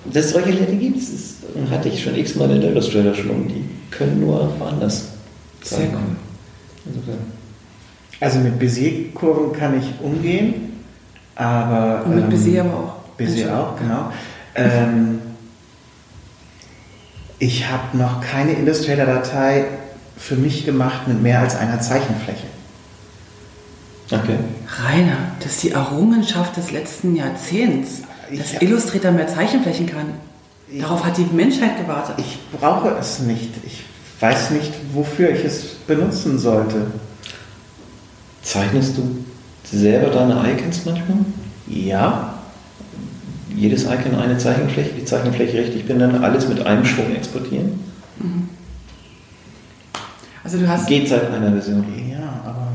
Das solche Leute gibt es. Das hatte ich schon x-mal in der Illustrator-Schulung. Die können nur woanders. Sehr cool. Also mit Bézier-Kurven kann ich umgehen, aber... Und mit ähm, Bézier aber auch. Bézier auch, genau. Ähm, ich habe noch keine Illustrator-Datei für mich gemacht mit mehr als einer Zeichenfläche. Okay. Rainer, das ist die Errungenschaft des letzten Jahrzehnts, dass ich, Illustrator mehr Zeichenflächen kann. Darauf hat die Menschheit gewartet. Ich brauche es nicht. Ich weiß nicht, wofür ich es benutzen sollte. Zeichnest du selber deine Icons manchmal? Ja. Jedes Icon eine Zeichenfläche, die Zeichenfläche richtig bin, dann alles mit einem Schwung exportieren? Mhm. Also du hast. Geht seit einer Version. Ja, aber.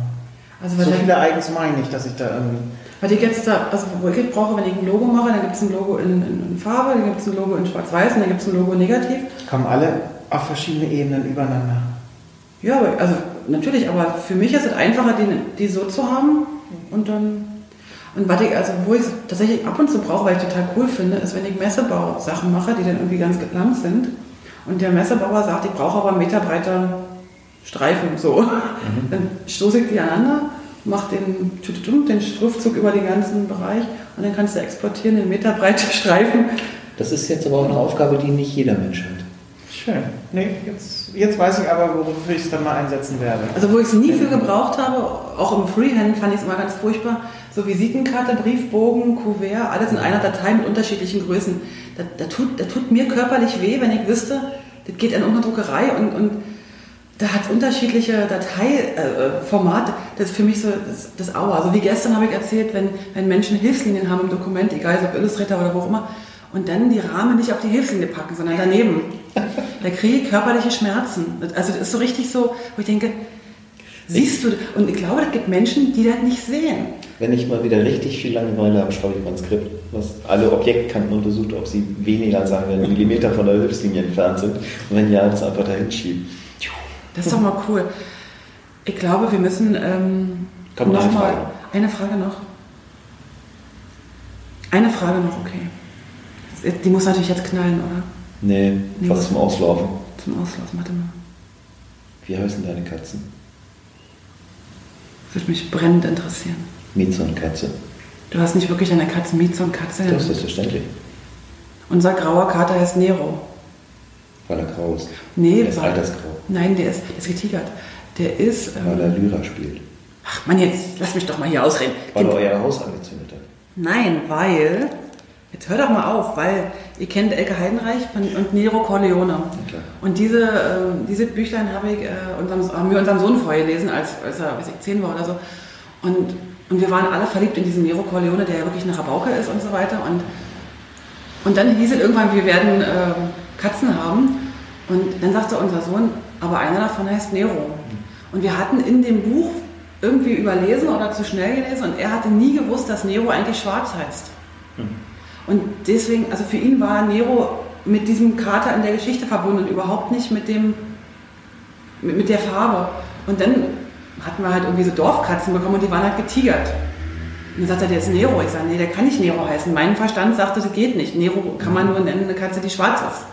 Also so viele Icons meine ich, dass ich da irgendwie. Weil ich jetzt da, also wo ich brauche, wenn ich ein Logo mache, dann gibt es ein Logo in, in, in Farbe, dann gibt es ein Logo in Schwarz-Weiß und dann gibt es ein Logo negativ. Kommen alle auf verschiedene Ebenen übereinander. Ja, aber, also natürlich, aber für mich ist es einfacher, die, die so zu haben und dann. Und was ich, also wo ich es tatsächlich ab und zu brauche, weil ich total cool finde, ist, wenn ich Messebau-Sachen mache, die dann irgendwie ganz lang sind. Und der Messebauer sagt, ich brauche aber einen Meter breiter Streifen, so. Mhm. Dann stoße ich die aneinander, mache den, den Schriftzug über den ganzen Bereich und dann kannst du exportieren in Meter breite Streifen. Das ist jetzt aber auch eine Aufgabe, die nicht jeder Mensch hat. Schön. Nee, jetzt, jetzt weiß ich aber, wofür ich es dann mal einsetzen werde. Also wo ich es nie für gebraucht habe, auch im Freehand fand ich es immer ganz furchtbar, so Visitenkarte, Briefbogen, Kuvert, alles in einer Datei mit unterschiedlichen Größen. Da, da, tut, da tut mir körperlich weh, wenn ich wüsste, das geht in irgendeine Druckerei und, und da hat es unterschiedliche Dateiformate. das ist für mich so das, das Aua. Also wie gestern habe ich erzählt, wenn, wenn Menschen Hilfslinien haben im Dokument, egal ob Illustrator oder wo auch immer, und dann die Rahmen nicht auf die Hilfslinie packen, sondern daneben. (laughs) Da kriege ich körperliche Schmerzen. Also das ist so richtig so, wo ich denke, siehst du, und ich glaube, es gibt Menschen, die das nicht sehen. Wenn ich mal wieder richtig viel Langeweile habe, schreibe ich mein Skript, was alle Objektkanten untersucht, ob sie weniger als sagen wir, einen Millimeter von der Hilfslinie entfernt sind. Und wenn ja, das einfach dahin schieben. Das ist doch mal cool. Ich glaube, wir müssen ähm, Kommt noch eine mal Frage. eine Frage noch. Eine Frage noch, okay. Die muss natürlich jetzt knallen, oder? Nee, Nee, was zum Auslaufen. Zum Auslassen, warte mal. Wie heißen deine Katzen? Das würde mich brennend interessieren. Mieze und Katze. Du hast nicht wirklich eine Katze, Mieze und Katze. Das ist selbstverständlich, Unser grauer Kater heißt Nero. weil er grau ist. Nee, Er ist altersgrau, Nein, der ist, der ist getigert. Der ist. weil er Ähm, Lyra spielt. ach Mann, jetzt lass mich doch mal hier ausreden. Weil Den- er euer Haus angezündet hat. Nein, weil. Jetzt hör doch mal auf, weil ihr kennt Elke Heidenreich und Nero Corleone. klar. Und diese, ähm, diese Büchlein habe ich, äh, unserem, haben wir unserem Sohn vorgelesen, als, als er weiß ich, zehn war oder so. Und, und wir waren alle verliebt in diesen Nero Corleone, der ja wirklich eine Rabauke ist und so weiter. Und, und dann hieß es irgendwann, wir werden ähm, Katzen haben. Und dann sagte unser Sohn, aber einer davon heißt Nero. Und wir hatten in dem Buch irgendwie überlesen oder zu schnell gelesen und er hatte nie gewusst, dass Nero eigentlich schwarz heißt. Und deswegen, also für ihn war Nero mit diesem Kater in der Geschichte verbunden und überhaupt nicht mit dem, mit, mit der Farbe. Und dann hatten wir halt irgendwie so Dorfkatzen bekommen und die waren halt getigert. Und dann sagt er, der ist Nero. Ich sage, nee, der kann nicht Nero heißen. Mein Verstand sagte, das geht nicht. Nero kann man nur nennen, eine Katze, die schwarz ist.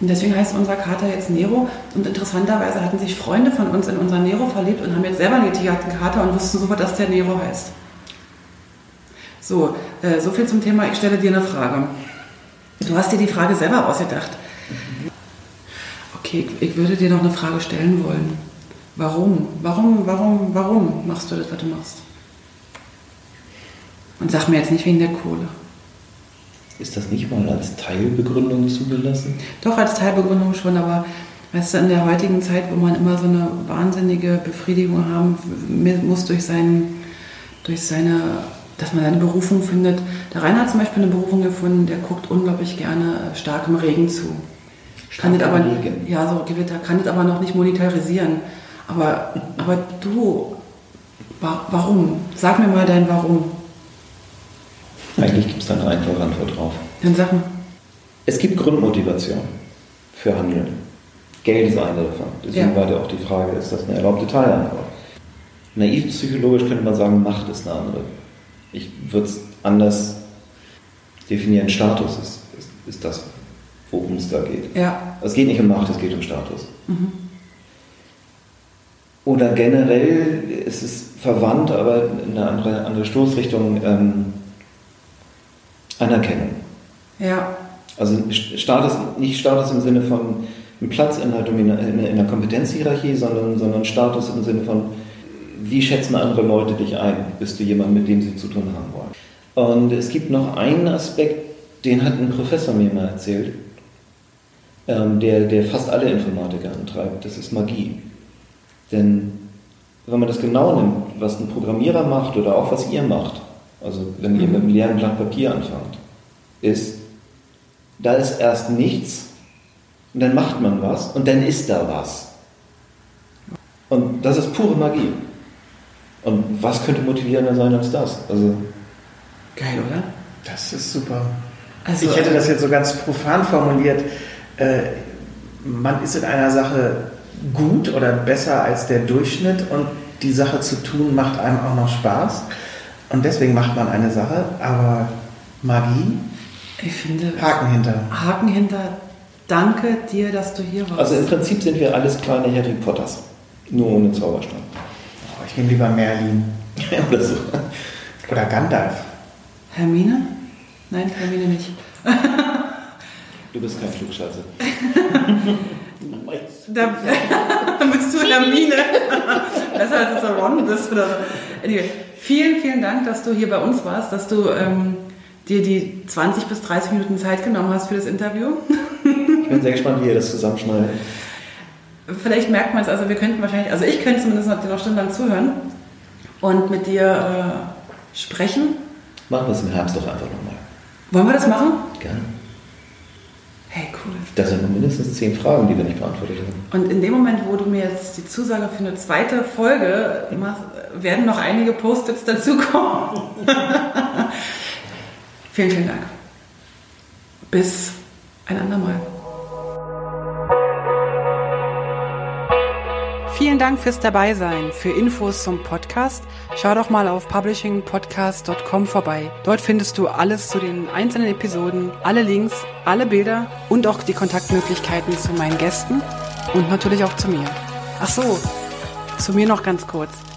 Und deswegen heißt unser Kater jetzt Nero. Und interessanterweise hatten sich Freunde von uns in unseren Nero verliebt und haben jetzt selber einen getigerten Kater und wussten sofort, dass der Nero heißt. So, äh, so viel zum Thema, ich stelle dir eine Frage. Du hast dir die Frage selber ausgedacht. Okay, ich, ich würde dir noch eine Frage stellen wollen. Warum? Warum, warum, warum machst du das, was du machst? Und sag mir jetzt nicht wegen der Kohle. Ist das nicht mal als Teilbegründung zugelassen? Doch als Teilbegründung schon, aber weißt du, in der heutigen Zeit, wo man immer so eine wahnsinnige Befriedigung haben muss durch, seinen, durch seine, dass man seine Berufung findet. Der Rainer hat zum Beispiel eine Berufung gefunden, der guckt unglaublich gerne starkem Regen zu. Kann das Starkem aber, Regen? ja, so Gewitter, kann das aber noch nicht monetarisieren. Aber, aber du, wa warum? Sag mir mal dein Warum. Eigentlich gibt es da eine einfache Antwort drauf. Dann sag mal. Es gibt Grundmotivation für Handeln. Geld ist eine davon. Deswegen Ja. war ja auch die Frage, ist das eine erlaubte Teilantwort? Naiv psychologisch könnte man sagen, Macht ist eine andere. Ich würde es anders definieren. Status ist, ist, ist das, worum es da geht. Ja. Es geht nicht um Macht, es geht um Status. Oder generell ist es verwandt, aber in eine andere, andere Stoßrichtung ähm, Anerkennung. Ja. Also Status, nicht Status im Sinne von einem Platz in der, Domina in in der Kompetenzhierarchie, sondern, sondern Status im Sinne von, wie schätzen andere Leute dich ein? Bist du jemand, mit dem sie zu tun haben wollen? Und es gibt noch einen Aspekt, den hat ein Professor mir mal erzählt, ähm, der, der fast alle Informatiker antreibt, das ist Magie. Denn wenn man das genau nimmt, was ein Programmierer macht oder auch was ihr macht, also wenn ihr mit einem leeren Blatt Papier anfangt, ist, da ist erst nichts und dann macht man was und dann ist da was. Und das ist pure Magie. Und was könnte motivierender sein als das? Also, Geil, oder? Das ist super. Also- ich hätte das jetzt so ganz profan formuliert. Äh, man ist in einer Sache gut oder besser als der Durchschnitt und die Sache zu tun macht einem auch noch Spaß. Und deswegen macht man eine Sache, aber Magie, Ich finde. Haken hinter. Haken hinter. Danke dir, dass du hier warst. also im Prinzip sind wir alles kleine Harry Potters. Nur ohne Zauberstab. Oh, ich nehme lieber Merlin (laughs) Oder so. oder Gandalf. Hermine? Nein, Hermine nicht. Du bist kein Flugscheiße. (laughs) Da, dann bist du Hermine. Besser als du Ron bist oder so. Anyway, vielen, vielen Dank, dass du hier bei uns warst, dass du ähm, dir die 20 bis 30 Minuten Zeit genommen hast für das Interview. Ich bin sehr gespannt, wie ihr das zusammenschneidet. Vielleicht merkt man es, also wir könnten wahrscheinlich, also ich könnte zumindest noch, noch stundenlang zuhören und mit dir äh, sprechen. Machen wir es im Herbst doch einfach nochmal. Wollen wir das machen? Gerne. Hey, cool. Da sind mindestens zehn Fragen, die wir nicht beantwortet haben. Und in dem Moment, wo du mir jetzt die Zusage für eine zweite Folge machst, werden noch einige Post-its dazukommen. (laughs) vielen, vielen Dank. Bis ein andermal. Vielen Dank fürs Dabeisein. Für Infos zum Podcast schau doch mal auf publishingpodcast.com vorbei. Dort findest du alles zu den einzelnen Episoden, alle Links, alle Bilder und auch die Kontaktmöglichkeiten zu meinen Gästen und natürlich auch zu mir. Ach so, zu mir noch ganz kurz.